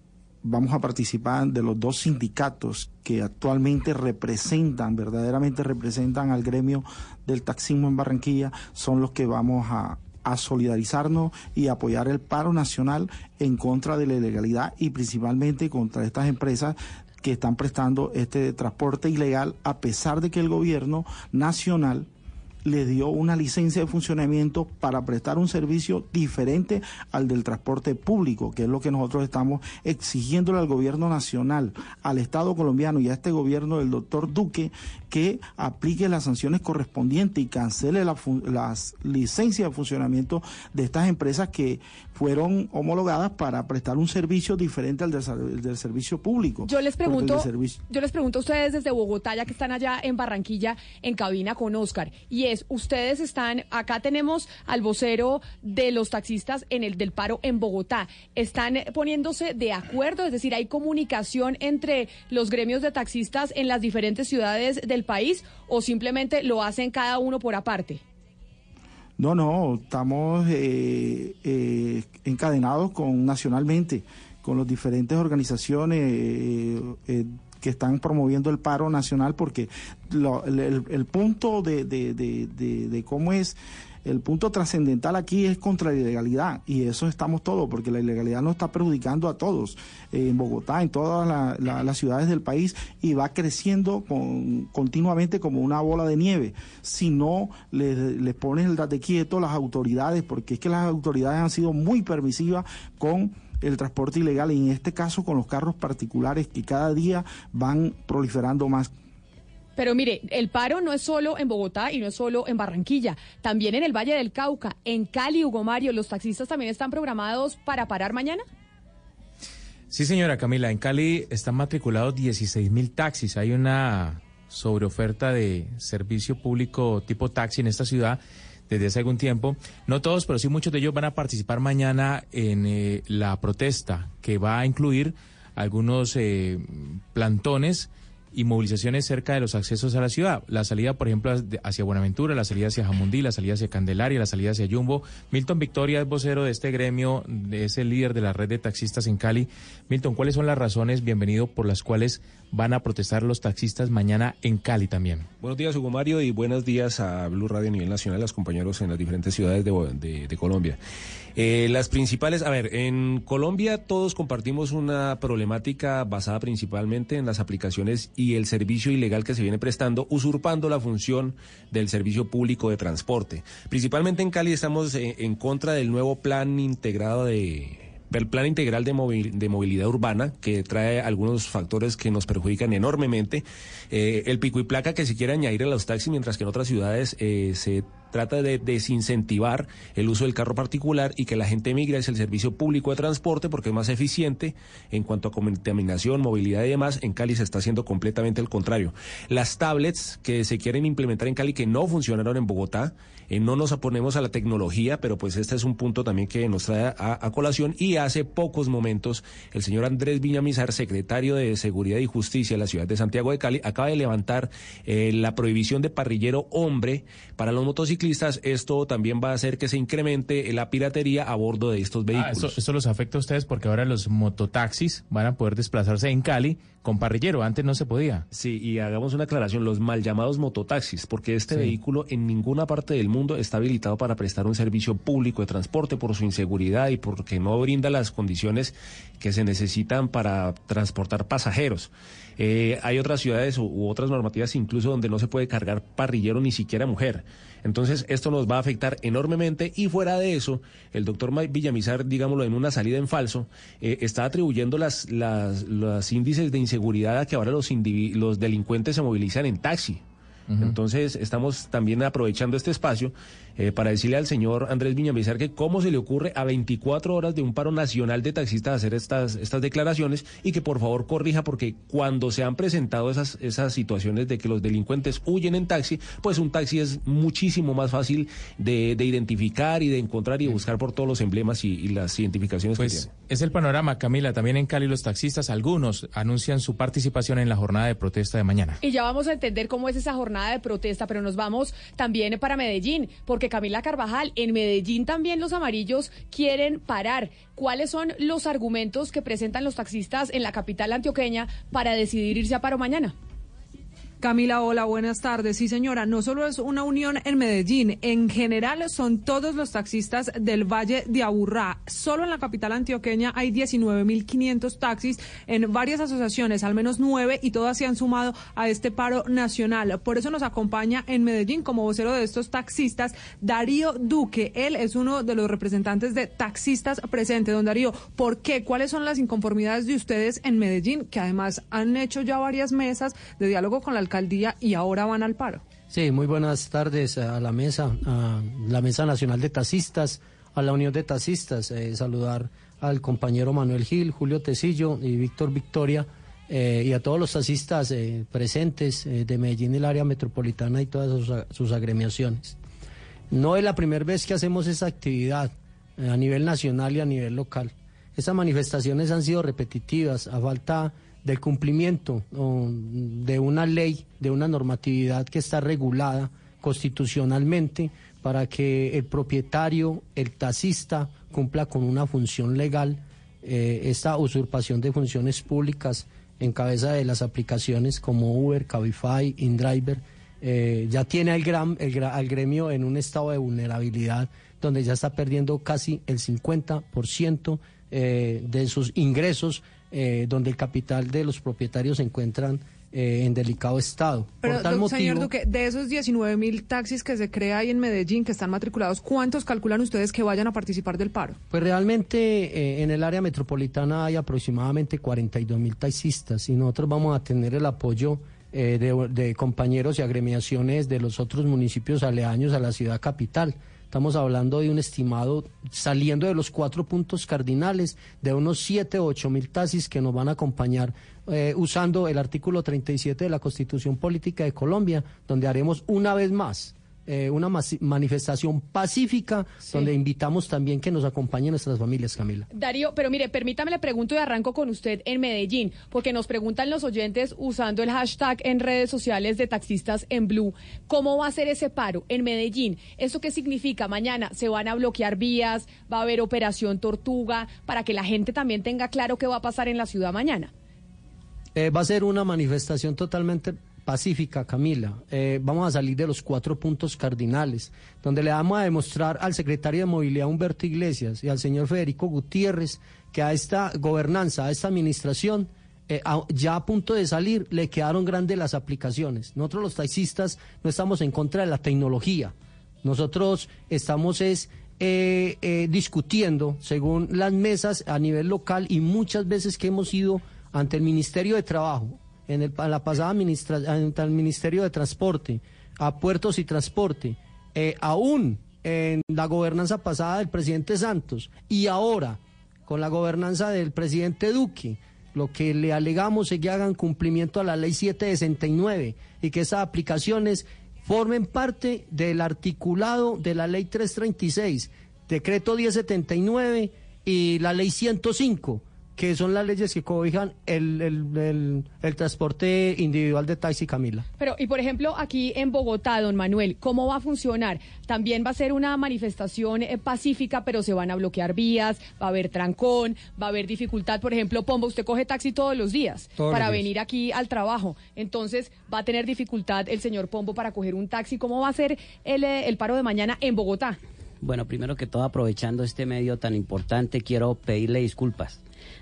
vamos a participar de los dos sindicatos que actualmente representan, verdaderamente representan al gremio del taxismo en Barranquilla, son los que vamos a, a solidarizarnos y apoyar el paro nacional en contra de la ilegalidad y principalmente contra estas empresas que están prestando este transporte ilegal a pesar de que el gobierno nacional le dio una licencia de funcionamiento para prestar un servicio diferente al del transporte público, que es lo que nosotros estamos exigiéndole al gobierno nacional, al Estado colombiano y a este gobierno del doctor Duque que aplique las sanciones correspondientes y cancele la las licencias de funcionamiento de estas empresas que fueron homologadas para prestar un servicio diferente al del, ser- del servicio público. Yo les pregunto, yo les pregunto a ustedes desde Bogotá, ya que están allá en Barranquilla, en cabina con Oscar, y es, ustedes están, acá tenemos al vocero de los taxistas en el del paro en Bogotá, están poniéndose de acuerdo, es decir, hay comunicación entre los gremios de taxistas en las diferentes ciudades del país, o simplemente lo hacen cada uno por aparte. No, no, estamos eh, eh, encadenados con nacionalmente, con las diferentes organizaciones eh, eh, que están promoviendo el paro nacional, porque lo- el, el- punto de, de- de- cómo es, el punto trascendental aquí es contra la ilegalidad, y eso estamos todos, porque la ilegalidad nos está perjudicando a todos, eh, en Bogotá, en todas la- la- las ciudades del país, y va creciendo con- continuamente como una bola de nieve. Si no le, le ponen el date quieto las autoridades, porque es que las autoridades han sido muy permisivas con el transporte ilegal, y en este caso con los carros particulares que cada día van proliferando más. Pero mire, el paro no es solo en Bogotá y no es solo en Barranquilla, también en el Valle del Cauca, en Cali, Hugo Mario, los taxistas también están programados para parar mañana. Sí, señora Camila, en Cali están matriculados 16 mil taxis. Hay una sobreoferta de servicio público tipo taxi en esta ciudad desde hace algún tiempo. No todos, pero sí muchos de ellos van a participar mañana en eh, la protesta que va a incluir algunos eh, plantones y movilizaciones cerca de los accesos a la ciudad. La salida, por ejemplo, hacia Buenaventura, la salida hacia Jamundí, la salida hacia Candelaria, la salida hacia Yumbo. Milton Victoria es vocero de este gremio, es el líder de la red de taxistas en Cali. Milton, ¿cuáles son las razones, bienvenido, por las cuales van a protestar los taxistas mañana en Cali también? Buenos días, Hugo Mario, y buenos días a Blue Radio a nivel nacional, a los compañeros en las diferentes ciudades de, Colombia. Eh, las principales, a ver, en Colombia todos compartimos una problemática basada principalmente en las aplicaciones y el servicio ilegal que se viene prestando, usurpando la función del servicio público de transporte. Principalmente en Cali estamos eh, en contra del nuevo plan integrado de el plan integral de, movil- de movilidad urbana que trae algunos factores que nos perjudican enormemente. Eh, el pico y placa que se quiere añadir a los taxis, mientras que en otras ciudades eh, se trata de desincentivar el uso del carro particular y que la gente migre hacia el servicio público de transporte porque es más eficiente en cuanto a contaminación, movilidad y demás. En Cali se está haciendo completamente el contrario. Las tablets que se quieren implementar en Cali que no funcionaron en Bogotá, eh, no nos oponemos a la tecnología, pero pues este es un punto también que nos trae a, a colación. Y hace pocos momentos, el señor Andrés Viñamizar, secretario de Seguridad y Justicia de la ciudad de Santiago de Cali, acaba de levantar eh, la prohibición de parrillero hombre para los motociclistas. Esto también va a hacer que se incremente la piratería a bordo de estos Ah, vehículos. eso, eso los afecta a ustedes porque ahora los mototaxis van a poder desplazarse en Cali con parrillero, antes no se podía. Sí, y hagamos una aclaración, los mal llamados mototaxis, porque este Sí. vehículo en ninguna parte del mundo está habilitado para prestar un servicio público de transporte por su inseguridad y porque no brinda las condiciones que se necesitan para transportar pasajeros. Eh, hay otras ciudades u, u otras normativas incluso donde no se puede cargar parrillero ni siquiera mujer. Entonces esto nos va a afectar enormemente y fuera de eso, el doctor Villamizar, digámoslo en una salida en falso, eh, está atribuyendo las, las, los índices de inseguridad a que ahora los, los delincuentes se movilizan en taxi. Entonces estamos también aprovechando este espacio eh, para decirle al señor Andrés Viñamizar que cómo se le ocurre a 24 horas de un paro nacional de taxistas hacer estas, estas declaraciones y que por favor corrija porque cuando se han presentado esas, esas situaciones de que los delincuentes huyen en taxi, pues un taxi es muchísimo más fácil de, de identificar y de encontrar y de buscar por todos los emblemas y, y las identificaciones que Pues tiene. es el panorama, Camila. También en Cali los taxistas, algunos anuncian su participación en la jornada de protesta de mañana. Y ya vamos a entender cómo es esa jornada de protesta, pero nos vamos también para Medellín, porque Camila Carvajal, en Medellín también los amarillos quieren parar. ¿Cuáles son los argumentos que presentan los taxistas en la capital antioqueña para decidir irse a paro mañana? Camila, hola, buenas tardes. Sí, señora, no solo es una unión en Medellín, en general son todos los taxistas del Valle de Aburrá. Solo en la capital antioqueña hay 19.500 taxis en varias asociaciones, al menos nueve, y todas se han sumado a este paro nacional. Por eso nos acompaña en Medellín como vocero de estos taxistas Darío Duque. Él es uno de los representantes de taxistas presentes. Don Darío, ¿por qué? ¿Cuáles son las inconformidades de ustedes en Medellín, que además han hecho ya varias mesas de diálogo con la alcaldía y ahora van al paro? Sí, muy buenas tardes a la mesa, a la Mesa Nacional de Taxistas, a la Unión de Taxistas. eh, saludar al compañero Manuel Gil, Julio Tecillo y Víctor Victoria eh, y a todos los taxistas eh, presentes eh, de Medellín el área metropolitana y todas sus, agremiaciones. No es la primera vez que hacemos esa actividad a nivel nacional y a nivel local. Esas manifestaciones han sido repetitivas a falta del cumplimiento de una ley, de una normatividad que está regulada constitucionalmente para que el propietario, el taxista, cumpla con una función legal. Eh, esta usurpación de funciones públicas en cabeza de las aplicaciones como Uber, Cabify, InDriver, eh, ya tiene al, gran, el al gremio en un estado de vulnerabilidad donde ya está perdiendo casi el 50% eh, de sus ingresos, eh, donde el capital de los propietarios se encuentran eh, en delicado estado. Pero, Por tal do- motivo, señor Duque, de esos 19 mil taxis que se crea ahí en Medellín, que están matriculados, ¿cuántos calculan ustedes que vayan a participar del paro? Pues realmente eh, en el área metropolitana hay aproximadamente 42 mil taxistas y nosotros vamos a tener el apoyo eh, de, de compañeros y agremiaciones de los otros municipios aledaños a la ciudad capital. Estamos hablando de un estimado, saliendo de los cuatro puntos cardinales, de unos 7 o 8 mil taxis que nos van a acompañar eh, usando el artículo 37 de la Constitución Política de Colombia, donde haremos una vez más eh, una manifestación pacífica donde invitamos también que nos acompañen nuestras familias, Camila. Darío, pero mire, permítame le pregunto y arranco con usted en Medellín, porque nos preguntan los oyentes usando el hashtag en redes sociales de taxistas en Blue, ¿cómo va a ser ese paro en Medellín? ¿Eso qué significa? Mañana se van a bloquear vías, va a haber operación Tortuga, para que la gente también tenga claro qué va a pasar en la ciudad mañana. Eh, va a ser una manifestación totalmente pacífica, Camila. Eh, vamos a salir de los cuatro puntos cardinales, donde le vamos a demostrar al secretario de Movilidad Humberto Iglesias y al señor Federico Gutiérrez que a esta gobernanza, a esta administración, eh, ya a punto de salir, le quedaron grandes las aplicaciones. Nosotros los taxistas no estamos en contra de la tecnología. Nosotros estamos es eh, discutiendo según las mesas a nivel local y muchas veces que hemos ido ante el Ministerio de Trabajo, en, el, en la pasada ministra, ante el Ministerio de Transporte, a Puertos y Transporte, eh, aún en la gobernanza pasada del presidente Santos y ahora con la gobernanza del presidente Duque. Lo que le alegamos es que hagan cumplimiento a la ley 769 y que esas aplicaciones formen parte del articulado de la ley 336, decreto 1079 y la ley 105 que son las leyes que cobijan el, el, el, el transporte individual de taxi, Camila. Pero, y por ejemplo, aquí en Bogotá, don Manuel, ¿cómo va a funcionar? También va a ser una manifestación eh, pacífica, pero se van a bloquear vías, va a haber trancón, va a haber dificultad. Por ejemplo, Pombo, usted coge taxi todos los días Todos para los días. venir aquí al trabajo. Entonces, va a tener dificultad el señor Pombo para coger un taxi. ¿Cómo va a ser el, eh, el paro de mañana en Bogotá? Bueno, primero que todo, aprovechando este medio tan importante, quiero pedirle disculpas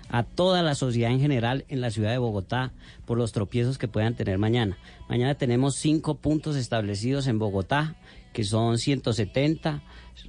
a toda la sociedad en general en la ciudad de Bogotá por los tropiezos que puedan tener mañana. Mañana tenemos cinco puntos establecidos en Bogotá, que son 170,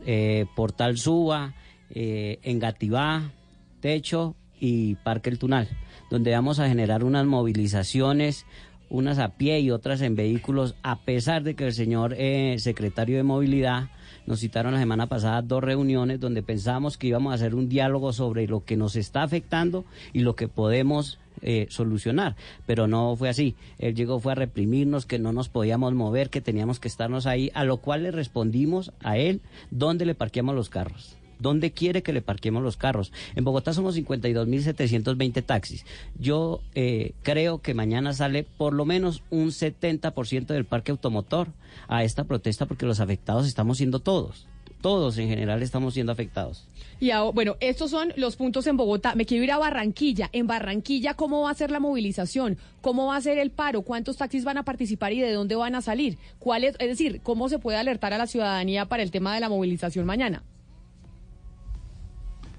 eh, Portal Suba, eh, Engativá, Techo y Parque El Tunal, donde vamos a generar unas movilizaciones unas a pie y otras en vehículos, a pesar de que el señor eh, secretario de Movilidad nos citaron la semana pasada dos reuniones donde pensamos que íbamos a hacer un diálogo sobre lo que nos está afectando y lo que podemos eh, solucionar, pero no fue así. Él llegó fue a reprimirnos, que no nos podíamos mover, que teníamos que estarnos ahí, a lo cual le respondimos a él dónde le parqueamos los carros. ¿Dónde quiere que le parquemos los carros? En Bogotá somos 52.720 taxis. Yo eh, creo que mañana sale por lo menos un 70% del parque automotor a esta protesta porque los afectados estamos siendo todos. Todos en general estamos siendo afectados. Y ahora, bueno, estos son los puntos en Bogotá. Me quiero ir a Barranquilla. En Barranquilla, ¿cómo va a ser la movilización? ¿Cómo va a ser el paro? ¿Cuántos taxis van a participar y de dónde van a salir? ¿Cuál es, es decir, cómo se puede alertar a la ciudadanía para el tema de la movilización mañana?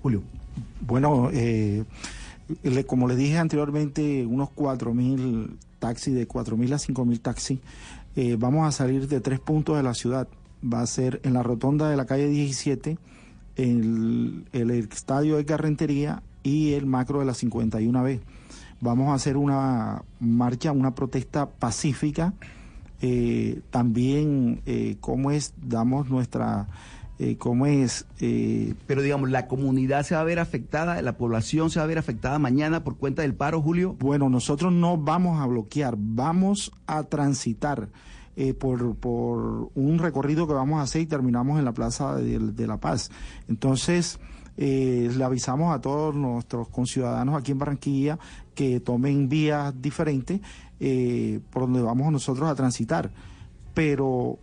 Julio. Bueno, eh, como le dije anteriormente, unos 4.000 taxis, de 4.000 a 5.000 taxis. Eh, vamos a salir de tres puntos de la ciudad. Va a ser en la rotonda de la calle 17, el, el estadio de Carrentería y el macro de la 51B. Vamos a hacer una marcha, una protesta pacífica. Eh, también, eh, ¿cómo es? Damos nuestra... Eh, ¿Cómo es? Eh, Pero digamos, la comunidad se va a ver afectada, la población se va a ver afectada mañana por cuenta del paro, Julio. Bueno, nosotros no vamos a bloquear, vamos a transitar eh, por, por un recorrido que vamos a hacer y terminamos en la Plaza de, de La Paz. Entonces, eh, le avisamos a todos nuestros conciudadanos aquí en Barranquilla que tomen vías diferentes eh, por donde vamos nosotros a transitar. Pero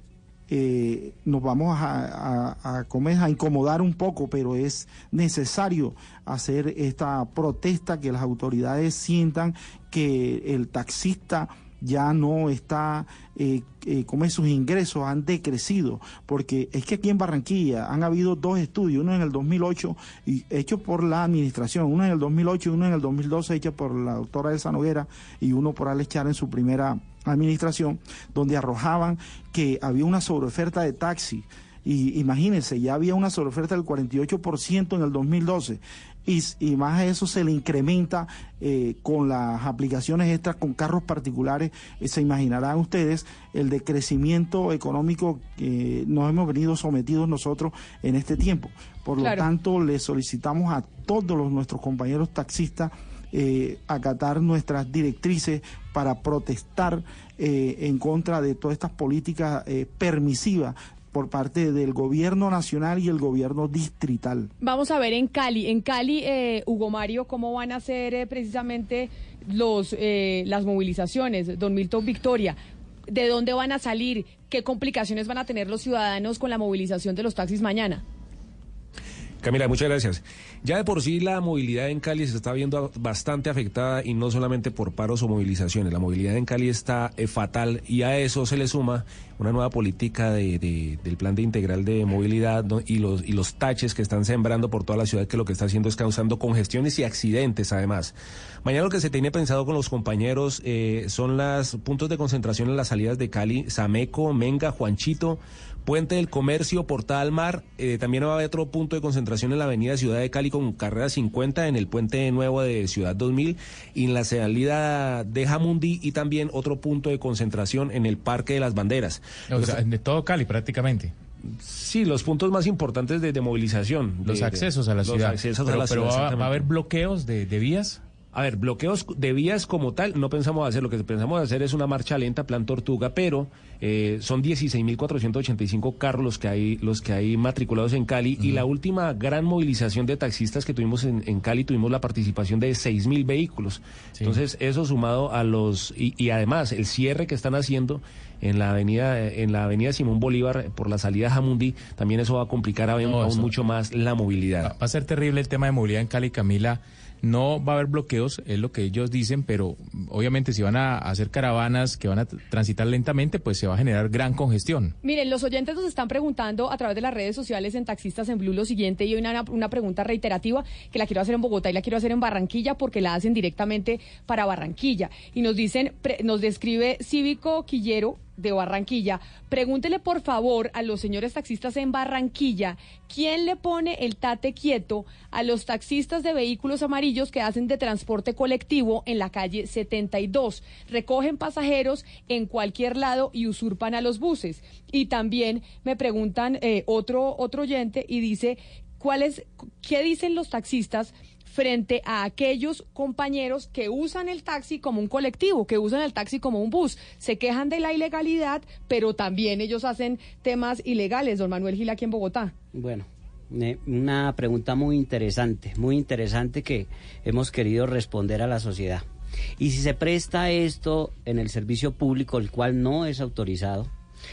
eh, nos vamos a, a, a, ¿cómo es? a incomodar un poco, pero es necesario hacer esta protesta, que las autoridades sientan que el taxista ya no está, eh, eh, como sus ingresos han decrecido, porque es que aquí en Barranquilla han habido dos estudios, uno en el 2008 y hecho por la administración, uno en el 2008 y uno en el 2012 hecho por la doctora Elsa Noguera y uno por Alex Char en su primera administración, donde arrojaban que había una sobreoferta de taxi. Y imagínense, ya había una sobreoferta del 48% en el 2012. Y, y, más a eso se le incrementa eh, con las aplicaciones extras con carros particulares. Eh, se imaginarán ustedes el decrecimiento económico que nos hemos venido sometidos nosotros en este tiempo. Por Claro. lo tanto, le solicitamos a todos los, nuestros compañeros taxistas eh, acatar nuestras directrices para protestar eh, en contra de todas estas políticas eh, permisivas por parte del gobierno nacional y el gobierno distrital. Vamos a ver en Cali. En Cali, eh, Hugo Mario, ¿cómo van a ser eh, precisamente los, eh, las movilizaciones? Don Milton Victoria, ¿de dónde van a salir? ¿Qué complicaciones van a tener los ciudadanos con la movilización de los taxis mañana? Camila, muchas gracias. Ya de por sí la movilidad en Cali se está viendo bastante afectada y no solamente por paros o movilizaciones. La movilidad en Cali está eh, fatal y a eso se le suma una nueva política de, de- del plan de integral de movilidad y, los, y los taches que están sembrando por toda la ciudad que lo que está haciendo es causando congestiones y accidentes además. Mañana lo que se tiene pensado con los compañeros eh, son los puntos de concentración en las salidas de Cali, Sameco, Menga, Juanchito, Puente del Comercio, Portal Mar. eh, también va a haber otro punto de concentración en la avenida Ciudad de Cali con carrera 50 en el puente nuevo de Ciudad 2000 y en la salida de Jamundí y también otro punto de concentración en el Parque de las Banderas. O sea, de todo Cali prácticamente. Sí, los puntos más importantes de, de movilización. Los de- accesos a la los ciudad. accesos pero a la pero ciudad, va, va a haber bloqueos de, de vías. A ver, bloqueos de vías como tal no pensamos hacer. Lo que pensamos hacer es una marcha lenta, plan tortuga, pero eh, son 16.485 carros los que hay los que hay matriculados en Cali y la última gran movilización de taxistas que tuvimos en, en Cali tuvimos la participación de 6.000 vehículos. Entonces eso sumado a los y, y además el cierre que están haciendo en la avenida en la avenida Simón Bolívar por la salida Jamundí también eso va a complicar aún, No, aún mucho más la movilidad. Va a ser terrible el tema de movilidad en Cali, Camila. No va a haber bloqueos, es lo que ellos dicen, pero obviamente si van a hacer caravanas que van a transitar lentamente, pues se va a generar gran congestión. Miren, los oyentes nos están preguntando a través de las redes sociales en Taxistas en Blue lo siguiente y una, una pregunta reiterativa que la quiero hacer en Bogotá y la quiero hacer en Barranquilla porque la hacen directamente para Barranquilla. Y nos dicen, pre- nos describe Cívico Quillero de Barranquilla. Pregúntele por favor a los señores taxistas en Barranquilla quién le pone el tate quieto a los taxistas de vehículos amarillos que hacen de transporte colectivo en la calle 72. Recogen pasajeros en cualquier lado y usurpan a los buses. Y también me preguntan eh, otro, otro oyente y dice, ¿cuál es, ¿qué dicen los taxistas? Frente a aquellos compañeros que usan el taxi como un colectivo, que usan el taxi como un bus. Se quejan de la ilegalidad, pero también ellos hacen temas ilegales, don Manuel Gil, aquí en Bogotá. Bueno, eh, una pregunta muy interesante, muy interesante que hemos querido responder a la sociedad. Y si se presta esto en el servicio público, el cual no es autorizado,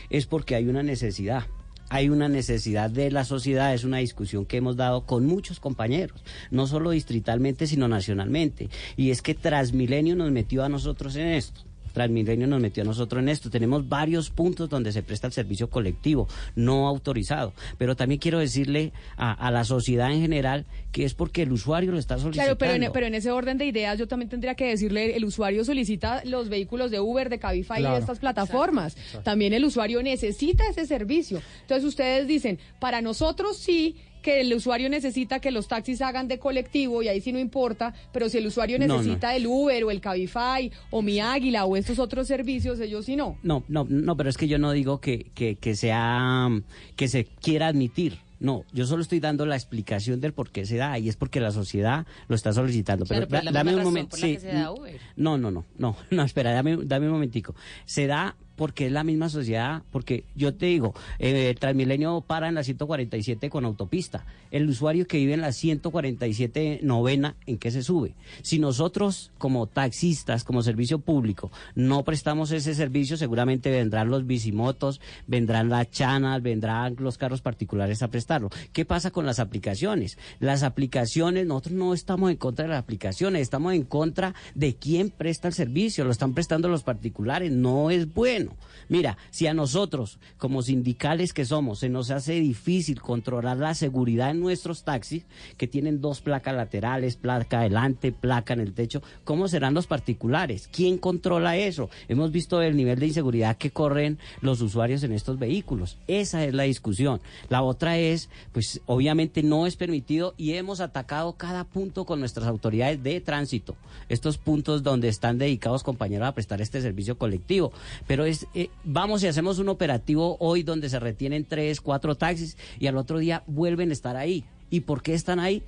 es porque hay una necesidad. Hay una necesidad de la sociedad, es una discusión que hemos dado con muchos compañeros, no solo distritalmente, sino nacionalmente. Y es que Transmilenio nos metió a nosotros en esto. Transmilenio nos metió a nosotros en esto. Tenemos varios puntos donde se presta el servicio colectivo, no autorizado. Pero también quiero decirle a, a la sociedad en general que es porque el usuario lo está solicitando. Claro, pero en, pero en ese orden de ideas yo también tendría que decirle, el usuario solicita los vehículos de Uber, de Cabify y de estas plataformas. Exacto. También el usuario necesita ese servicio. Entonces ustedes dicen, para nosotros sí que el usuario necesita que los taxis hagan de colectivo y ahí sí no importa, pero si el usuario No, no. necesita el Uber o el Cabify o mi Águila o estos otros servicios, ellos sí no. No, no, no, pero es que yo no digo que, que, que sea, que se quiera admitir. No, yo solo estoy dando la explicación del por qué se da y es porque la sociedad lo está solicitando. Claro, pero da- dame un razón momento. por la sí, que se da Uber. No, no, no, no, no, espera, dame, dame un momentico. Se da porque es la misma sociedad, porque yo te digo, eh, Transmilenio para en la 147 con autopista. El usuario que vive en la 147 novena, ¿en qué se sube? Si nosotros como taxistas, como servicio público, no prestamos ese servicio, seguramente vendrán los bicimotos, vendrán las chanas, vendrán los carros particulares a prestarlo. ¿Qué pasa con las aplicaciones? Las aplicaciones, nosotros no estamos en contra de las aplicaciones, estamos en contra de quién presta el servicio, lo están prestando los particulares, no es bueno. Mira, si a nosotros, como sindicales que somos, se nos hace difícil controlar la seguridad en nuestros taxis, que tienen dos placas laterales, placa adelante, placa en el techo, ¿cómo serán los particulares? ¿Quién controla eso? Hemos visto el nivel de inseguridad que corren los usuarios en estos vehículos. Esa es la discusión. La otra es, pues obviamente no es permitido y hemos atacado cada punto con nuestras autoridades de tránsito. Estos puntos donde están dedicados compañeros a prestar este servicio colectivo. Pero es, eh, vamos y hacemos un operativo hoy donde se retienen tres, cuatro taxis y al otro día vuelven a estar ahí. ¿Y por qué están ahí?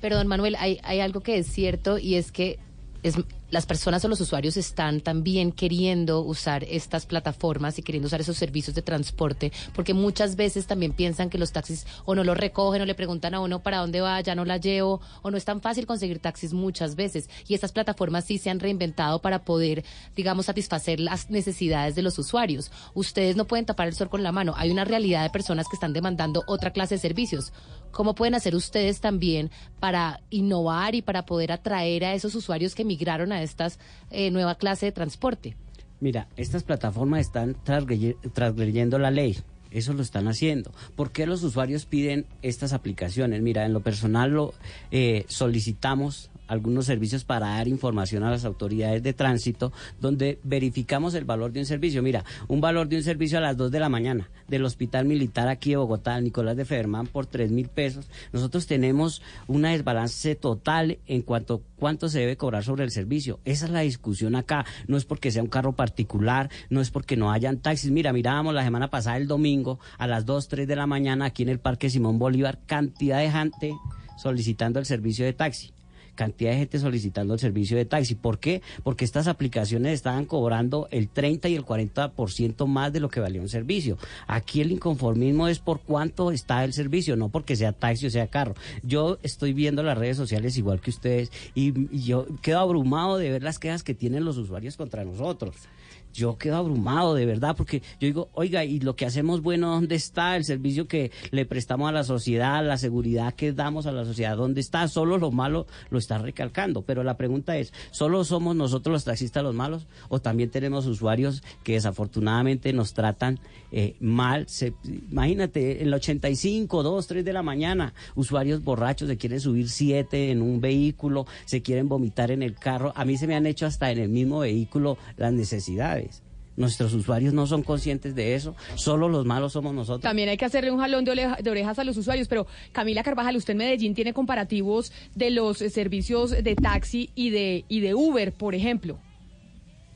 Pero, don Manuel, hay, hay algo que es cierto y es que es, las personas o los usuarios están también queriendo usar estas plataformas y queriendo usar esos servicios de transporte, porque muchas veces también piensan que los taxis o no los recogen o le preguntan a uno para dónde va, ya no la llevo, o no es tan fácil conseguir taxis muchas veces. Y estas plataformas sí se han reinventado para poder, digamos, satisfacer las necesidades de los usuarios. Ustedes no pueden tapar el sol con la mano. Hay una realidad de personas que están demandando otra clase de servicios. ¿Cómo pueden hacer ustedes también para innovar y para poder atraer a esos usuarios que migraron a esta nueva clase de transporte? Mira, estas plataformas están transgrediendo la ley. Eso lo están haciendo. ¿Por qué los usuarios piden estas aplicaciones? Mira, en lo personal lo eh, solicitamos algunos servicios para dar información a las autoridades de tránsito, donde verificamos el valor de un servicio. Mira, un valor de un servicio a las 2 de la mañana del Hospital Militar aquí de Bogotá, Nicolás de Federman, por 3 mil pesos. Nosotros tenemos una desbalance total en cuanto a cuánto se debe cobrar sobre el servicio. Esa es la discusión acá. No es porque sea un carro particular, no es porque no hayan taxis. Mira, mirábamos la semana pasada, el domingo, a las 2, 3 de la mañana, aquí en el Parque Simón Bolívar, cantidad de gente solicitando el servicio de taxi cantidad de gente solicitando el servicio de taxi. ¿Por qué? Porque estas aplicaciones estaban cobrando el 30 y el 40% más de lo que valía un servicio. Aquí el inconformismo es por cuánto está el servicio, no porque sea taxi o sea carro. Yo estoy viendo las redes sociales igual que ustedes y, y yo quedo abrumado de ver las quejas que tienen los usuarios contra nosotros yo quedo abrumado de verdad porque yo digo, oiga, y lo que hacemos bueno, ¿dónde está el servicio que le prestamos a la sociedad, la seguridad que damos a la sociedad? ¿Dónde está? Solo lo malo lo está recalcando. Pero la pregunta es, ¿solo somos nosotros los taxistas los malos? ¿O también tenemos usuarios que desafortunadamente nos tratan eh, mal? Se, imagínate, el 85, 2, 3 de la mañana, usuarios borrachos se quieren subir 7 en un vehículo, se quieren vomitar en el carro. A mí se me han hecho hasta en el mismo vehículo las necesidades. Nuestros usuarios no son conscientes de eso, solo los malos somos nosotros. También hay que hacerle un jalón de, de orejas a los usuarios, pero Camila Carvajal, usted en Medellín tiene comparativos de los eh, servicios de taxi y de, y de Uber, por ejemplo.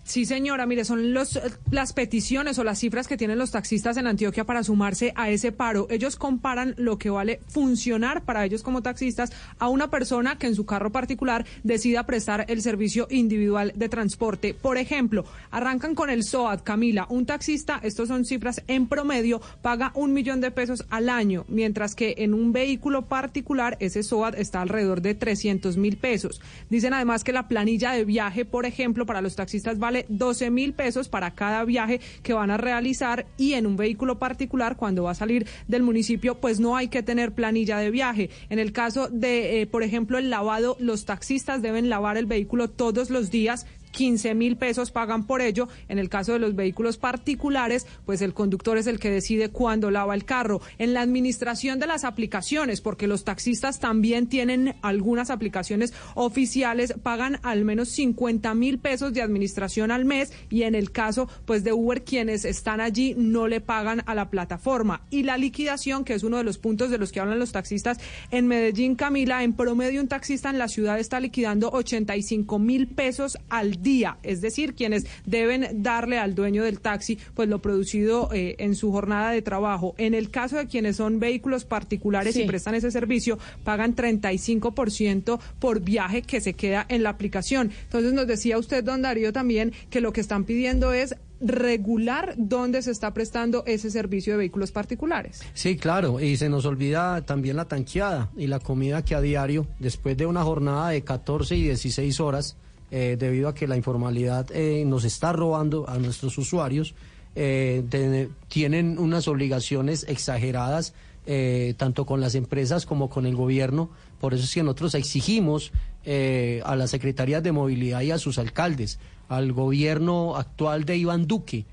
Sí, señora, mire, son los, las peticiones o las cifras que tienen los taxistas en Antioquia para sumarse a ese paro. Ellos comparan lo que vale funcionar para ellos como taxistas a una persona que en su carro particular decida prestar el servicio individual de transporte. Por ejemplo, arrancan con el SOAT, Camila. Un taxista, estos son cifras en promedio, paga un millón de pesos al año, mientras que en un vehículo particular ese SOAT está alrededor de 300 mil pesos. Dicen además que la planilla de viaje, por ejemplo, para los taxistas vale 12 mil pesos para cada viaje que van a realizar y en un vehículo particular cuando va a salir del municipio pues no hay que tener planilla de viaje. En el caso de, eh, por ejemplo, el lavado, los taxistas deben lavar el vehículo todos los días 15 mil pesos pagan por ello. En el caso de los vehículos particulares, pues el conductor es el que decide cuándo lava el carro. En la administración de las aplicaciones, porque los taxistas también tienen algunas aplicaciones oficiales, pagan al menos 50 mil pesos de administración al mes y en el caso pues de Uber quienes están allí no le pagan a la plataforma. Y la liquidación, que es uno de los puntos de los que hablan los taxistas en Medellín, Camila, en promedio un taxista en la ciudad está liquidando 85 mil pesos al día, es decir, quienes deben darle al dueño del taxi pues lo producido eh, en su jornada de trabajo. En el caso de quienes son vehículos particulares Sí. y prestan ese servicio, pagan 35% por viaje que se queda en la aplicación. Entonces nos decía usted, don Darío, también que lo que están pidiendo es regular dónde se está prestando ese servicio de vehículos particulares. Sí, claro, y se nos olvida también la tanqueada y la comida que a diario, después de una jornada de 14 y 16 horas, eh, debido a que la informalidad eh, nos está robando a nuestros usuarios, eh, tienen unas obligaciones exageradas tanto con las empresas como con el gobierno. Por eso es que nosotros exigimos a las secretarías de movilidad y a sus alcaldes, al gobierno actual de Iván Duque,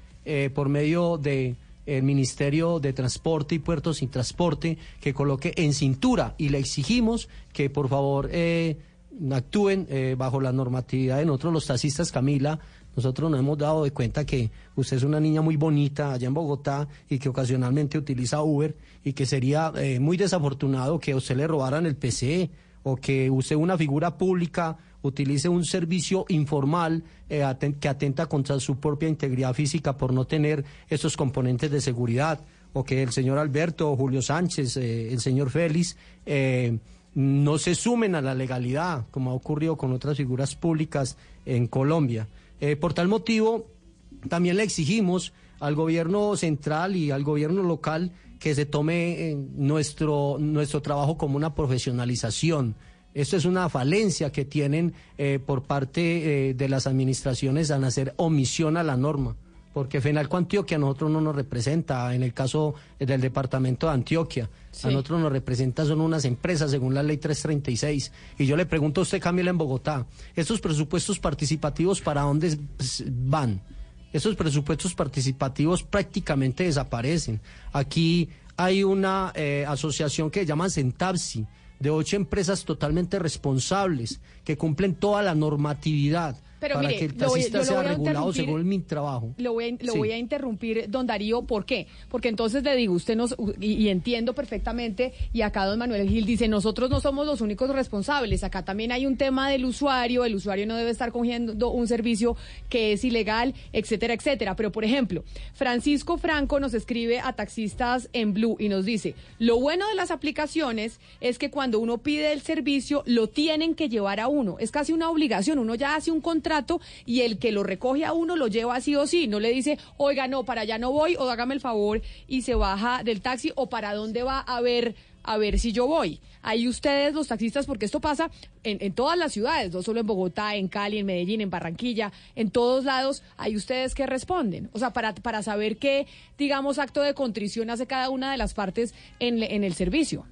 por medio de el Ministerio de Transporte y Puertos sin Transporte, que coloque en cintura y le exigimos que por favor actúen eh, bajo la normatividad de nosotros los taxistas, Camila. Nosotros nos hemos dado de cuenta que usted es una niña muy bonita allá en Bogotá y que ocasionalmente utiliza Uber y que sería eh, muy desafortunado que a usted le robaran el PC o que usted, una figura pública, utilice un servicio informal eh, que atenta contra su propia integridad física por no tener esos componentes de seguridad o que el señor Alberto, Julio Sánchez, eh, el señor Félix eh, no se sumen a la legalidad, como ha ocurrido con otras figuras públicas en Colombia. Eh, por tal motivo, también le exigimos al gobierno central y al gobierno local que se tome eh, nuestro, nuestro trabajo como una profesionalización. Esto es una falencia que tienen eh, por parte eh, de las administraciones al hacer omisión a la norma, porque FENALCO Antioquia a nosotros no nos representa, en el caso del departamento de Antioquia, Sí. a nosotros nos representa son unas empresas según la ley 336. Y yo le pregunto a usted, Camila, en Bogotá, ¿estos presupuestos participativos para dónde van? Esos presupuestos participativos prácticamente desaparecen. Aquí hay una eh, asociación que llaman Centapsi, de ocho empresas totalmente responsables, que cumplen toda la normatividad Pero para mire, que el lo voy- taxista yo lo sea voy a regulado interrumpir. según mi trabajo. Lo voy, a, lo Sí. voy a interrumpir, don Darío, ¿por qué? Porque entonces le digo, usted nos, y, y entiendo perfectamente, y acá don Manuel Gil dice, nosotros no somos los únicos responsables, acá también hay un tema del usuario, el usuario no debe estar cogiendo un servicio que es ilegal, etcétera, etcétera. Pero, por ejemplo, Francisco Franco nos escribe a taxistas en Blue y nos dice, lo bueno de las aplicaciones es que cuando uno pide el servicio, lo tienen que llevar a uno, es casi una obligación, uno ya hace un contrato y el que lo recoge a uno lo lleva sí o sí, no le dice, oiga, no, para allá no voy, o hágame el favor y se baja del taxi, o para dónde va a ver, a ver si yo voy. Ahí ustedes, los taxistas, porque esto pasa en, en todas las ciudades, no solo en Bogotá, en Cali, en Medellín, en Barranquilla, en todos lados, hay ustedes que responden. O sea, para, para saber qué, digamos, acto de contrición hace cada una de las partes en, en el servicio.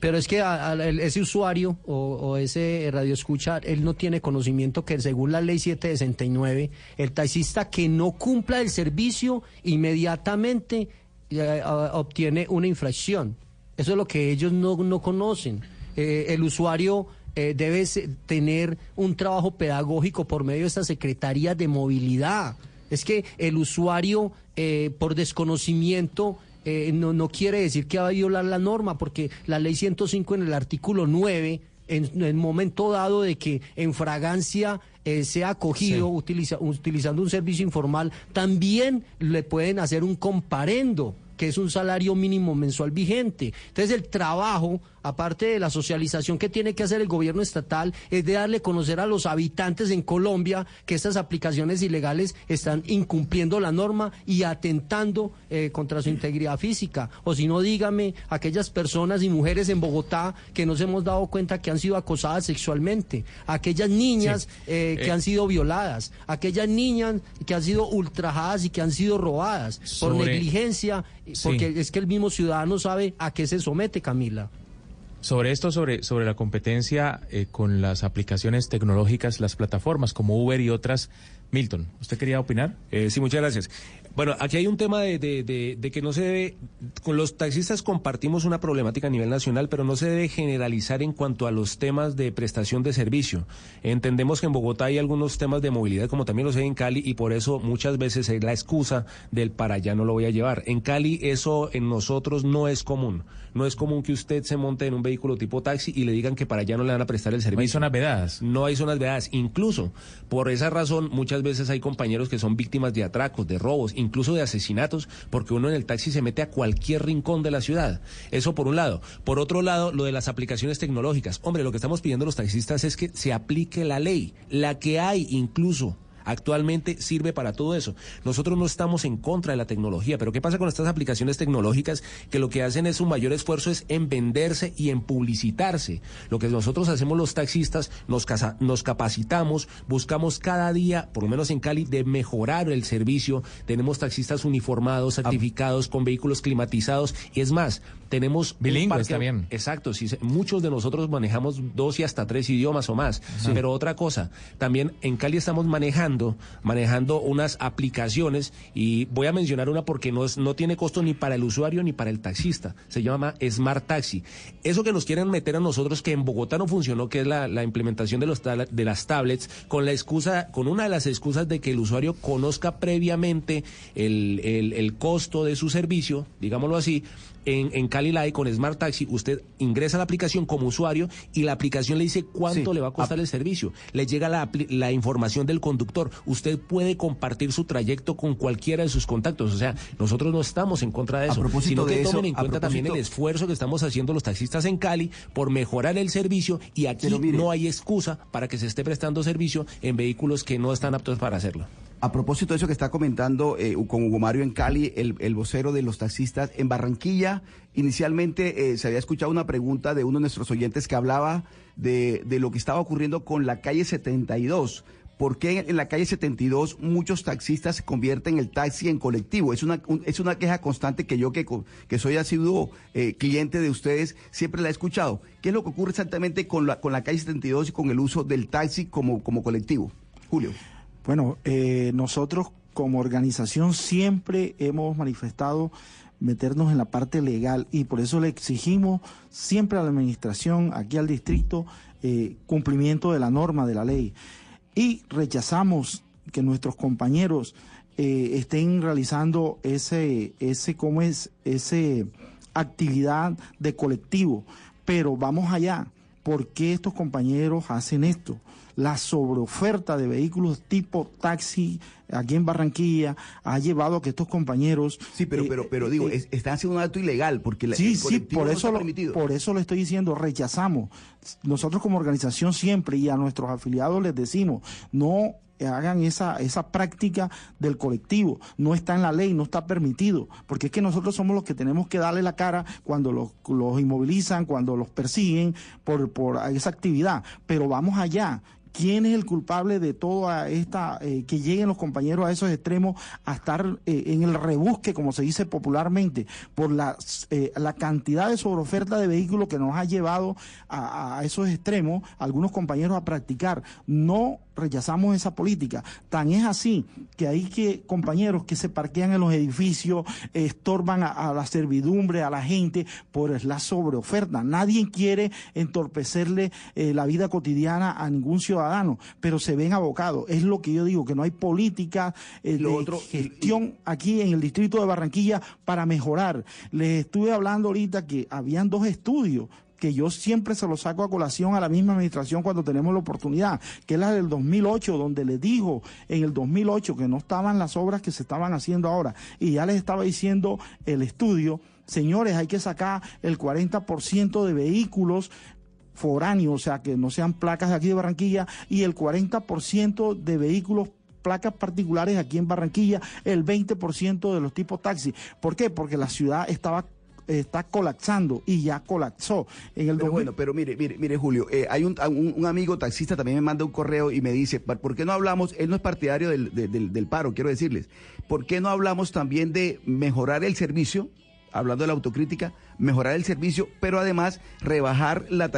Pero es que a- ese usuario o, ese radioescucha, él no tiene conocimiento que según la ley 769, el taxista que no cumpla el servicio inmediatamente eh, obtiene una infracción. Eso es lo que ellos no, no conocen. Eh, el usuario eh, debe tener un trabajo pedagógico por medio de esta Secretaría de Movilidad. Es que el usuario, eh, por desconocimiento, eh, no, no quiere decir que va a violar la norma, porque la ley 105 en el artículo 9, en el momento dado de que en fragancia eh, sea acogido utiliza- utilizando un servicio informal, también le pueden hacer un comparendo que es un salario mínimo mensual vigente. Entonces el trabajo, aparte de la socialización que tiene que hacer el gobierno estatal, es de darle a conocer a los habitantes en Colombia que estas aplicaciones ilegales están incumpliendo la norma y atentando eh, contra su integridad física. O si no, dígame, aquellas personas y mujeres en Bogotá que nos hemos dado cuenta que han sido acosadas sexualmente, aquellas niñas eh, que Eh. han sido violadas, aquellas niñas que han sido ultrajadas y que han sido robadas por negligencia, Sí. porque es que el mismo ciudadano sabe a qué se somete, Camila. Sobre esto, sobre, sobre la competencia eh, con las aplicaciones tecnológicas, las plataformas como Uber y otras, Milton, ¿usted quería opinar? Eh, sí, muchas gracias. Bueno, aquí hay un tema de, de- de- de que no se debe, con los taxistas compartimos una problemática a nivel nacional, pero no se debe generalizar en cuanto a los temas de prestación de servicio. Entendemos que en Bogotá hay algunos temas de movilidad, como también los hay en Cali, y por eso muchas veces es la excusa del para allá no lo voy a llevar. En Cali eso en nosotros no es común. No es común que usted se monte en un vehículo tipo taxi y le digan que para allá no le van a prestar el servicio. No hay zonas vedadas. No hay zonas vedadas. Incluso, por esa razón, muchas veces hay compañeros que son víctimas de atracos, de robos, incluso de asesinatos, porque uno en el taxi se mete a cualquier rincón de la ciudad. Eso por un lado. Por otro lado, lo de las aplicaciones tecnológicas. Hombre, lo que estamos pidiendo los taxistas es que se aplique la ley, la que hay incluso. Actualmente sirve para todo eso. Nosotros no estamos en contra de la tecnología, pero ¿qué pasa con estas aplicaciones tecnológicas que lo que hacen es un mayor esfuerzo es en venderse y en publicitarse? Lo que nosotros hacemos los taxistas, nos, casa- nos capacitamos, buscamos cada día, por lo menos en Cali, de mejorar el servicio. Tenemos taxistas uniformados, certificados, con vehículos climatizados. Y es más, tenemos... Bilingües parque- también. Exacto, sí, muchos de nosotros manejamos dos y hasta tres idiomas o más. Sí. Pero otra cosa, también en Cali estamos manejando, manejando unas aplicaciones y voy a mencionar una porque no, es, no tiene costo ni para el usuario ni para el taxista. Se llama Smart Taxi. Eso que nos quieren meter a nosotros que en Bogotá no funcionó, que es la, la implementación de, los de las tablets, con la excusa, con una de las excusas de que el usuario conozca previamente el, el- el costo de su servicio, digámoslo así, en, en Cali hay con Smart Taxi, usted ingresa a la aplicación como usuario y la aplicación le dice cuánto Sí. le va a costar el servicio. Le llega la, la información del conductor. Usted puede compartir su trayecto con cualquiera de sus contactos. O sea, nosotros no estamos en contra de A eso. propósito sino que de eso, tomen en cuenta también el esfuerzo que estamos haciendo los taxistas en Cali por mejorar el servicio y aquí mire- no hay excusa para que se esté prestando servicio en vehículos que no están aptos para hacerlo. A propósito de eso que está comentando eh, con Hugo Mario en Cali, el, el vocero de los taxistas, en Barranquilla, inicialmente eh, se había escuchado una pregunta de uno de nuestros oyentes que hablaba de, de lo que estaba ocurriendo con la calle 72. ¿Por qué en la calle 72 muchos taxistas convierten el taxi en colectivo? Es una, un- es una queja constante que yo, que, que soy asiduo eh, cliente de ustedes, siempre la he escuchado. ¿Qué es lo que ocurre exactamente con la, con la calle 72 y con el uso del taxi como, como colectivo? Julio. Bueno, eh, nosotros como organización siempre hemos manifestado meternos en la parte legal y por eso le exigimos siempre a la administración, aquí al distrito, eh, cumplimiento de la norma, de la ley. y rechazamos que nuestros compañeros eh, estén realizando ese, ese, ¿cómo es? Ese actividad de colectivo. Pero vamos allá. ¿Por qué estos compañeros hacen esto? La sobreoferta de vehículos tipo taxi aquí en Barranquilla ha llevado a que estos compañeros... Sí, pero, eh, pero, pero eh, digo, eh, es- están haciendo un acto ilegal porque la- Sí, el sí, por no eso, lo, por eso le estoy diciendo, rechazamos. Nosotros como organización siempre y a nuestros afiliados les decimos, no hagan esa, esa práctica del colectivo. No está en la ley, no está permitido, porque es que nosotros somos los que tenemos que darle la cara cuando los, los inmovilizan, cuando los persiguen por, por esa actividad. Pero vamos allá. ¿Quién es el culpable de toda esta, eh, que lleguen los compañeros a esos extremos a estar eh, en el rebusque, como se dice popularmente, por la, eh, la cantidad de sobreoferta de vehículos que nos ha llevado a, a esos extremos, algunos compañeros a practicar? No rechazamos esa política. Tan es así que hay que compañeros que se parquean en los edificios, estorban a, a la servidumbre, a la gente, por la sobreoferta. Nadie quiere entorpecerle eh, la vida cotidiana a ningún ciudadano, pero se ven abocados. Es lo que yo digo, que no hay política eh, de gestión aquí en el distrito de Barranquilla para mejorar. Les estuve hablando ahorita que habían dos estudios que yo siempre se lo saco a colación a la misma administración cuando tenemos la oportunidad, que es la del 2008, donde les dijo en el 2008 que no estaban las obras que se estaban haciendo ahora. Y ya les estaba diciendo el estudio, señores, hay que sacar el 40% de vehículos foráneos, o sea, que no sean placas de aquí de Barranquilla, y el 40% de vehículos placas particulares aquí en Barranquilla, el 20% de los tipos taxi. ¿Por qué? Porque la ciudad estaba está colapsando y ya colapsó. En el Pero 2000 bueno, pero mire, mire, mire Julio, eh, hay un, un- un amigo taxista también me manda un correo y me dice, "¿Por- ¿por qué no hablamos? Él no es partidario del, de- del, del paro, quiero decirles. ¿Por qué no hablamos también de mejorar el servicio? Hablando de la autocrítica, mejorar el servicio, pero además rebajar la,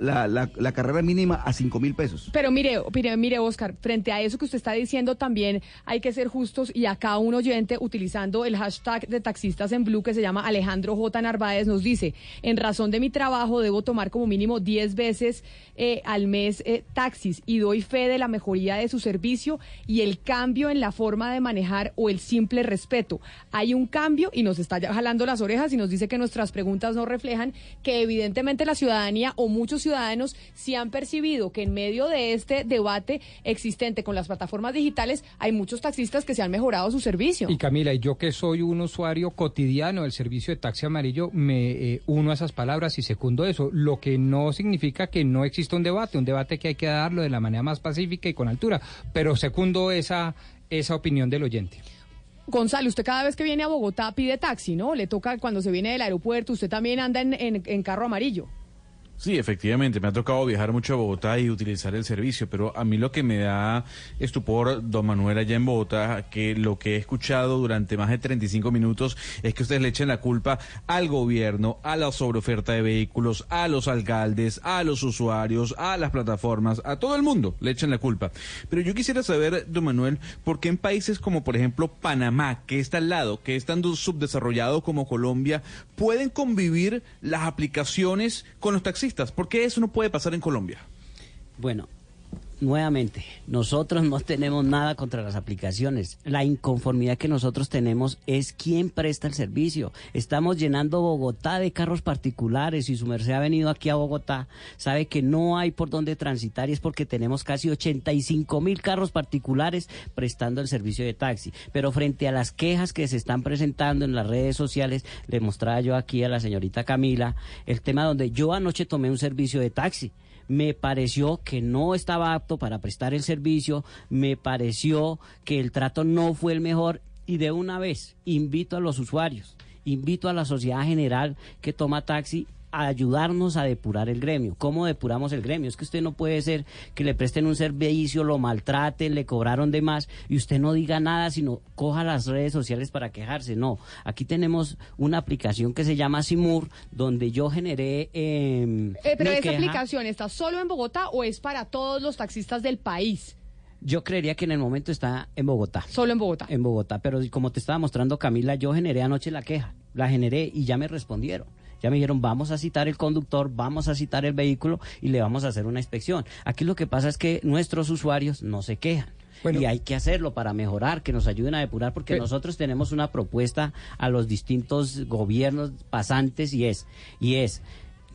la, la, carrera mínima a cinco mil pesos. Pero mire, mire, mire, Oscar, frente a eso que usted está diciendo, también hay que ser justos y acá un oyente utilizando el hashtag de taxistas en blue que se llama Alejandro J. Narváez nos dice, en razón de mi trabajo debo tomar como mínimo 10 veces eh, al mes eh, taxis y doy fe de la mejoría de su servicio y el cambio en la forma de manejar o el simple respeto. Hay un cambio y nos está jalando las orejas y nos dice que nuestras preguntas no reflejan que evidentemente la ciudadanía o muchos ciudadanos sí han percibido que en medio de este debate existente con las plataformas digitales hay muchos taxistas que se han mejorado su servicio. Y Camila, y yo que soy un usuario cotidiano del servicio de taxi amarillo, me eh, uno a esas palabras y secundo eso, lo que no significa que no exista un debate, un debate que hay que darlo de la manera más pacífica y con altura, pero secundo esa, esa opinión del oyente. Gonzalo, usted cada vez que viene a Bogotá pide taxi, ¿no? Le toca cuando se viene del aeropuerto, usted también anda en, en- en carro amarillo. Sí, efectivamente, me ha tocado viajar mucho a Bogotá y utilizar el servicio, pero a mí lo que me da estupor, don Manuel, allá en Bogotá, que lo que he escuchado durante más de 35 minutos es que ustedes le echen la culpa al gobierno, a la sobreoferta de vehículos, a los alcaldes, a los usuarios, a las plataformas, a todo el mundo le echan la culpa. Pero yo quisiera saber, don Manuel, por qué en países como, por ejemplo, Panamá, que está al lado, que es tan subdesarrollado como Colombia, pueden convivir las aplicaciones con los taxistas. ¿Por qué eso no puede pasar en Colombia? Bueno, nuevamente, nosotros no tenemos nada contra las aplicaciones. La inconformidad que nosotros tenemos es quién presta el servicio. Estamos llenando Bogotá de carros particulares y su merced ha venido aquí a Bogotá, sabe que no hay por dónde transitar y es porque tenemos casi 85 mil carros particulares prestando el servicio de taxi. Pero frente a las quejas que se están presentando en las redes sociales, le mostraba yo aquí a la señorita Camila el tema donde yo anoche tomé un servicio de taxi me pareció que no estaba apto para prestar el servicio, me pareció que el trato no fue el mejor. Y de una vez invito a los usuarios, invito a la sociedad general que toma taxi a ayudarnos a depurar el gremio. ¿Cómo depuramos el gremio? Es que usted no puede ser que le presten un servicio, lo maltraten, le cobraron de más y usted no diga nada, sino coja las redes sociales para quejarse. No, aquí tenemos una aplicación que se llama Simur, donde yo generé... em, Eh, pero esa queja. aplicación está solo en Bogotá o es para todos los taxistas del país. Yo creería que en el momento está en Bogotá. Solo en Bogotá. En Bogotá, pero como te estaba mostrando Camila, yo generé anoche la queja, la generé y ya me respondieron. Ya me dijeron, vamos a citar el conductor, vamos a citar el vehículo y le vamos a hacer una inspección. Aquí lo que pasa es que nuestros usuarios no se quejan. y hay que hacerlo para mejorar, que nos ayuden a depurar, porque Pero- nosotros tenemos una propuesta a los distintos gobiernos pasantes y es, y es,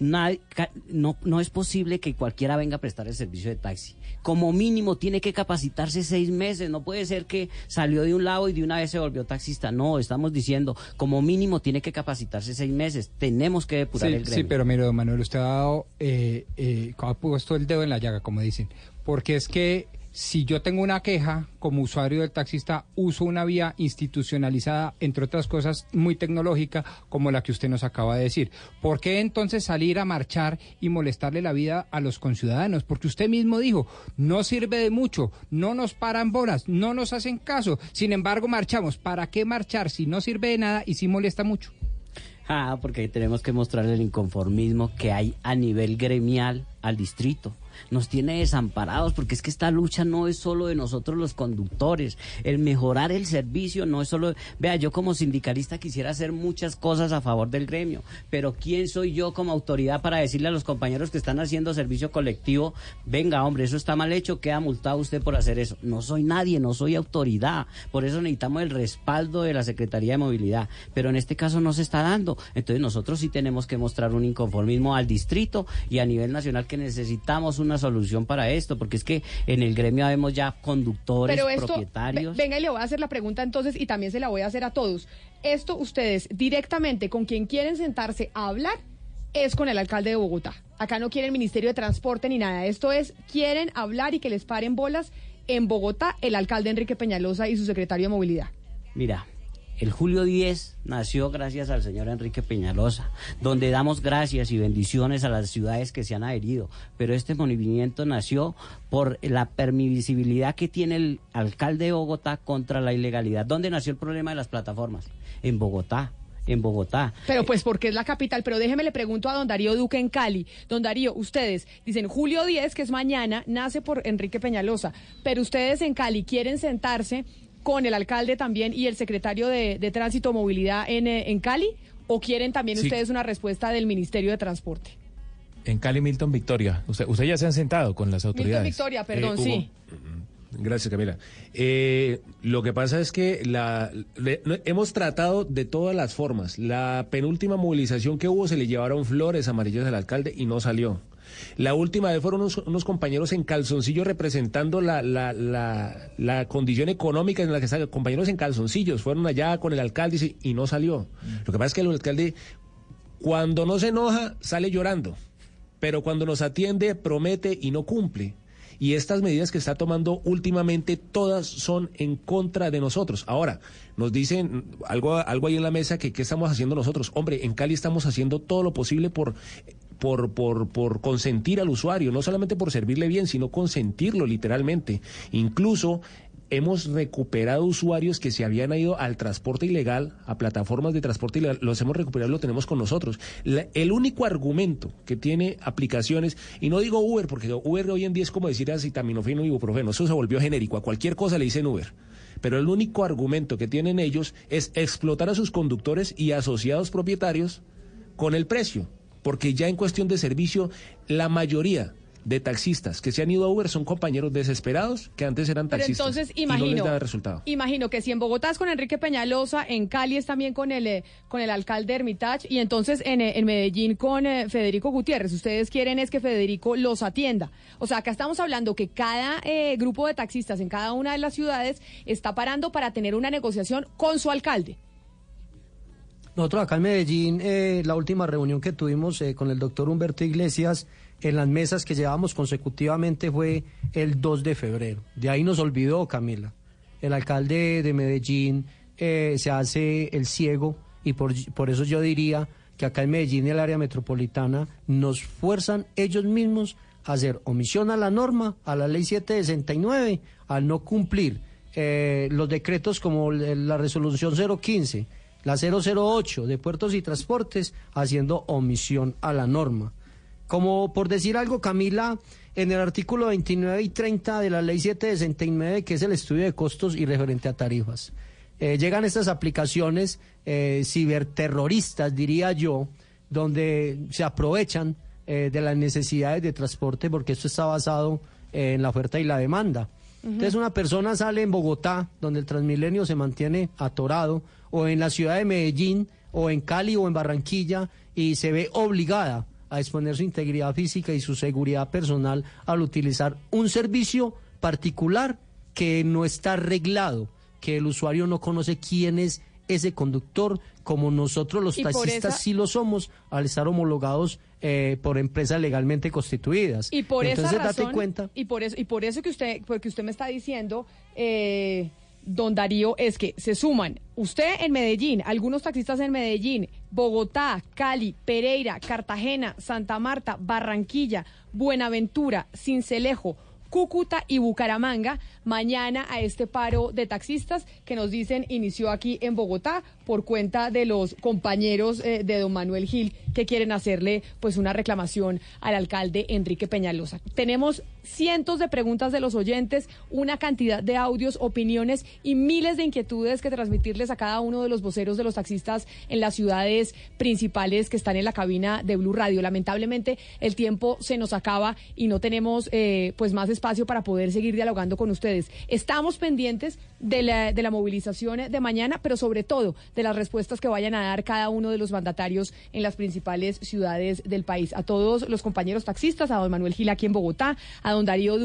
nadie- no, no es posible que cualquiera venga a prestar el servicio de taxi. Como mínimo tiene que capacitarse seis meses. No puede ser que salió de un lado y de una vez se volvió taxista. No, estamos diciendo, como mínimo tiene que capacitarse seis meses. Tenemos que depurar Sí, el gremio. sí, pero mire, don Manuel, usted ha dado, eh, eh, ha puesto el dedo en la llaga, como dicen. Porque es que si yo tengo una queja como usuario del taxista, uso una vía institucionalizada, entre otras cosas, muy tecnológica, como la que usted nos acaba de decir. ¿Por qué entonces salir a marchar y molestarle la vida a los conciudadanos? Porque usted mismo dijo, no sirve de mucho, no nos paran bolas, no nos hacen caso. Sin embargo, marchamos. ¿Para qué marchar si no sirve de nada y si molesta mucho? Ah, porque tenemos que mostrarle el inconformismo que hay a nivel gremial al distrito. Nos tiene desamparados porque es que esta lucha no es solo de nosotros los conductores. El mejorar el servicio no es solo... Vea, yo como sindicalista quisiera hacer muchas cosas a favor del gremio, pero ¿quién soy yo como autoridad para decirle a los compañeros que están haciendo servicio colectivo, venga hombre, eso está mal hecho, queda multado usted por hacer eso? No soy nadie, no soy autoridad. Por eso necesitamos el respaldo de la Secretaría de Movilidad. Pero en este caso no se está dando. Entonces nosotros sí tenemos que mostrar un inconformismo al distrito y a nivel nacional que necesitamos una solución para esto, porque es que en el gremio vemos ya conductores, Pero esto, propietarios. ve- venga y le voy a hacer la pregunta entonces y también se la voy a hacer a todos. Esto ustedes directamente con quien quieren sentarse a hablar es con el alcalde de Bogotá. Acá no quieren Ministerio de Transporte ni nada. Esto es, quieren hablar y que les paren bolas en Bogotá el alcalde Enrique Peñalosa y su secretario de Movilidad. Mira, el julio 10 nació gracias al señor Enrique Peñalosa, donde damos gracias y bendiciones a las ciudades que se han adherido. Pero este movimiento nació por la permisibilidad que tiene el alcalde de Bogotá contra la ilegalidad. ¿Dónde nació el problema de las plataformas? En Bogotá. En Bogotá. Pero pues porque es la capital. Pero déjeme le pregunto a don Darío Duque en Cali. Don Darío, ustedes dicen julio 10, que es mañana, nace por Enrique Peñalosa. Pero ustedes en Cali quieren sentarse con el alcalde también y el secretario de, de Tránsito Movilidad en, eh, en Cali. ¿O quieren también Sí. ustedes una respuesta del Ministerio de Transporte? En Cali, Milton Victoria. Usted, usted ya se han sentado con las Milton autoridades. Victoria, perdón, Hugo. sí. Gracias, Camila. Eh, lo que pasa es que la, le- no- hemos tratado de todas las formas. La penúltima movilización que hubo se le llevaron flores amarillas al alcalde y no salió. La última vez fueron unos, unos compañeros en calzoncillos representando la, la, la, la condición económica en la que están, compañeros en calzoncillos, fueron allá con el alcalde y, y no salió. Lo que pasa es que el alcalde, cuando no se enoja, sale llorando, pero cuando nos atiende, promete y no cumple. Y estas medidas que está tomando últimamente, todas son en contra de nosotros. Ahora, nos dicen algo, algo ahí en la mesa que qué estamos haciendo nosotros. Hombre, en Cali estamos haciendo todo lo posible por, por, por, por consentir al usuario, no solamente por servirle bien, sino consentirlo literalmente. Incluso hemos recuperado usuarios que se habían ido al transporte ilegal, a plataformas de transporte ilegal, los hemos recuperado lo tenemos con nosotros. El único argumento que tiene aplicaciones, y no digo Uber, porque Uber hoy en día es como decir acetaminofeno y ibuprofeno, eso se volvió genérico, a cualquier cosa le dicen Uber. Pero el único argumento que tienen ellos es explotar a sus conductores y asociados propietarios con el precio, porque ya en cuestión de servicio, la mayoría de taxistas que se han ido a Uber son compañeros desesperados que antes eran Pero taxistas entonces y no les imagino, da resultado. imagino que si en Bogotá es con Enrique Peñalosa, en Cali es también con el eh, con el alcalde Hermitage y entonces en, eh, en Medellín con eh, Federico Gutiérrez. Ustedes quieren es que Federico los atienda. O sea, acá estamos hablando que cada eh, grupo de taxistas en cada una de las ciudades está parando para tener una negociación con su alcalde. Nosotros acá en Medellín, eh, la última reunión que tuvimos eh, con el doctor Humberto Iglesias en las mesas que llevamos consecutivamente fue el 2 de febrero. De ahí nos olvidó, Camila. El alcalde de Medellín eh, se hace el ciego y por, por eso yo diría que acá en Medellín y el área metropolitana nos fuerzan ellos mismos a hacer omisión a la norma, a la ley 769, al no cumplir eh, los decretos como la resolución 015, la 008 de puertos y transportes, haciendo omisión a la norma. Como por decir algo, Camila, en el artículo 29 y 30 de la ley 769, que es el estudio de costos y referente a tarifas, eh, llegan estas aplicaciones eh, ciberterroristas, diría yo, donde se aprovechan eh, de las necesidades de transporte, porque esto está basado en la oferta y la demanda. Entonces una persona sale en Bogotá, donde el Transmilenio se mantiene atorado, o en la ciudad de Medellín, o en Cali, o en Barranquilla, y se ve obligada a exponer su integridad física y su seguridad personal al utilizar un servicio particular que no está arreglado, que el usuario no conoce quién es ese conductor, como nosotros los taxistas esa- sí lo somos al estar homologados eh, por empresas legalmente constituidas. Y por Entonces esa date razón, cuenta. y por eso, y por eso que usted, porque usted me está diciendo, eh, don Darío, es que se suman usted en Medellín, algunos taxistas en Medellín, Bogotá, Cali, Pereira, Cartagena, Santa Marta, Barranquilla, Buenaventura, Cincelejo. Cúcuta y Bucaramanga mañana a este paro de taxistas que nos dicen inició aquí en Bogotá por cuenta de los compañeros eh, de don Manuel Gil que quieren hacerle pues una reclamación al alcalde Enrique Peñalosa. Tenemos cientos de preguntas de los oyentes, una cantidad de audios, opiniones y miles de inquietudes que transmitirles a cada uno de los voceros de los taxistas en las ciudades principales que están en la cabina de Blue Radio. Lamentablemente el tiempo se nos acaba y no tenemos eh, pues más espacio para poder seguir dialogando con ustedes. Estamos pendientes de la, de la movilización de mañana, pero sobre todo de las respuestas que vayan a dar cada uno de los mandatarios en las principales ciudades del país. A todos los compañeros taxistas, a don Manuel Gil aquí en Bogotá, a don Darío Du-